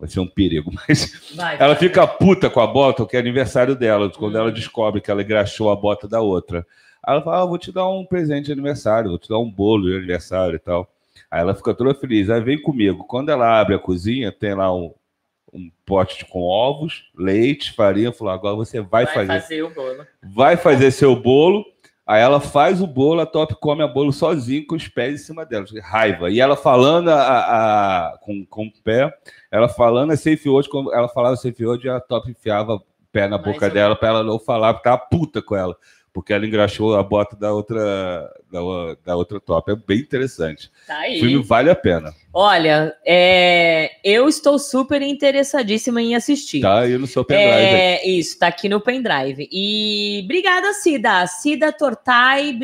vai ser um perigo. Mas vai, ela vai. fica puta com a bota, que é aniversário dela, quando ela hum. descobre que ela engraxou a bota da outra. Aí ela fala: ah, vou te dar um presente de aniversário, vou te dar um bolo de aniversário e tal. Aí ela fica toda feliz. Aí vem comigo. Quando ela abre a cozinha, tem lá um, um pote com ovos, leite, farinha. Falou: agora você vai, vai fazer. fazer o bolo. Vai fazer seu bolo. Aí ela faz o bolo, a Top come a bolo sozinho com os pés em cima dela. Raiva. E ela falando a, a, com, com o pé, ela falando a safe quando ela falava safe word, a Top enfiava o pé na boca Mais dela para ela não falar, porque tava puta com ela. Porque ela engraxou a bota da outra, da, da outra top. É bem interessante. Tá. O filme vale a pena. Olha, é, eu estou super interessadíssima em assistir. Tá aí no seu pendrive. É, isso, tá aqui no pendrive. E obrigada, Cida. Cida Tortai,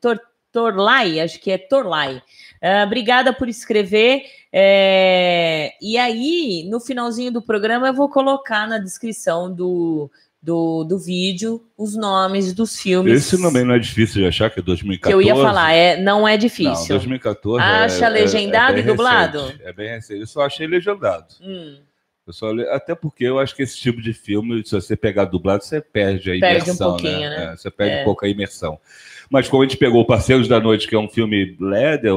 Tor, Torlai, acho que é Torlai. Uh, obrigada por escrever. É, e aí, no finalzinho do programa, eu vou colocar na descrição do, do, do vídeo os nomes dos filmes. Esse também não é difícil de achar, que é 2014. Que eu ia falar, é, não é difícil. Não, 2014 Acha é, legendado é, e dublado? Recente, é bem recente. Eu só achei legendado. Hum. Eu só, até porque eu acho que esse tipo de filme, se você pegar dublado, você perde a imersão. Perde um pouquinho, né? né? É, você perde um pouco a imersão. Mas como a gente pegou Parceiros da Noite, que é um filme leather,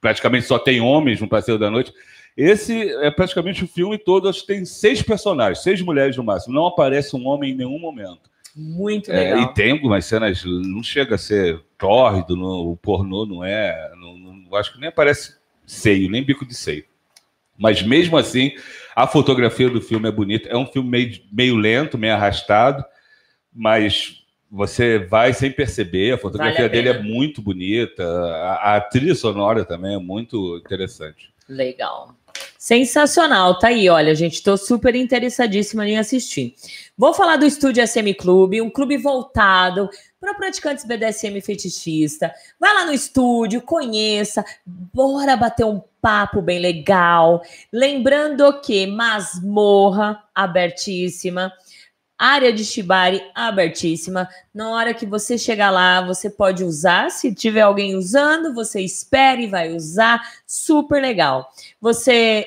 praticamente só tem homens no Parceiro da Noite, esse é praticamente o filme todo, acho que tem seis personagens, seis mulheres no máximo. Não aparece um homem em nenhum momento. Muito legal. É, e tem algumas cenas, não chega a ser tórrido, no, o pornô não é. Não, não, acho que nem aparece seio, nem bico de seio. Mas mesmo assim, a fotografia do filme é bonita. É um filme meio, meio lento, meio arrastado, mas você vai sem perceber. A fotografia vale a dele é muito bonita. A, a trilha sonora também é muito interessante. Legal. Sensacional, tá aí, olha, gente, tô super interessadíssima em assistir. Vou falar do Estúdio SM Clube, um clube voltado para praticantes BDSM fetichista. Vai lá no estúdio, conheça, bora bater um papo bem legal. Lembrando que masmorra abertíssima, área de shibari abertíssima. Na hora que você chegar lá, você pode usar. Se tiver alguém usando, você espere e vai usar. Super legal. Você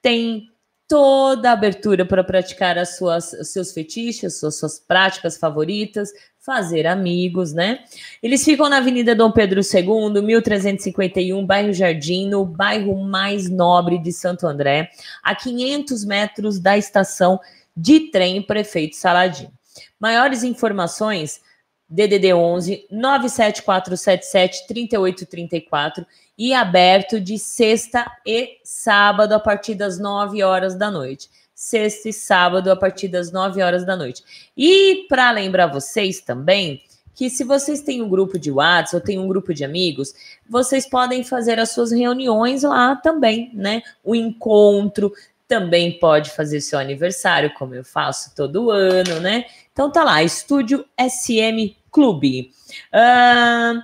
tem toda a abertura para praticar as suas, os seus fetiches, suas, suas práticas favoritas, fazer amigos, né? Eles ficam na Avenida Dom Pedro II, 1351, bairro Jardim, no bairro mais nobre de Santo André, a 500 metros da estação de trem Prefeito Saladinho. Maiores informações, DDD 11 97477 3834 e aberto de sexta e sábado a partir das 9 horas da noite. Sexta e sábado a partir das 9 horas da noite. E para lembrar vocês também que se vocês têm um grupo de WhatsApp ou têm um grupo de amigos, vocês podem fazer as suas reuniões lá também, né? O encontro também pode fazer seu aniversário, como eu faço todo ano, né? Então tá lá, Estúdio SM Clube. Uh,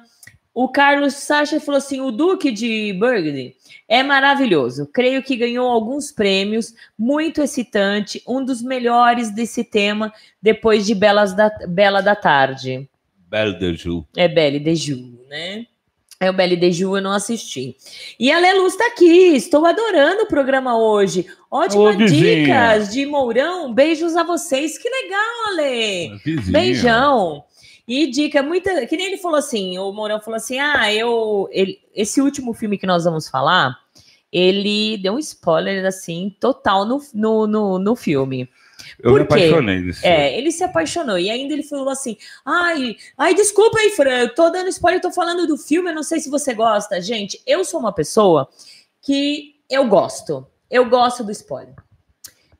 o Carlos Sacha falou assim: o Duque de Burgundy é maravilhoso. Creio que ganhou alguns prêmios, muito excitante, um dos melhores desse tema depois de Belas da, Bela da Tarde. Belle de Ju. É Belle de Ju, né? É o de Ju, eu não assisti. E a Lelu está aqui, estou adorando o programa hoje. Ótimas dicas de Mourão. Beijos a vocês. Que legal, Ale. Beijão. E dica, muita. Que nem ele falou assim, o Mourão falou assim: ah, eu. Ele, esse último filme que nós vamos falar, ele deu um spoiler assim, total no, no, no, no filme. Eu Por me apaixonei nesse É, filme. ele se apaixonou. E ainda ele falou assim: ai, ai, desculpa aí, Fran, eu tô dando spoiler, eu tô falando do filme, eu não sei se você gosta. Gente, eu sou uma pessoa que eu gosto. Eu gosto do spoiler.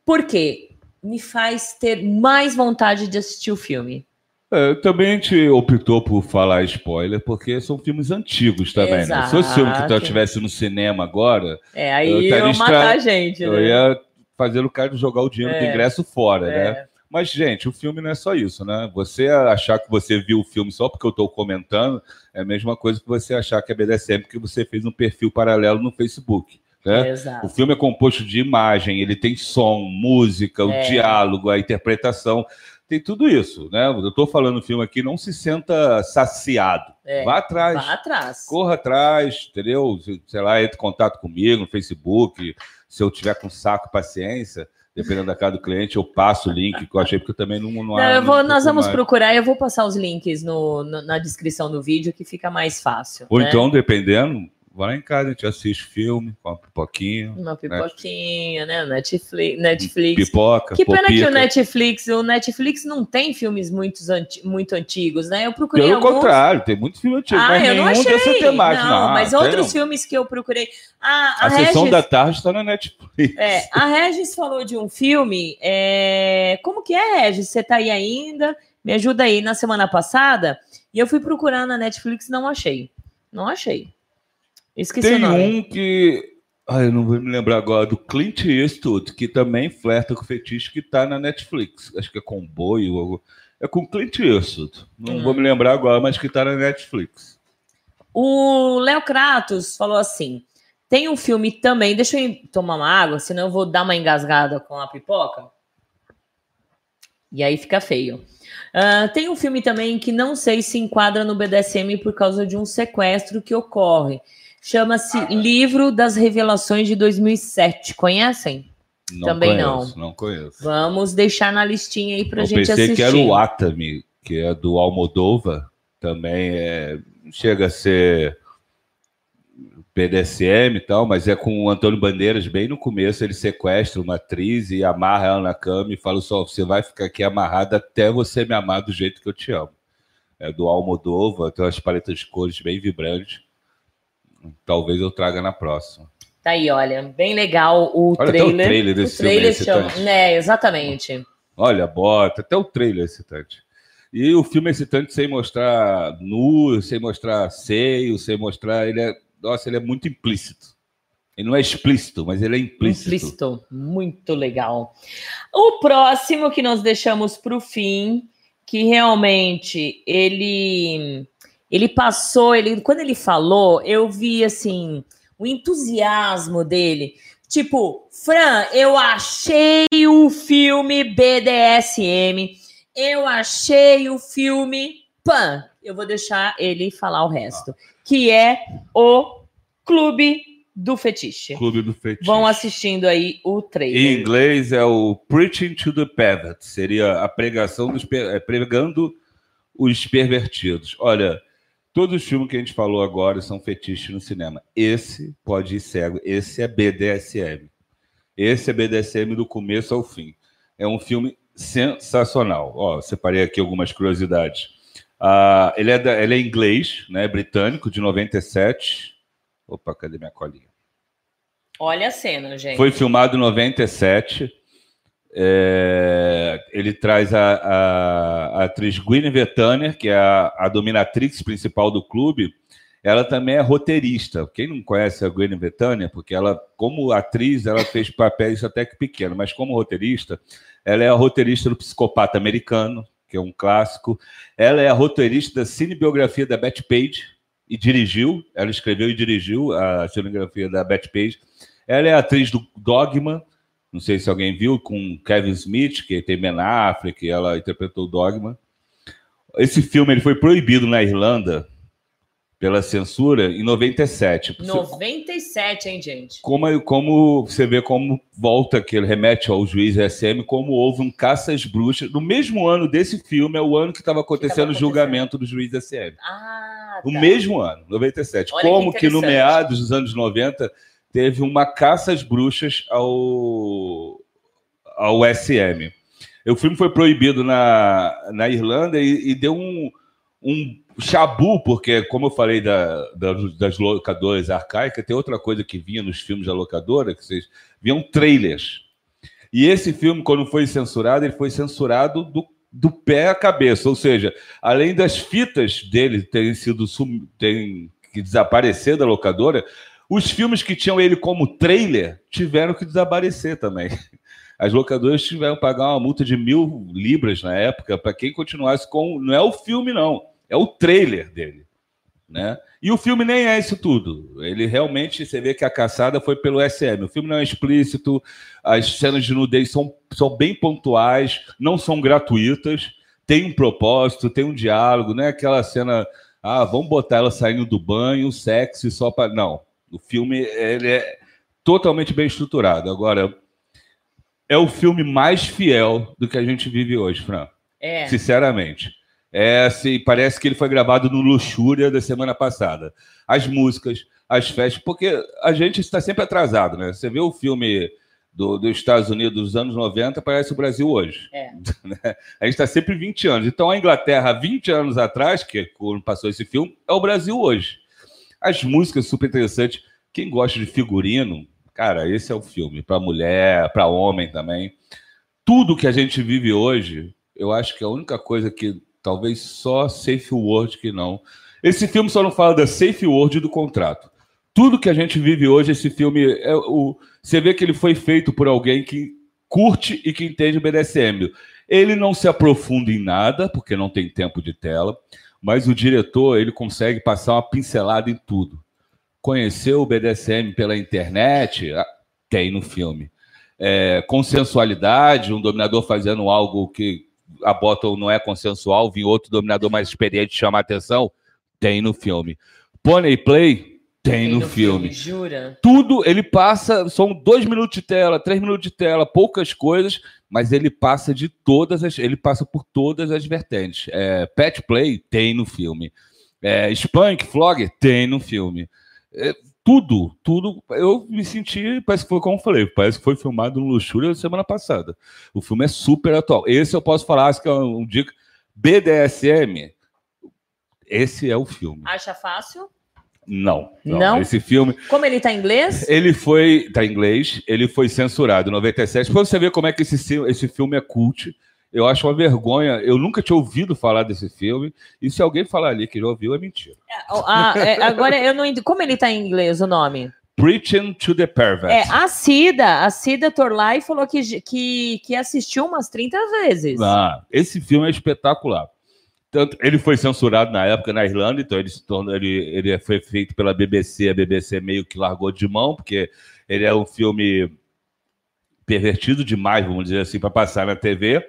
Por quê? Me faz ter mais vontade de assistir o filme. É, também a gente optou por falar spoiler, porque são filmes antigos também, Exato. né? Se fosse filme que eu estivesse no cinema agora. É, aí eu ia matar a gente, né? Eu ia fazer o cara jogar o dinheiro é. do ingresso fora, né? é. né? Mas, gente, o filme não é só isso, né? Você achar que você viu o filme só porque eu estou comentando é a mesma coisa que você achar que é BDSM porque você fez um perfil paralelo no Facebook. Né? O filme é composto de imagem, ele tem som, música, o é. diálogo, a interpretação tem tudo isso, né? Eu estou falando no filme aqui, não se senta saciado. É, vá atrás. Vá atrás. Corra atrás, entendeu? Sei lá, entre em contato comigo no Facebook. Se eu tiver com saco, paciência, dependendo da casa do cliente, eu passo o link que eu achei, porque eu também não. Não, não eu vou, nós vamos mais. procurar, eu vou passar os links no, no, na descrição do vídeo, que fica mais fácil. Ou né? então, dependendo, vai lá em casa, a gente assiste filme, com uma pipoquinha. Uma né? pipoquinha, né? né? Netflix, Netflix. Pipoca, Que pena que o Netflix, o Netflix não tem filmes muito, muito antigos, né? Eu procurei Pelo alguns... contrário, tem muitos filmes antigos, ah, mas eu não achei. dessa temática. Não, não mas tem. outros filmes que eu procurei... Ah, a, a Regis... sessão da tarde está na Netflix. É, a Regis falou de um filme, é... como que é, Regis? Você tá aí ainda? Me ajuda aí, na semana passada, e eu fui procurar na Netflix não achei. Não achei. Esqueci Tem um que. Ai, eu não vou me lembrar agora, do Clint Eastwood, que também flerta com o fetiche que tá na Netflix. Acho que é comboio. É com Clint Eastwood. Não hum. vou me lembrar agora, mas que tá na Netflix. O Léo Kratos falou assim: tem um filme também. Deixa eu tomar uma água, senão eu vou dar uma engasgada com a pipoca. E aí fica feio. Uh, tem um filme também que não sei se enquadra no BDSM por causa de um sequestro que ocorre. Chama-se Livro das Revelações de 2007. Conhecem? Não Também conheço, não. Não conheço. Vamos deixar na listinha aí pra Eu gente assistir. Eu pensei que era o Atami, que é do Almodova. Também é, chega a ser PDSM e tal, mas é com o Antônio Bandeiras bem no começo. Ele sequestra uma atriz e amarra ela na cama e fala só: você vai ficar aqui amarrada até você me amar do jeito que eu te amo. É do Almodova, tem umas paletas de cores bem vibrantes. Talvez eu traga na próxima. Tá aí, olha, bem legal o olha trailer. Até o trailer desse o trailer filme é chama, né, exatamente. Olha, bota, até o trailer é excitante. E o filme é excitante sem mostrar nu, sem mostrar seio, sem mostrar. Ele é. Nossa, ele é muito implícito. Ele não é explícito, mas ele é implícito. Implícito, muito legal. O próximo que nós deixamos para o fim, que realmente ele ele passou, ele quando ele falou, eu vi assim o entusiasmo dele. Tipo, Fran, eu achei o filme BDSM, eu achei o filme Pan. Eu vou deixar ele falar o resto, que é o Clube do Fetiche. Clube do Fetiche. Vão assistindo aí o trailer. Em inglês é o Preaching to the Pervert, seria a pregação dos é, pregando os pervertidos. Olha, Todos os filmes que a gente falou agora são fetiches no cinema. Esse pode ir cego. Esse é BDSM. Esse é BDSM do começo ao fim. É um filme sensacional. Ó, separei aqui algumas curiosidades. Uh, ele, é da, ele é inglês, né, britânico, de 97. Opa, cadê minha colinha? Olha a cena, gente. Foi filmado em 97. É, ele traz a, a, a atriz Guinevere Tanner, que é a, a, dominatrix principal do clube. Ela também é roteirista. Quem não conhece a Guinevere Tanner, porque ela, como atriz, ela fez papéis até que pequenos, mas como roteirista, ela é a roteirista do Psicopata Americano, que é um clássico. Ela é a roteirista da cinebiografia da Betty Page e dirigiu. Ela escreveu e dirigiu a cinebiografia da Betty Page. Ela é atriz do Dogma. Não sei se alguém viu, com Kevin Smith, que tem Ben Affleck, ela interpretou o Dogma. Esse filme ele foi proibido na Irlanda pela censura em 97. 97, hein, gente? Como, como você vê como volta que ele remete ao juiz SM, como houve um caça às bruxas. No mesmo ano desse filme, é o ano que estava acontecendo o julgamento do juiz SM. Ah, O tá. mesmo ano, 97. Olha que como que, no interessante. meados dos anos 90 teve uma caça às bruxas ao, ao SM. O filme foi proibido na, na Irlanda e, e deu um, um chabu, porque, como eu falei da, da- das locadoras arcaicas, tem outra coisa que vinha nos filmes da locadora, que vocês viam trailers. E esse filme, quando foi censurado, ele foi censurado do, do pé à cabeça. Ou seja, além das fitas dele terem sido terem que desaparecer da locadora, os filmes que tinham ele como trailer tiveram que desaparecer também. As locadoras tiveram que pagar uma multa de mil libras na época para quem continuasse com. Não é o filme, não, é o trailer dele. Né? E o filme nem é isso tudo. Ele realmente, você vê que a caçada foi pelo SM. O filme não é explícito, as cenas de nudez são, são bem pontuais, não são gratuitas, tem um propósito, tem um diálogo, não é aquela cena, ah, vamos botar ela saindo do banho, sexy só para. Não. O filme ele é totalmente bem estruturado. Agora, é o filme mais fiel do que a gente vive hoje, Fran. É. Sinceramente. É, assim, parece que ele foi gravado no Luxúria da semana passada. As músicas, as festas, porque a gente está sempre atrasado, né? Você vê o filme do- dos Estados Unidos dos anos 90, parece o Brasil hoje. É. né? A gente está sempre 20 anos. Então, a Inglaterra, 20 anos atrás, que é quando passou esse filme, é o Brasil hoje. As músicas super interessantes. Quem gosta de figurino, cara, esse é o filme. Para mulher, para homem também. Tudo que a gente vive hoje, eu acho que é a única coisa que talvez só Safe Word que não. Esse filme só não fala da Safe Word e do contrato. Tudo que a gente vive hoje, esse filme, é o, você vê que ele foi feito por alguém que curte e que entende o BDSM. Ele não se aprofunda em nada, porque não tem tempo de tela, mas o diretor ele consegue passar uma pincelada em tudo. Conheceu o BDSM pela internet? Ah, Tem no filme. É, consensualidade, um dominador fazendo algo que a bottom não é consensual, vir outro dominador mais experiente chamar atenção? Tem no filme. Pony Play? Tem, no, filme. Jura? Tudo ele passa, são dois minutos de tela, três minutos de tela, poucas coisas, mas ele passa de todas as, ele passa por todas as vertentes. É, Pet Play tem no filme, é, Spank, Flog tem no filme. É, tudo, tudo. Eu me senti, parece que foi como eu falei, parece que foi filmado no Luxúria semana passada. O filme é super atual. Esse eu posso falar, acho que é um dica. BDSM, esse é o filme. Acha fácil? Não, não. Não? Esse filme, Como ele tá em inglês? ele foi, tá em inglês, ele foi censurado em 97. Pra você ver como é que esse, esse filme é cult, eu acho uma vergonha. Eu nunca tinha ouvido falar desse filme. E se alguém falar ali que já ouviu, é mentira. Ah, é, agora eu não. Como ele tá em inglês o nome? Preaching to the Pervert. É, a Cida, a Cida Torlai falou que, que, que assistiu umas 30 vezes. Ah, esse filme é espetacular. Tanto, ele foi censurado na época na Irlanda, então ele, se tornou, ele, ele foi feito pela BBC. A BBC meio que largou de mão, porque ele é um filme pervertido demais, vamos dizer assim, para passar na TV.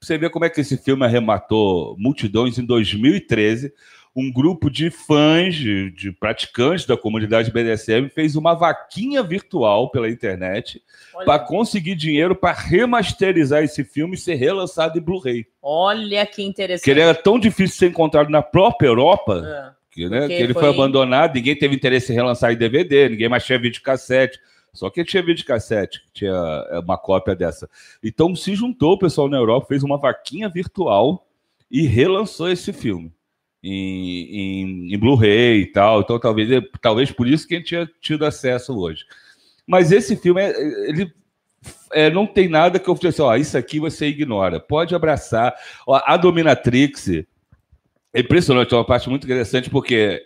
Você vê como é que esse filme arrematou multidões em 2013. Um grupo de fãs, de, de praticantes da comunidade BDSM, fez uma vaquinha virtual pela internet para conseguir dinheiro para remasterizar esse filme e ser relançado em Blu-ray. olha que interessante. Que ele era tão difícil de ser encontrado na própria Europa, Ah, que, né, que ele foi... foi- abandonado, ninguém teve interesse em relançar em DVD, ninguém mais tinha videocassete. Só que tinha videocassete, tinha é, uma cópia dessa. Então se juntou o pessoal na Europa, fez uma vaquinha virtual e relançou esse filme em, em- em Blu-ray e tal. Então talvez, talvez por isso que a gente tinha tido acesso hoje. Mas esse filme, é- ele é, não tem nada que eu falei assim, ó, isso aqui você ignora. Pode abraçar. Ó, a Dominatrix é impressionante, é uma parte muito interessante, porque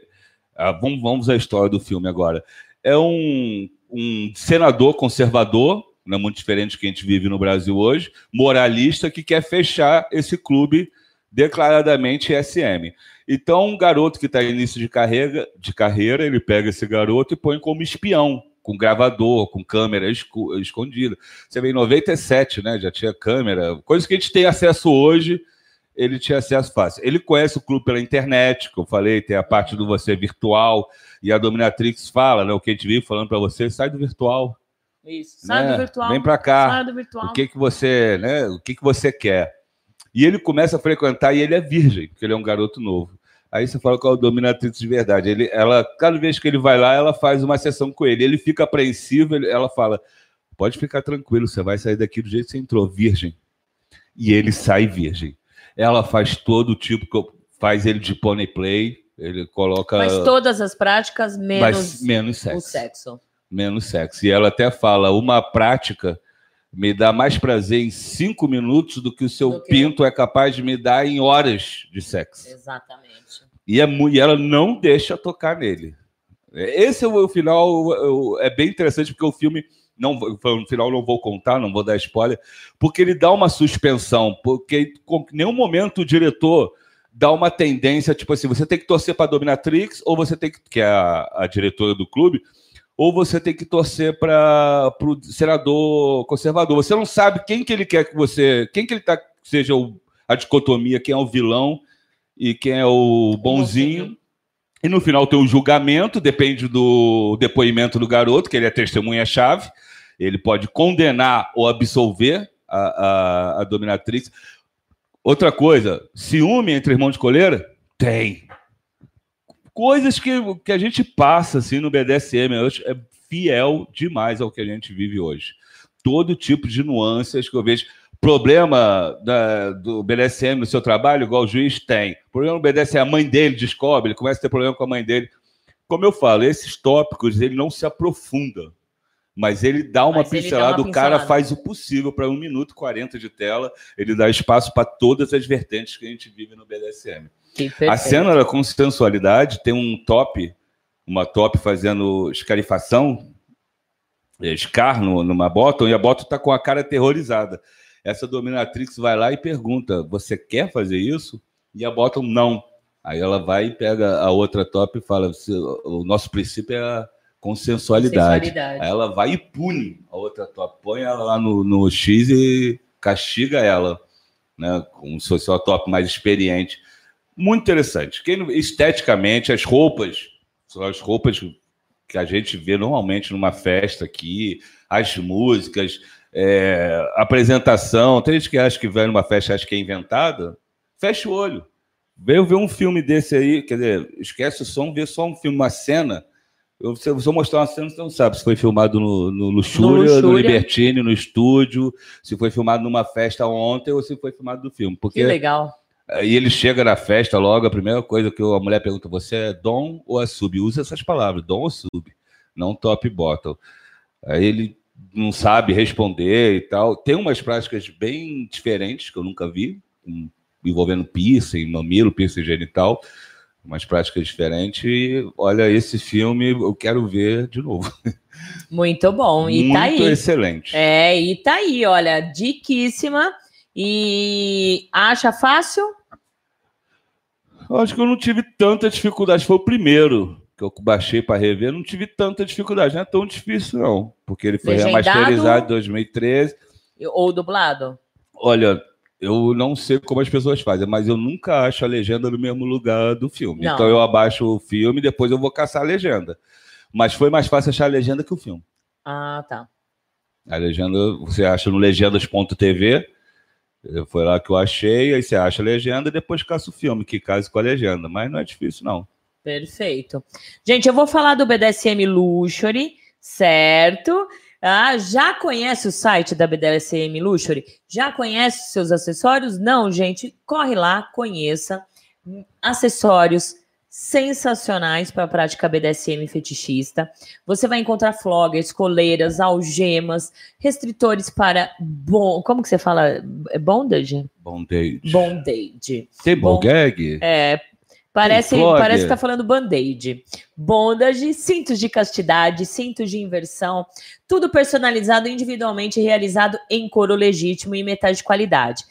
ah, vamos, vamos à história do filme agora. É um, um senador conservador, não é muito diferente do que a gente vive no Brasil hoje, moralista, que quer fechar esse clube declaradamente SM. Então, um garoto que está em início de carreira, de carreira, ele pega esse garoto e põe como espião, com gravador, com câmera esco escondida. Você vê em 97, né? Já tinha câmera, coisas que a gente tem acesso hoje, ele tinha acesso fácil. Ele conhece o clube pela internet, que eu falei, tem a parte do você virtual, e a Dominatrix fala, né? O que a gente vive falando para você, sai do virtual. Isso, sai né? do virtual. Vem para cá. Sai do virtual. O que que você, né? O que que você quer? E ele começa a frequentar e ele é virgem, porque ele é um garoto novo. Aí você fala qual é o dominatrix de verdade. Ele, ela, cada vez que ele vai lá, ela faz uma sessão com ele. Ele fica apreensivo, ele, ela fala: pode ficar tranquilo, você vai sair daqui do jeito que você entrou, virgem. E ele sai virgem. Ela faz todo tipo, faz ele de pony play, ele coloca. Mas todas as práticas, menos, menos o sexo. sexo. Menos sexo. E ela até fala: uma prática me dá mais prazer em cinco minutos do que o seu que- pinto é capaz de me dar em horas de sexo. Exatamente. E, é, e ela não deixa tocar nele. Esse é o, o final, é bem interessante, porque o filme, não, no final não vou contar, não vou dar spoiler, porque ele dá uma suspensão, porque com nenhum momento o diretor dá uma tendência, tipo assim, você tem que torcer para a Dominatrix, ou você tem que, que é a, a diretora do clube, ou você tem que torcer para o senador conservador. Você não sabe quem que ele quer que você, quem que ele tá, seja o- a dicotomia, quem é o vilão e quem é o bonzinho. E no final tem um julgamento, depende do depoimento do garoto, que ele é testemunha-chave. Ele pode condenar ou absolver a, a, a dominatrix. Outra coisa, ciúme entre irmãos de coleira? Tem. Coisas que, que a gente passa assim no BDSM hoje é fiel demais ao que a gente vive hoje. Todo tipo de nuances que eu vejo. Problema da- do BDSM no seu trabalho, igual o juiz tem. Problema do BDSM, a mãe dele descobre, ele começa a ter problema com a mãe dele. Como eu falo, esses tópicos ele não se aprofunda, mas ele dá uma Mas ele dá pincelada, uma o cara pincelada. faz o possível para um minuto e 40 de tela, ele dá espaço para todas as vertentes que a gente vive no BDSM. A cena da com sensualidade tem um top, uma top fazendo escarifação, é, Scar no- numa bottom, e a bottom tá com a cara aterrorizada. Essa dominatrix vai lá e pergunta: Você quer fazer isso? E a bottom não. Aí ela vai e pega a outra top e fala: "Se- O nosso princípio é a consensualidade. Sensualidade. Aí ela vai e pune a outra top, põe ela lá no, no X e castiga ela, né? Como se fosse uma top mais experiente. Muito interessante. Quem esteticamente, as roupas são as roupas que a gente vê normalmente numa festa aqui, as músicas, é, apresentação. Tem gente que acha que vai numa festa acha que é inventada. Fecha o olho. Veio ver um filme desse aí, quer dizer, esquece o som, vê só um filme, uma cena. Eu, se eu eu mostrar uma cena, você não sabe se foi filmado no, no Luxúria, no, Luxúria. Libertine, no estúdio, se foi filmado numa festa ontem ou se foi filmado no filme. Porque Que legal. Aí ele chega na festa logo, a primeira coisa que a mulher pergunta: você é dom ou é sub? Usa essas palavras, dom ou sub, não top bottom. Aí ele não sabe responder e tal. Tem umas práticas bem diferentes que eu nunca vi, envolvendo piercing, mamilo, piercing genital, umas práticas diferentes. E olha, esse filme eu quero ver de novo. Muito bom. E Muito tá aí. excelente. É, e tá aí, olha, diquíssima. E acha fácil? Eu acho que eu não tive tanta dificuldade. Foi o primeiro que eu baixei para rever. Não tive tanta dificuldade. Não é tão difícil, não. Porque ele foi Legendado? remasterizado em 2013. Ou dublado? Olha, eu não sei como as pessoas fazem, mas eu nunca acho a legenda no mesmo lugar do filme. Não. Então eu abaixo o filme e depois eu vou caçar a legenda. Mas foi mais fácil achar a legenda que o filme. Ah, tá. A legenda você acha no legendas.tv. Foi lá que eu achei, aí você acha a legenda e depois caça o filme, que case com a legenda. Mas não é difícil, não. Perfeito. Gente, eu vou falar do BDSM Luxury, certo? Ah, já conhece o site da BDSM Luxury? Já conhece seus acessórios? Não, gente, corre lá, conheça. Acessórios sensacionais para a prática BDSM fetichista. Você vai encontrar floggers, coleiras, algemas, restritores para bom, como que você fala? É Bondage? Bondage. Bondage. Tem Bom- bom gag? É, parece, parece que tá falando band-aid. Bondage, cintos de castidade, cintos de inversão, tudo personalizado individualmente, realizado em couro legítimo e metais de qualidade.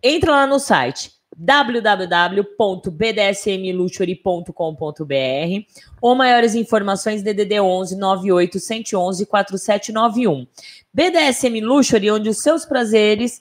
Entra lá no site www.bdsmluxury.com.br ou maiores informações DDD 11 98 111 4791. BDSM Luxury, onde os seus prazeres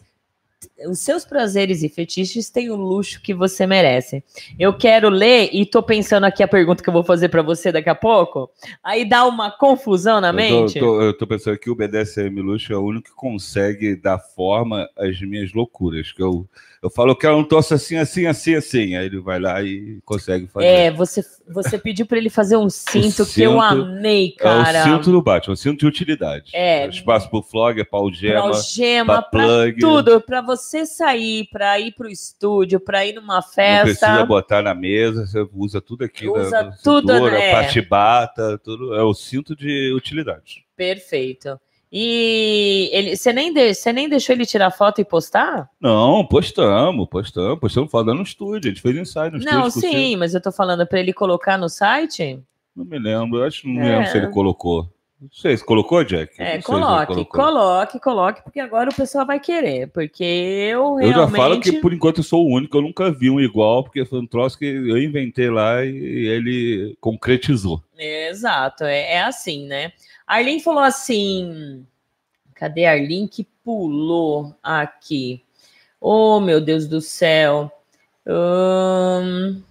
os seus prazeres e fetiches têm o luxo que você merece. Eu quero ler e tô pensando aqui a pergunta que eu vou fazer para você daqui a pouco. Aí dá uma confusão na Eu mente. tô, tô- eu tô pensando que o BDSM Luxo é o único que consegue dar forma às minhas loucuras. Que eu, eu falo que eu não torço assim, assim, assim, assim. Aí ele vai lá e consegue fazer. É, você, você pediu para ele fazer um cinto que eu cinto amei, É cara. o cinto do Batman, o cinto de utilidade. É. Espaço pro flogger, pra algema, pra algema, pra pra plug. tudo, pra você sair, pra ir pro estúdio, pra ir numa Não precisa festa. botar na mesa, você usa tudo aqui. Usa na, na tudo, cintura, né? patibata, tudo. É o cinto de utilidade. Perfeito. E ele, você nem, de- você nem deixou ele tirar foto e postar? Não, postamos, postamos, postamos falando no estúdio. A gente fez ensaio no Não, estúdio. com o sim, mas eu tô falando pra ele colocar no site? Não me lembro, acho que não É. lembro se ele colocou. Não sei se colocou, Jack. É, se coloque, coloque, coloque, porque agora o pessoal vai querer. Porque eu Eu realmente. já falo que por enquanto eu sou o único, eu nunca vi um igual, porque foi um troço que eu inventei lá e ele concretizou. Exato, é, é assim, né? Arlene falou assim. Cadê a Arlene que pulou aqui? Oh, meu Deus do céu. Hum,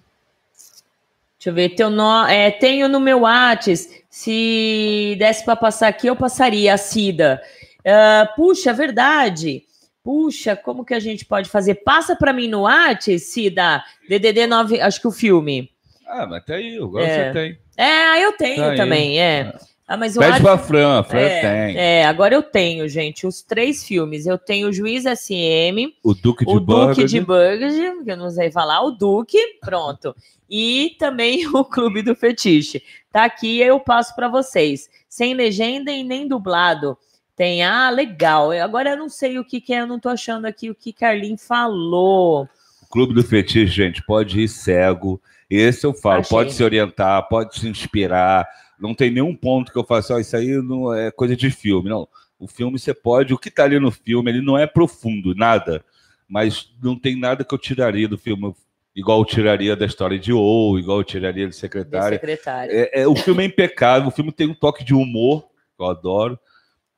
deixa eu ver. Teu no, é, tenho no meu Whats. Se desse para passar aqui, eu passaria a Cida. Ah, puxa, verdade. Puxa, como que a gente pode fazer? Passa para mim no Whats, Cida. DDD 9, acho que o filme. Ah, mas tá aí, agora É. você tem. É, eu tenho Tá aí. também, é. Ah, mas o Pede pra Fran, a Fran é, tem. é, agora eu tenho, gente, os três filmes. Eu tenho o Juiz SM, O Duque de o Duque de que eu não sei falar, o Duque, pronto. E também o Clube do Fetiche. Tá aqui, eu passo para vocês. Sem legenda e nem dublado. Tem, ah, legal. Eu- Agora eu não sei o que, que é, eu não tô achando aqui o que Carlin falou. O Clube do Fetiche, gente, pode ir cego. Esse eu falo, Achei. pode se orientar, pode se inspirar. Não tem nenhum ponto que eu faça, ó, isso aí não é coisa de filme. Não, o filme você pode, o que tá ali no filme, ele não é profundo, nada. Mas não tem nada que eu tiraria do filme, igual eu tiraria da história de ou, igual eu tiraria de Do secretária. secretário. É, é, o filme é impecável, o filme tem um toque de humor, que eu adoro.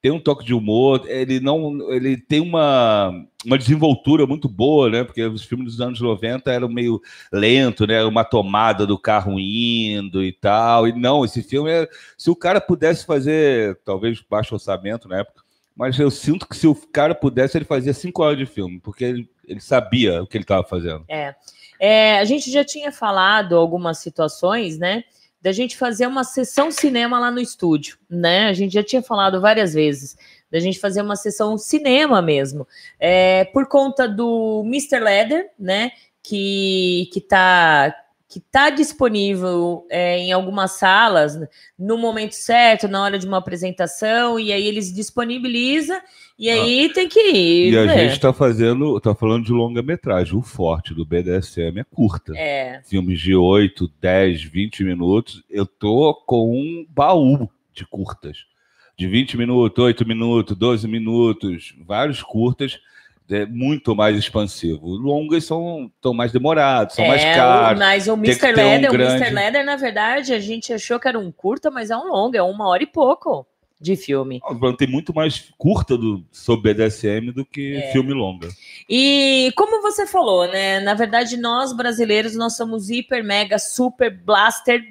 Tem um toque de humor, ele não. Ele tem uma, uma desenvoltura muito boa, né? Porque os filmes dos anos 90 eram meio lento, né? Uma tomada do carro indo e tal. E não, esse filme é. Se o cara pudesse fazer, talvez baixo orçamento na época, mas eu sinto que se o cara pudesse, ele fazia cinco horas de filme, porque ele, ele sabia o que ele estava fazendo. É. É, a gente já tinha falado algumas situações, né? Da gente fazer uma sessão cinema lá no estúdio, né? A gente já tinha falado várias vezes da gente fazer uma sessão cinema mesmo, é, por conta do Mr. Leather, né? Que que tá que tá disponível é, em algumas salas no momento certo, na hora de uma apresentação, e aí eles disponibilizam, e aí tem que ir. E a né? gente está fazendo, tá falando de longa-metragem. O forte do BDSM é curta. É, filmes de 8, 10, 20 minutos, eu tô com um baú de curtas. De 20 minutos, 8 minutos, 12 minutos, vários curtas, é muito mais expansivo. Longas são tão mais demorados, são mais É, caros. o- Mas o Mr. ter um Leather, o grande- Mr. Leather, na verdade, a gente achou que era um curta, mas é um longo, é uma hora e pouco de filme. Tem muito mais curta do, sobre BDSM do que É. filme longa. E como você falou, né? Na verdade, nós brasileiros, nós somos hiper, mega, super blaster,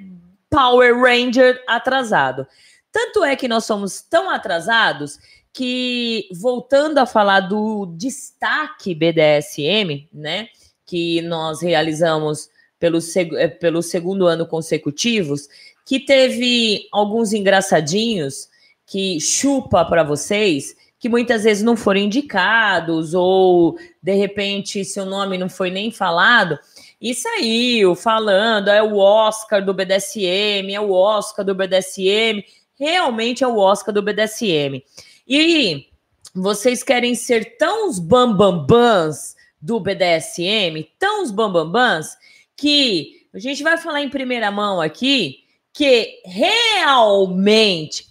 Power Ranger atrasado. Tanto é que nós somos tão atrasados que, voltando a falar do destaque BDSM, né? Que nós realizamos pelo, seg- eh, pelo segundo ano consecutivos, que teve alguns engraçadinhos que chupa para vocês, que muitas vezes não foram indicados, ou de repente seu nome não foi nem falado, e saiu falando, é o Oscar do BDSM, é o Oscar do BDSM, realmente é o Oscar do BDSM. E vocês querem ser tão os bambambãs do BDSM, tão os bambambãs, que a gente vai falar em primeira mão aqui que realmente,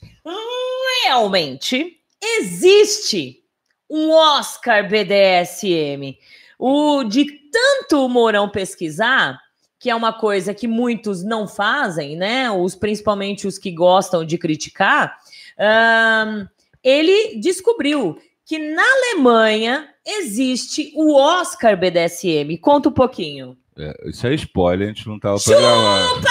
realmente existe um Oscar BDSM. O de tanto o Mourão pesquisar, que é uma coisa que muitos não fazem, né? Os principalmente os que gostam de criticar, ele descobriu que na Alemanha existe o Oscar BDSM. Conta um pouquinho. É, isso é spoiler, a gente não estava programando.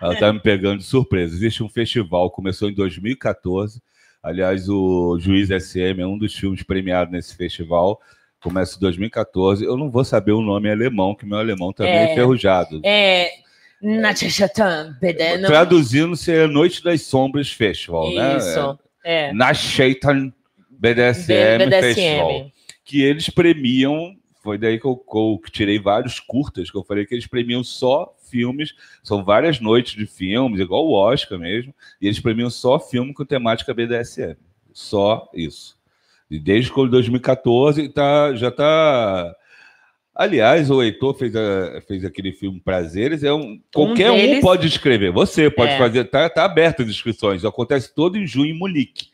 Ela tá me pegando de surpresa. Existe um festival, começou em 2014. Aliás, o Juiz SM é um dos filmes premiados nesse festival. Começa em 2014. Eu não vou saber o nome alemão, que meu alemão também é, é enferrujado. É. Traduzindo, seria Noite das Sombras Festival, né? Isso. É. Nachshaitan BDSM, BDSM Festival. Que eles premiam. Foi daí que eu, que tirei vários curtas, que eu falei que eles premiam só filmes, são várias noites de filmes, igual o Oscar mesmo, e eles premiam só filme com temática BDSM. Só isso. E desde 2014 tá, já está. Aliás, o Heitor fez, a, fez aquele filme Prazeres. É um, qualquer um, deles... um pode escrever. Você pode é. fazer. Está tá aberto as inscrições. Acontece todo em junho em Munique,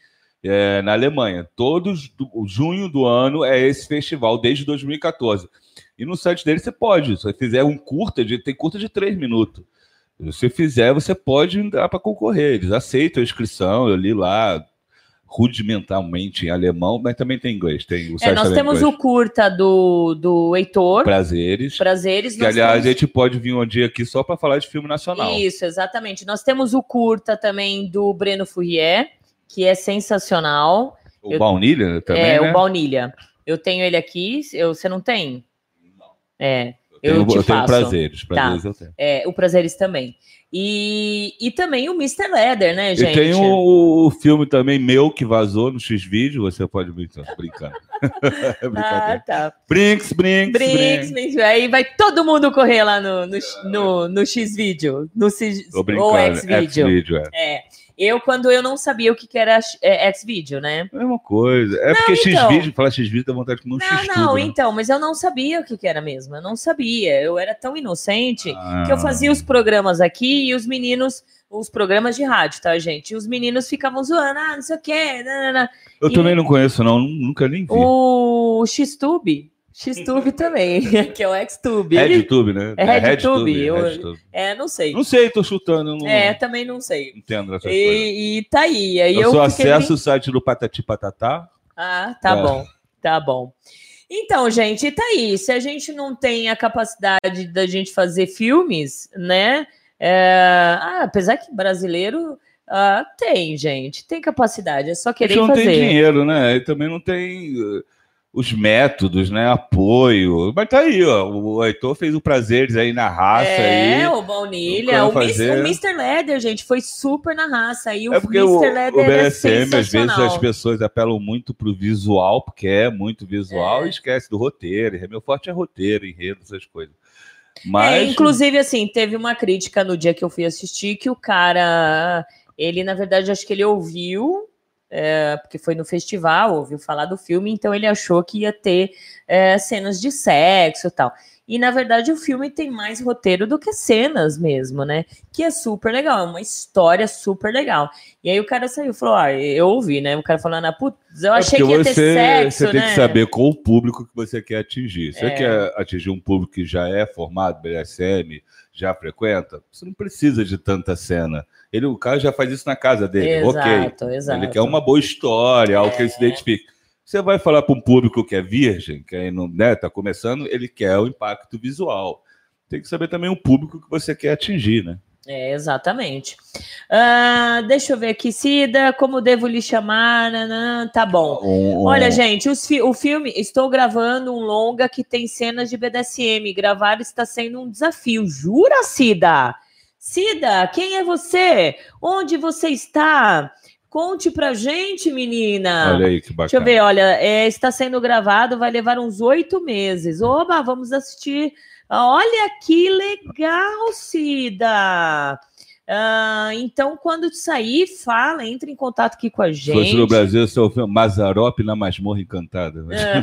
é, na Alemanha. Todos do, junho do ano é esse festival, desde 2014. E no site dele você pode. Se você fizer um curta, de, tem curta de três minutos. Se você fizer, você pode dar para concorrer. Eles aceitam a inscrição. Eu li lá rudimentalmente em alemão, mas também tem inglês. Tem o é, nós temos o curta do, do Heitor. Prazeres. Prazeres. Que, aliás, temos... a gente pode vir um dia aqui só para falar de filme nacional. Isso, exatamente. Nós temos o curta também do Breno Fourier, que é sensacional. O Eu... Baunilha também, É, né? o Baunilha. Eu tenho ele aqui, eu, você não tem? É. Eu, eu, te eu tenho prazeres, prazeres tá. eu tenho. É, o prazeres também. E, e também o Mr. Leather, né, gente? E tem o, o filme também meu que vazou no X-Vídeo, você pode brincar. brincando. ah, tá. Brinks, Brinks, Brinks, Brinks. Aí vai todo mundo correr lá no, no, no, no X-Vídeo, no X, ou X-Vídeo. É. é. Eu, quando eu não sabia o que, que era é, X-Video, né? É uma coisa. É não, porque então... X-Video, falar X-Video dá vontade de um Não, X não, né? então, mas eu não sabia o que, que era mesmo. Eu não sabia. Eu era tão inocente ah. que eu fazia os programas aqui e os meninos, os programas de rádio, tá, gente? E os meninos ficavam zoando, ah, não sei o quê. Nanana. Eu e... também não conheço, não, nunca nem vi. O X-Tube Xtube também, que é o Xtube. RedTube, né? É RedTube. É, é, não sei. Não sei, tô chutando. Não... É, também não sei. Entendo essas e, coisas. E tá aí. aí eu, eu só acesso o site do Patati Patatá. Ah, tá é. bom, tá bom. Então, gente, tá aí. Se a gente não tem a capacidade da gente fazer filmes, né? É... Ah, apesar que brasileiro ah, tem, gente, tem capacidade, é só querer não fazer. Não tem dinheiro, né? E também não tem os métodos, né? Apoio. Mas tá aí, ó. O Heitor fez o prazeres aí na raça. É, aí, o Baunilha. O, fazer... o Mr. Leather, gente, foi super na raça. E o é porque Mr. o, Leather o BSM, é às vezes, as pessoas apelam muito pro visual, porque é muito visual, é. e esquece do roteiro. Meu forte é roteiro, enredo, essas coisas. Mas... É, inclusive, assim, teve uma crítica no dia que eu fui assistir que o cara. Ele, na verdade, acho que ele ouviu é, porque foi no festival, ouviu falar do filme, então ele achou que ia ter é, cenas de sexo e tal. E na verdade o filme tem mais roteiro do que cenas mesmo, né? Que é super legal, é uma história super legal. E aí o cara saiu e falou: Ah, eu ouvi, né? O cara falando, ah, putz, eu é achei que ia você, ter sexo. Você tem né? que saber qual o público que você quer atingir. Você é. quer atingir um público que já é formado, BSM, já frequenta, você não precisa de tanta cena. Ele, o cara já faz isso na casa dele. Exato, ok. Exato. Ele quer uma boa história, algo que ele se é. identifique. Você vai falar para um público que é virgem, que aí não né, tá começando, ele quer o impacto visual. Tem que saber também o público que você quer atingir, né? É, exatamente. Uh, deixa eu ver aqui, Cida, como devo lhe chamar? Nanã, tá bom. Um, um... Olha, gente, fi o filme, estou gravando um longa que tem cenas de BDSM. Gravar está sendo um desafio. Jura, Cida? Cida, quem é você? Onde você está? Conte pra gente, menina. Olha aí que bacana. Deixa eu ver, olha, é, está sendo gravado, vai levar uns oito meses. Oba, vamos assistir. Olha que legal, Cida. Ah, então, quando sair, fala, entre em contato aqui com a gente. Se fosse no Brasil, seu filme Mazarop na Masmorra Encantada. É.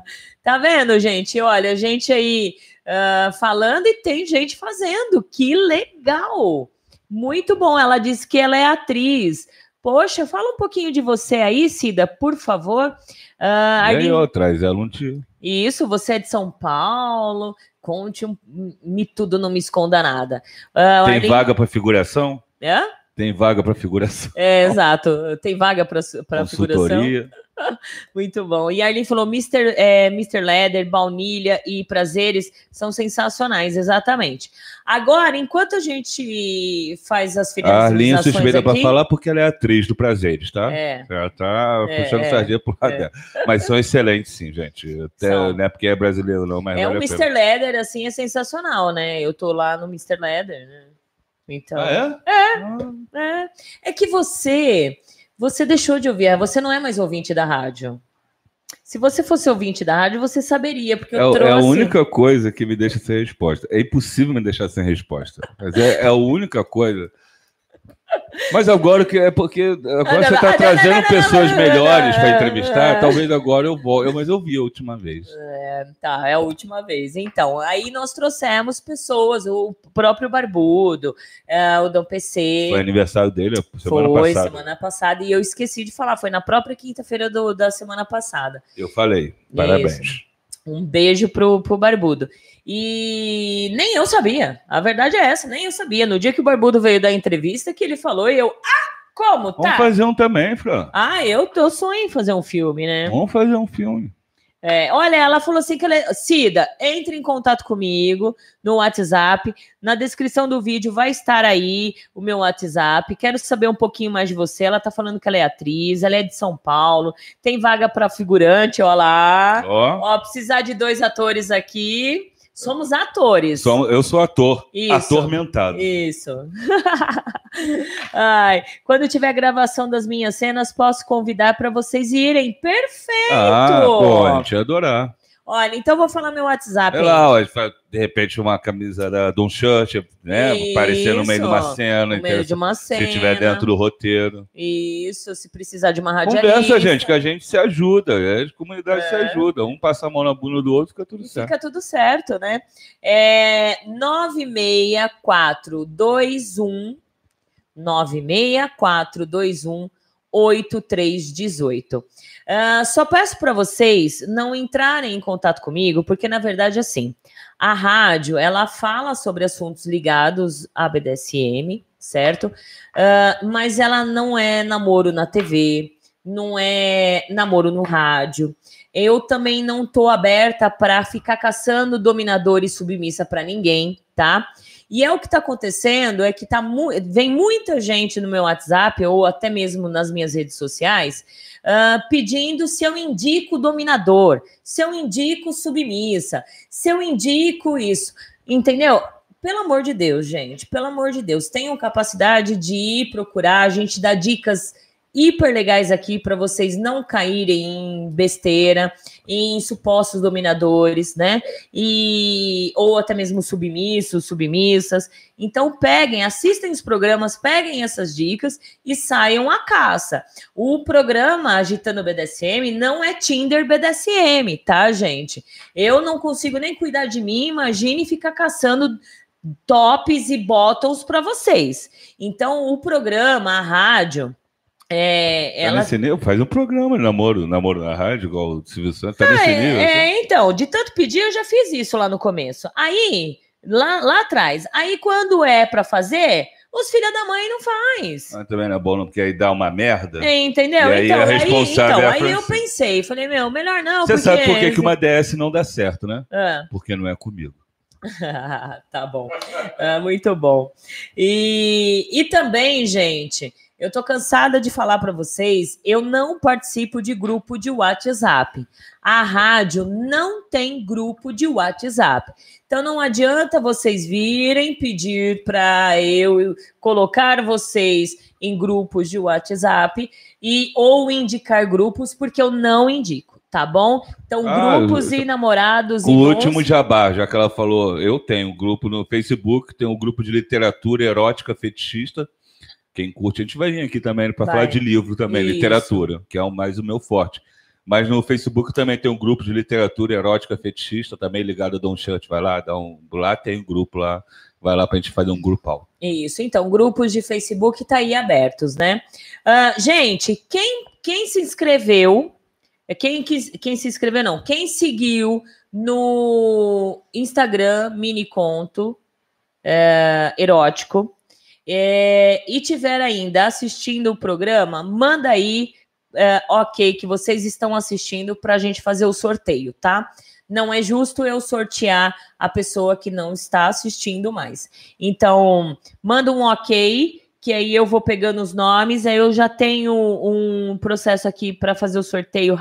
tá vendo, gente? Olha, a gente aí uh, falando e tem gente fazendo. Que legal! Muito bom. Ela disse que ela é atriz. Poxa, fala um pouquinho de você aí, Cida, por favor. Uh, Ganhou, traz ela um tio. Isso, você é de São Paulo. Conte um, me tudo, não me esconda nada. Uh, Tem vaga para figuração? É? Tem vaga para figuração. É, exato. Tem vaga para figuração. Muito bom. E a Arlene falou: Mr. É, Mr. Leather, baunilha e prazeres são sensacionais, exatamente. Agora, enquanto a gente faz as finalizações. A Arlene suspeita para falar porque ela é atriz do Prazeres, tá? É. Ela tá é, puxando é, sardinha por lado é. dela. Mas são excelentes, sim, gente. Até, são. não é porque é brasileiro, não, mas. É o Mr. Leather, assim, é sensacional, né? Eu tô lá no Mr. Leather, né? Então. Ah, é? É. Ah. É, é que você você deixou de ouvir, você não é mais ouvinte da rádio. Se você fosse ouvinte da rádio, você saberia, porque eu é, trouxe... É a única coisa que me deixa sem resposta. É impossível me deixar sem resposta. Mas é, é a única coisa mas agora que é porque agora você está trazendo pessoas melhores para entrevistar, talvez agora eu vou, eu, mas eu vi a última vez. É, tá, é a última vez. Então, aí nós trouxemos pessoas, o próprio Barbudo, é, o Dom PC. Foi aniversário dele semana foi, passada. Foi semana passada e eu esqueci de falar, foi na própria quinta-feira da semana passada. Eu falei. Parabéns. Isso. Um beijo pro, pro Barbudo. E nem eu sabia. A verdade é essa, nem eu sabia. No dia que o Barbudo veio da entrevista, que ele falou, e eu, ah, como? Tá. Vamos fazer um também, Fran. Ah, eu tô sonhando em fazer um filme, né? Vamos fazer um filme. É, olha, ela falou assim que ela. Cida, entre em contato comigo no WhatsApp. Na descrição do vídeo vai estar aí o meu WhatsApp. Quero saber um pouquinho mais de você. Ela tá falando que ela é atriz, ela é de São Paulo, tem vaga para figurante, ó lá. Ó. ó, precisar de dois atores aqui. Somos atores. eu sou ator. Isso, atormentado. Isso. Ai, quando tiver gravação das minhas cenas, posso convidar para vocês irem. Perfeito! Ah, pô, a gente ia adorar. Olha, então vou falar meu WhatsApp. Sei lá, de repente uma camisa da Don Church, né? Isso, aparecer no meio de uma cena. No meio de uma cena. Se estiver dentro do roteiro. Isso, se precisar de uma radialista. Conversa, gente, que a gente se ajuda. A comunidade é. se ajuda. Um passa a mão na bunda do outro, fica tudo certo. Fica tudo certo, né? É 96421 96421 8318. Uh, só peço para vocês não entrarem em contato comigo, porque na verdade assim, a rádio ela fala sobre assuntos ligados à BDSM, certo? Uh, mas ela não é namoro na TV, não é namoro no rádio. Eu também não tô aberta para ficar caçando dominador e submissa para ninguém, tá? E é o que está acontecendo, é que tá mu vem muita gente no meu WhatsApp ou até mesmo nas minhas redes sociais uh, pedindo se eu indico dominador, se eu indico submissa, se eu indico isso, entendeu? Pelo amor de Deus, gente, pelo amor de Deus, tenham capacidade de ir procurar, a gente dá dicas hiper legais aqui para vocês não caírem em besteira, em supostos dominadores, né? E ou até mesmo submissos, submissas. Então peguem, assistem os programas, peguem essas dicas e saiam à caça. O programa Agitando BDSM não é Tinder BDSM, tá, gente? Eu não consigo nem cuidar de mim, imagine ficar caçando tops e bottoms para vocês. Então, o programa, a rádio, é, ela... Tá nesse nível? Faz um programa de namoro, namoro na rádio, igual o Silvio Santos. Tá ah, nesse é, nível? É, assim? então, de tanto pedir, eu já fiz isso lá no começo. Aí, lá, lá atrás, aí quando é para fazer, os filhos da mãe não faz. Ah, também não é bom, não, porque aí dá uma merda. É, entendeu? E aí então, a responsável aí, então, é aí eu pensei, falei, meu, melhor não. Você porque... sabe por que, que uma DS não dá certo, né? Ah. Porque não é comigo. tá bom. Ah, muito bom. E, e também, gente, eu tô cansada de falar para vocês, eu não participo de grupo de WhatsApp. A rádio não tem grupo de WhatsApp. Então não adianta vocês virem pedir para eu colocar vocês em grupos de WhatsApp e ou indicar grupos porque eu não indico tá bom? Então, ah, grupos e namorados. O e último jabá, já que ela falou, eu tenho um grupo no Facebook, tenho um grupo de literatura erótica fetichista. Quem curte, a gente vai vir aqui também para falar de livro também, Isso. literatura, que é mais o meu forte. Mas no Facebook também tem um grupo de literatura erótica fetichista, também ligado a Don Chut. Vai lá, dá um, lá tem um grupo lá, vai lá para a gente fazer um grupal. Isso, então, grupos de Facebook tá aí abertos, né? Uh, gente, quem, quem se inscreveu quem, quis, quem se inscreveu, não. Quem seguiu no Instagram Mini Conto é, Erótico é, e tiver ainda assistindo o programa, manda aí é, ok que vocês estão assistindo para a gente fazer o sorteio, tá? Não é justo eu sortear a pessoa que não está assistindo mais. Então, manda um ok, que aí eu vou pegando os nomes, aí eu já tenho um processo aqui para fazer o sorteio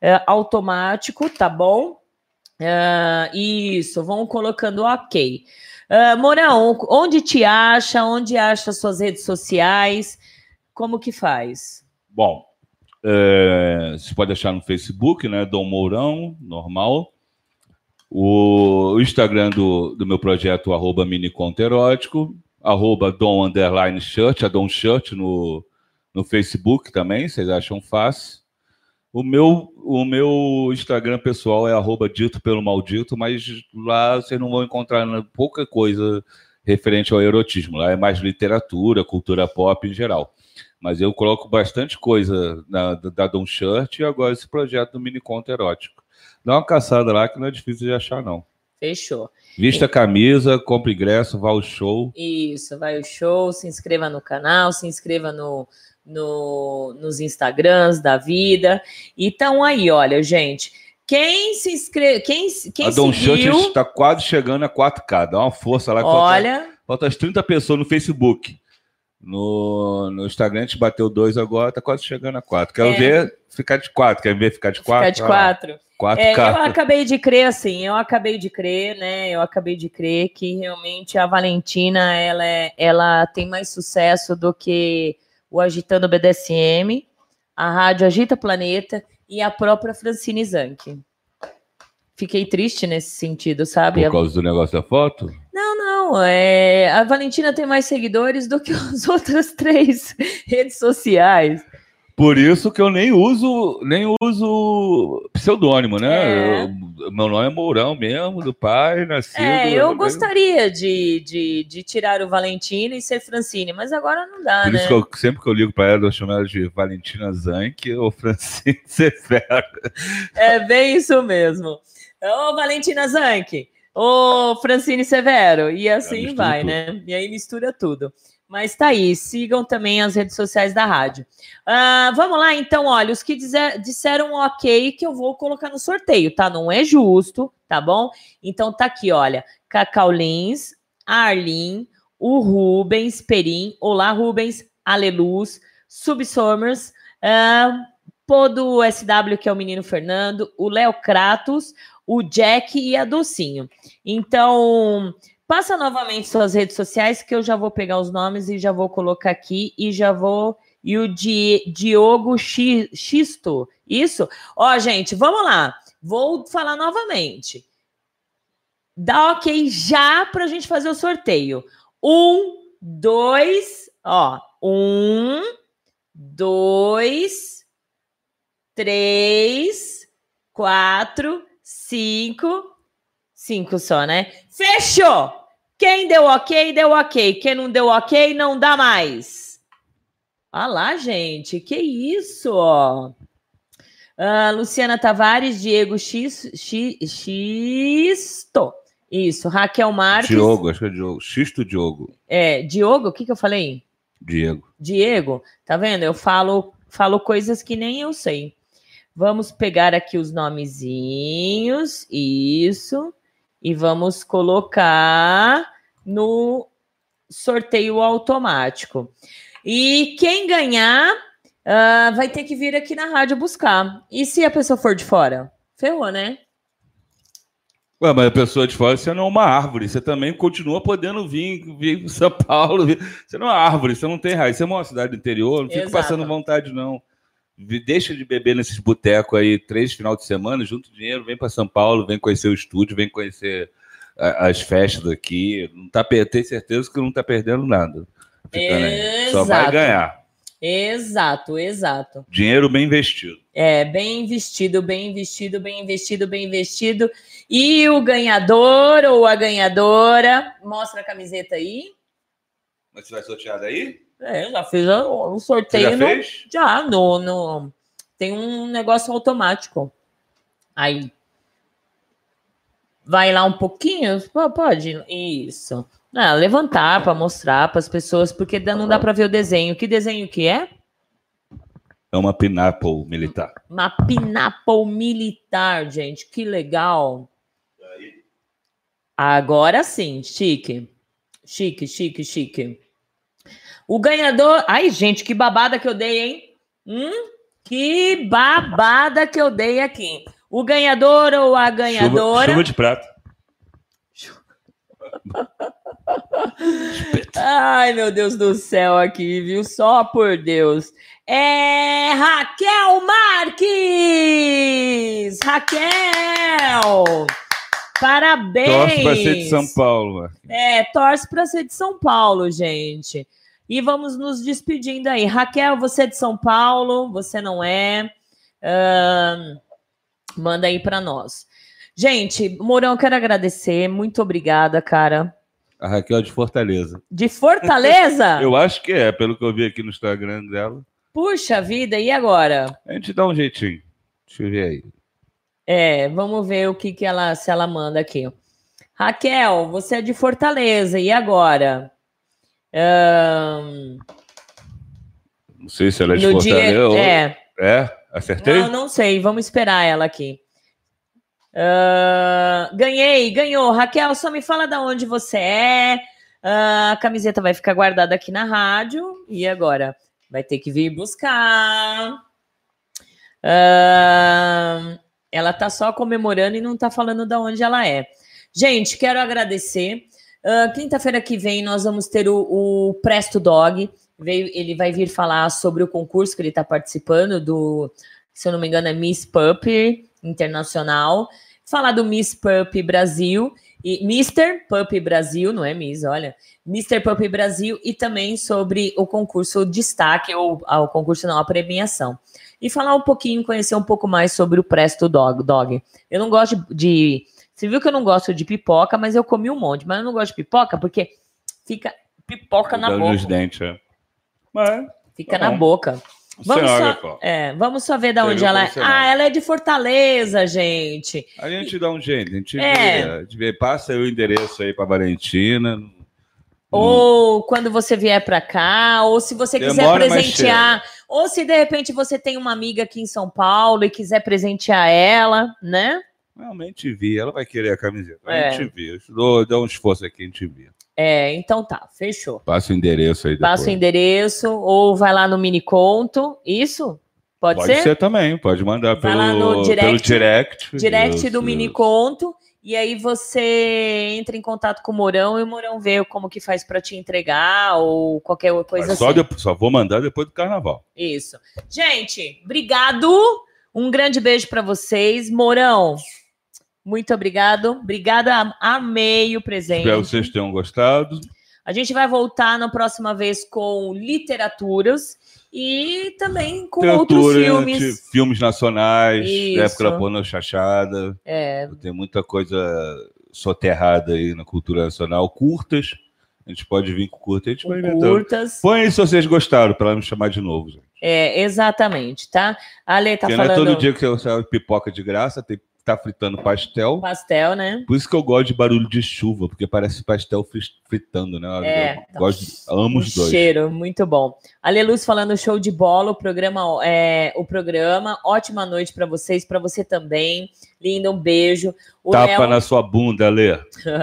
é, automático, tá bom? Uh, isso, vão colocando ok. Uh, Morão, onde te acha? Onde acha suas redes sociais? Como que faz? Bom, é, você pode achar no Facebook, né? Dom Mourão, normal. O Instagram do, do meu projeto, arroba miniconto erótico, arroba Dom Underline Shirt, a Dom Shirt no, no Facebook também, vocês acham fácil. O meu, o meu Instagram pessoal é arroba dito pelo maldito, mas lá vocês não vão encontrar pouca coisa referente ao erotismo. Lá é mais literatura, cultura pop em geral. Mas eu coloco bastante coisa na, da Don Shirt e agora esse projeto do mini conto erótico. Dá uma caçada lá que não é difícil de achar, não. Fechou. Vista a camisa, compre ingresso, vá ao show. Isso, vai ao show, se inscreva no canal, se inscreva no, no, nos Instagrams da vida. Então aí, olha, gente, quem se inscreve, quem, quem a Don seguiu... está quase chegando a 4K, dá uma força lá. Olha... Falta, falta as 30 pessoas no Facebook. No, no Instagram a gente bateu dois agora, tá quase chegando a quatro. Quero é. ver ficar de quatro. Quer ver ficar de quatro? Ficar de quatro. quatro é, eu acabei de crer, assim, eu acabei de crer, né? Eu acabei de crer que realmente a Valentina ela, é, ela tem mais sucesso do que o Agitando BDSM, a Rádio Agita Planeta e a própria Francine Zanck. Fiquei triste nesse sentido, sabe? Por causa do negócio da foto? Não, não. É... A Valentina tem mais seguidores do que as outras três redes sociais. Por isso que eu nem uso, nem uso pseudônimo, né? É. Eu, meu nome é Mourão mesmo, do pai, nascido. É, eu gostaria de, de, de, tirar o Valentina e ser Francine, mas agora não dá, Por né? isso que eu, sempre que eu ligo para ela, eu chamo ela de Valentina Zanck ou Francine Severo. É bem isso mesmo. Ô, Valentina Zanck, ô, Francine Severo, e assim vai, tudo. né? E aí mistura tudo. Mas tá aí, sigam também as redes sociais da rádio. Uh, vamos lá, então, olha, os que dizer, disseram ok, que eu vou colocar no sorteio, tá? Não é justo, tá bom? Então tá aqui, olha, Cacau Lins, Arlin, o Rubens Perim, olá Rubens, Aleluz, Subsomers, uh, Podo SW, que é o menino Fernando, o Léo Kratos, o Jack e a Docinho. Então, Passa novamente suas redes sociais, que eu já vou pegar os nomes e já vou colocar aqui e já vou. E o Di, Diogo Xisto. Isso? Ó, gente, vamos lá. Vou falar novamente. Dá ok já para a gente fazer o sorteio. Um, dois, ó. Um, dois, três, quatro, cinco, cinco só, né? Fechou! Quem deu ok, deu ok. Quem não deu ok, não dá mais. Olha lá, gente. Que isso, ó. Uh, Luciana Tavares, Diego X, X, Xisto. Isso, Raquel Marques. Diogo, acho que é Diogo. Xisto Diogo. É, Diogo, o que, que eu falei? Diego. Diego, tá vendo? Eu falo, falo coisas que nem eu sei. Vamos pegar aqui os nomezinhos. Isso e vamos colocar no sorteio automático. E quem ganhar uh, vai ter que vir aqui na rádio buscar. E se a pessoa for de fora? Ferrou, né? Ué, mas a pessoa de fora, você não é uma árvore. Você também continua podendo vir, vir em São Paulo. Você não é uma árvore, você não tem raiz. Você é uma cidade interior, não fica passando vontade, não. Deixa de beber nesses botecos aí três final de semana, junto dinheiro, vem para São Paulo, vem conhecer o estúdio, vem conhecer as festas daqui. Não tá, tem certeza que não está perdendo nada. Só vai ganhar. Exato, exato. Dinheiro bem investido. É, bem investido, bem investido, bem investido, bem investido. E o ganhador ou a ganhadora, mostra a camiseta aí. Mas você vai sortear daí? É, já fiz um sorteio. Você já no, fez? Já, no, no tem um negócio automático. Aí vai lá um pouquinho, pode, isso. Ah, levantar para mostrar para as pessoas, porque não dá para ver o desenho. Que desenho que é? É uma pineapple militar. Uma pineapple militar, gente. Que legal. Agora sim, chique. Chique, chique, chique. O ganhador. Ai, gente, que babada que eu dei, hein? Hum? Que babada que eu dei aqui. O ganhador ou a ganhadora. Chuva, chuva de prata. Ai, meu Deus do céu, aqui, viu? Só por Deus. É Raquel Marques! Raquel! Parabéns! Torce para ser de São Paulo. É, torce para ser de São Paulo, gente. E vamos nos despedindo aí. Raquel, você é de São Paulo, você não é? Uh, manda aí para nós. Gente, Mourão, quero agradecer. Muito obrigada, cara. A Raquel é de Fortaleza. De Fortaleza? eu acho que é, pelo que eu vi aqui no Instagram dela. Puxa vida, e agora? A gente dá um jeitinho. Deixa eu ver aí. É, vamos ver o que, que ela, se ela manda aqui. Raquel, você é de Fortaleza, e agora? Um... Não sei se ela é de Fortaleza. Ou... É. É? Acertei? Não, não sei. Vamos esperar ela aqui. Uh, ganhei, ganhou. Raquel, só me fala de onde você é. Uh, a camiseta vai ficar guardada aqui na rádio. E agora? Vai ter que vir buscar. Uh, ela tá só comemorando e não tá falando de onde ela é. Gente, quero agradecer. Uh, Quinta-feira que vem nós vamos ter o, o Presto Dog. Veio, ele vai vir falar sobre o concurso que ele está participando do, se eu não me engano, é Miss Puppy Internacional. Falar do Miss Puppy Brasil e Mr. Puppy Brasil, não é Miss, olha, Mr. Puppy Brasil e também sobre o concurso destaque, ou ah, o concurso não, a premiação. E falar um pouquinho, conhecer um pouco mais sobre o Presto Dog. Dog. Eu não gosto de. Você viu que eu não gosto de pipoca, mas eu comi um monte. Mas eu não gosto de pipoca porque fica pipoca na boca. Nos dentes, é. Mas, fica tá na boca. Vamos só, é, vamos só ver de onde ela é. Ah, ela é de Fortaleza, gente. A gente dá um jeito, a gente, é. vê, a gente vê, passa o endereço aí para Valentina. Ou quando você vier para cá, ou se você Demora, quiser presentear, ou se de repente você tem uma amiga aqui em São Paulo e quiser presentear ela, né? Realmente vi, ela vai querer a camiseta. A é. gente vê. Dou, dou um esforço aqui, a gente vê. É, então tá, fechou. Passa o endereço aí depois. Passa o endereço, ou vai lá no mini conto, isso? Pode, pode ser? Pode ser também, pode mandar pelo, lá no direct, pelo direct. Direct do mini conto, e aí você entra em contato com o Morão e o Morão vê como que faz para te entregar ou qualquer coisa Mas só assim. Depois, só vou mandar depois do carnaval. Isso. Gente, obrigado. Um grande beijo para vocês. Morão, muito obrigado. Obrigada, amei o presente. Espero que vocês tenham gostado. A gente vai voltar na próxima vez com literaturas e também com Literatura, outros filmes. Filmes nacionais, Isso. época da porno chachada. É. Tem muita coisa soterrada aí na cultura nacional. Curtas. A gente pode vir com curta, a gente vai Curtas. Põe aí se vocês gostaram, para me chamar de novo, gente. É, exatamente, tá? A Lê tá Porque falando... não é todo dia que você pipoca de graça, tem tá fritando pastel. Pastel, né? Por isso que eu gosto de barulho de chuva, porque parece pastel fritando, né? É, eu gosto, amo os dois. Cheiro, muito bom. Aleluz falando show de bola, o programa, é, o programa. Ótima noite para vocês, para você também. Linda, um beijo. O Tapa na sua bunda, Lê.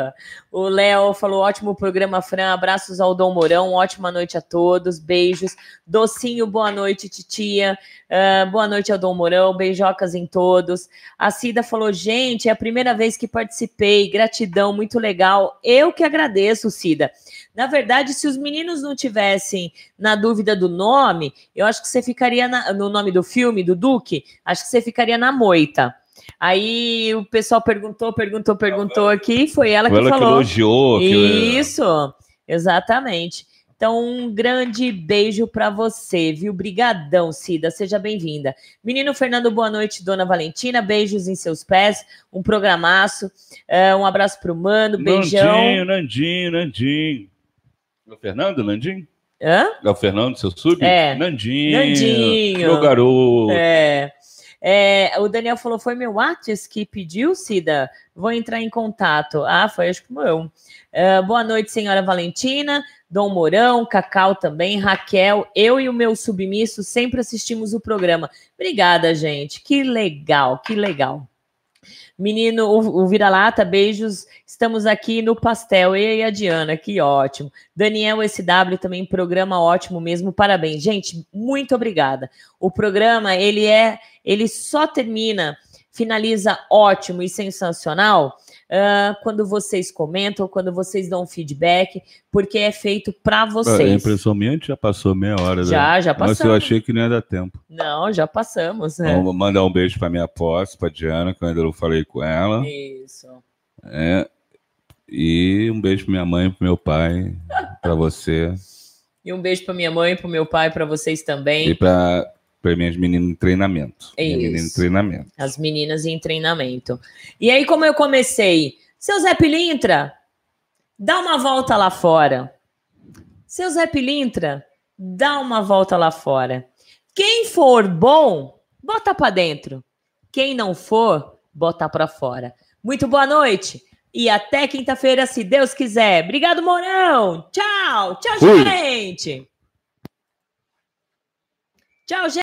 o Léo falou: ótimo programa, Fran. Abraços ao Dom Mourão. Ótima noite a todos. Beijos. Docinho, boa noite, titia. Uh, boa noite ao Dom Mourão. Beijocas em todos. A Cida falou: gente, é a primeira vez que participei. Gratidão, muito legal. Eu que agradeço, Cida. Na verdade, se os meninos não tivessem na dúvida do nome, eu acho que você ficaria na, no nome do filme, do Duque, acho que você ficaria na moita. Aí o pessoal perguntou, perguntou, perguntou aqui, foi ela foi que ela falou. Que elogiou. Isso, que... exatamente. Então, um grande beijo para você, viu? Brigadão, Cida, seja bem-vinda. Menino Fernando, boa noite, dona Valentina, beijos em seus pés, um programaço, uh, um abraço pro Mano, beijão. Nandinho, Nandinho, Nandinho. O Fernando, Nandinho? Hã? É o Fernando, seu sub? É. Nandinho. Nandinho. Meu garoto. É. É, o Daniel falou: foi meu Whats que pediu, Cida? Vou entrar em contato. Ah, foi acho que eu. Uh, boa noite, senhora Valentina, Dom Mourão, Cacau também, Raquel. Eu e o meu submisso sempre assistimos o programa. Obrigada, gente. Que legal, que legal. Menino, o, o Vira-Lata, beijos. Estamos aqui no pastel. Eu e a Diana, que ótimo. Daniel SW também, programa ótimo mesmo. Parabéns. Gente, muito obrigada. O programa, ele é, ele só termina, finaliza ótimo e sensacional uh, quando vocês comentam, quando vocês dão feedback, porque é feito para vocês. A impressão minha, já passou meia hora. Já, né? já passamos. Mas eu achei que não ia dar tempo. Não, já passamos. Né? Vou mandar um beijo para minha posse, para Diana, que eu ainda não falei com ela. Isso. É, e um beijo para minha mãe, para meu pai, para você. E um beijo para minha mãe, para meu pai, para vocês também. E para para minhas meninas em treinamento. É Minha menina em treinamento. As meninas em treinamento. E aí, como eu comecei? Seu Zé Pilintra, dá uma volta lá fora. Seu Zé Pilintra, dá uma volta lá fora. Quem for bom, bota para dentro. Quem não for, bota para fora. Muito boa noite e até quinta-feira, se Deus quiser. Obrigado, Mourão. Tchau. Tchau, Fui. gente. Tchau, gente.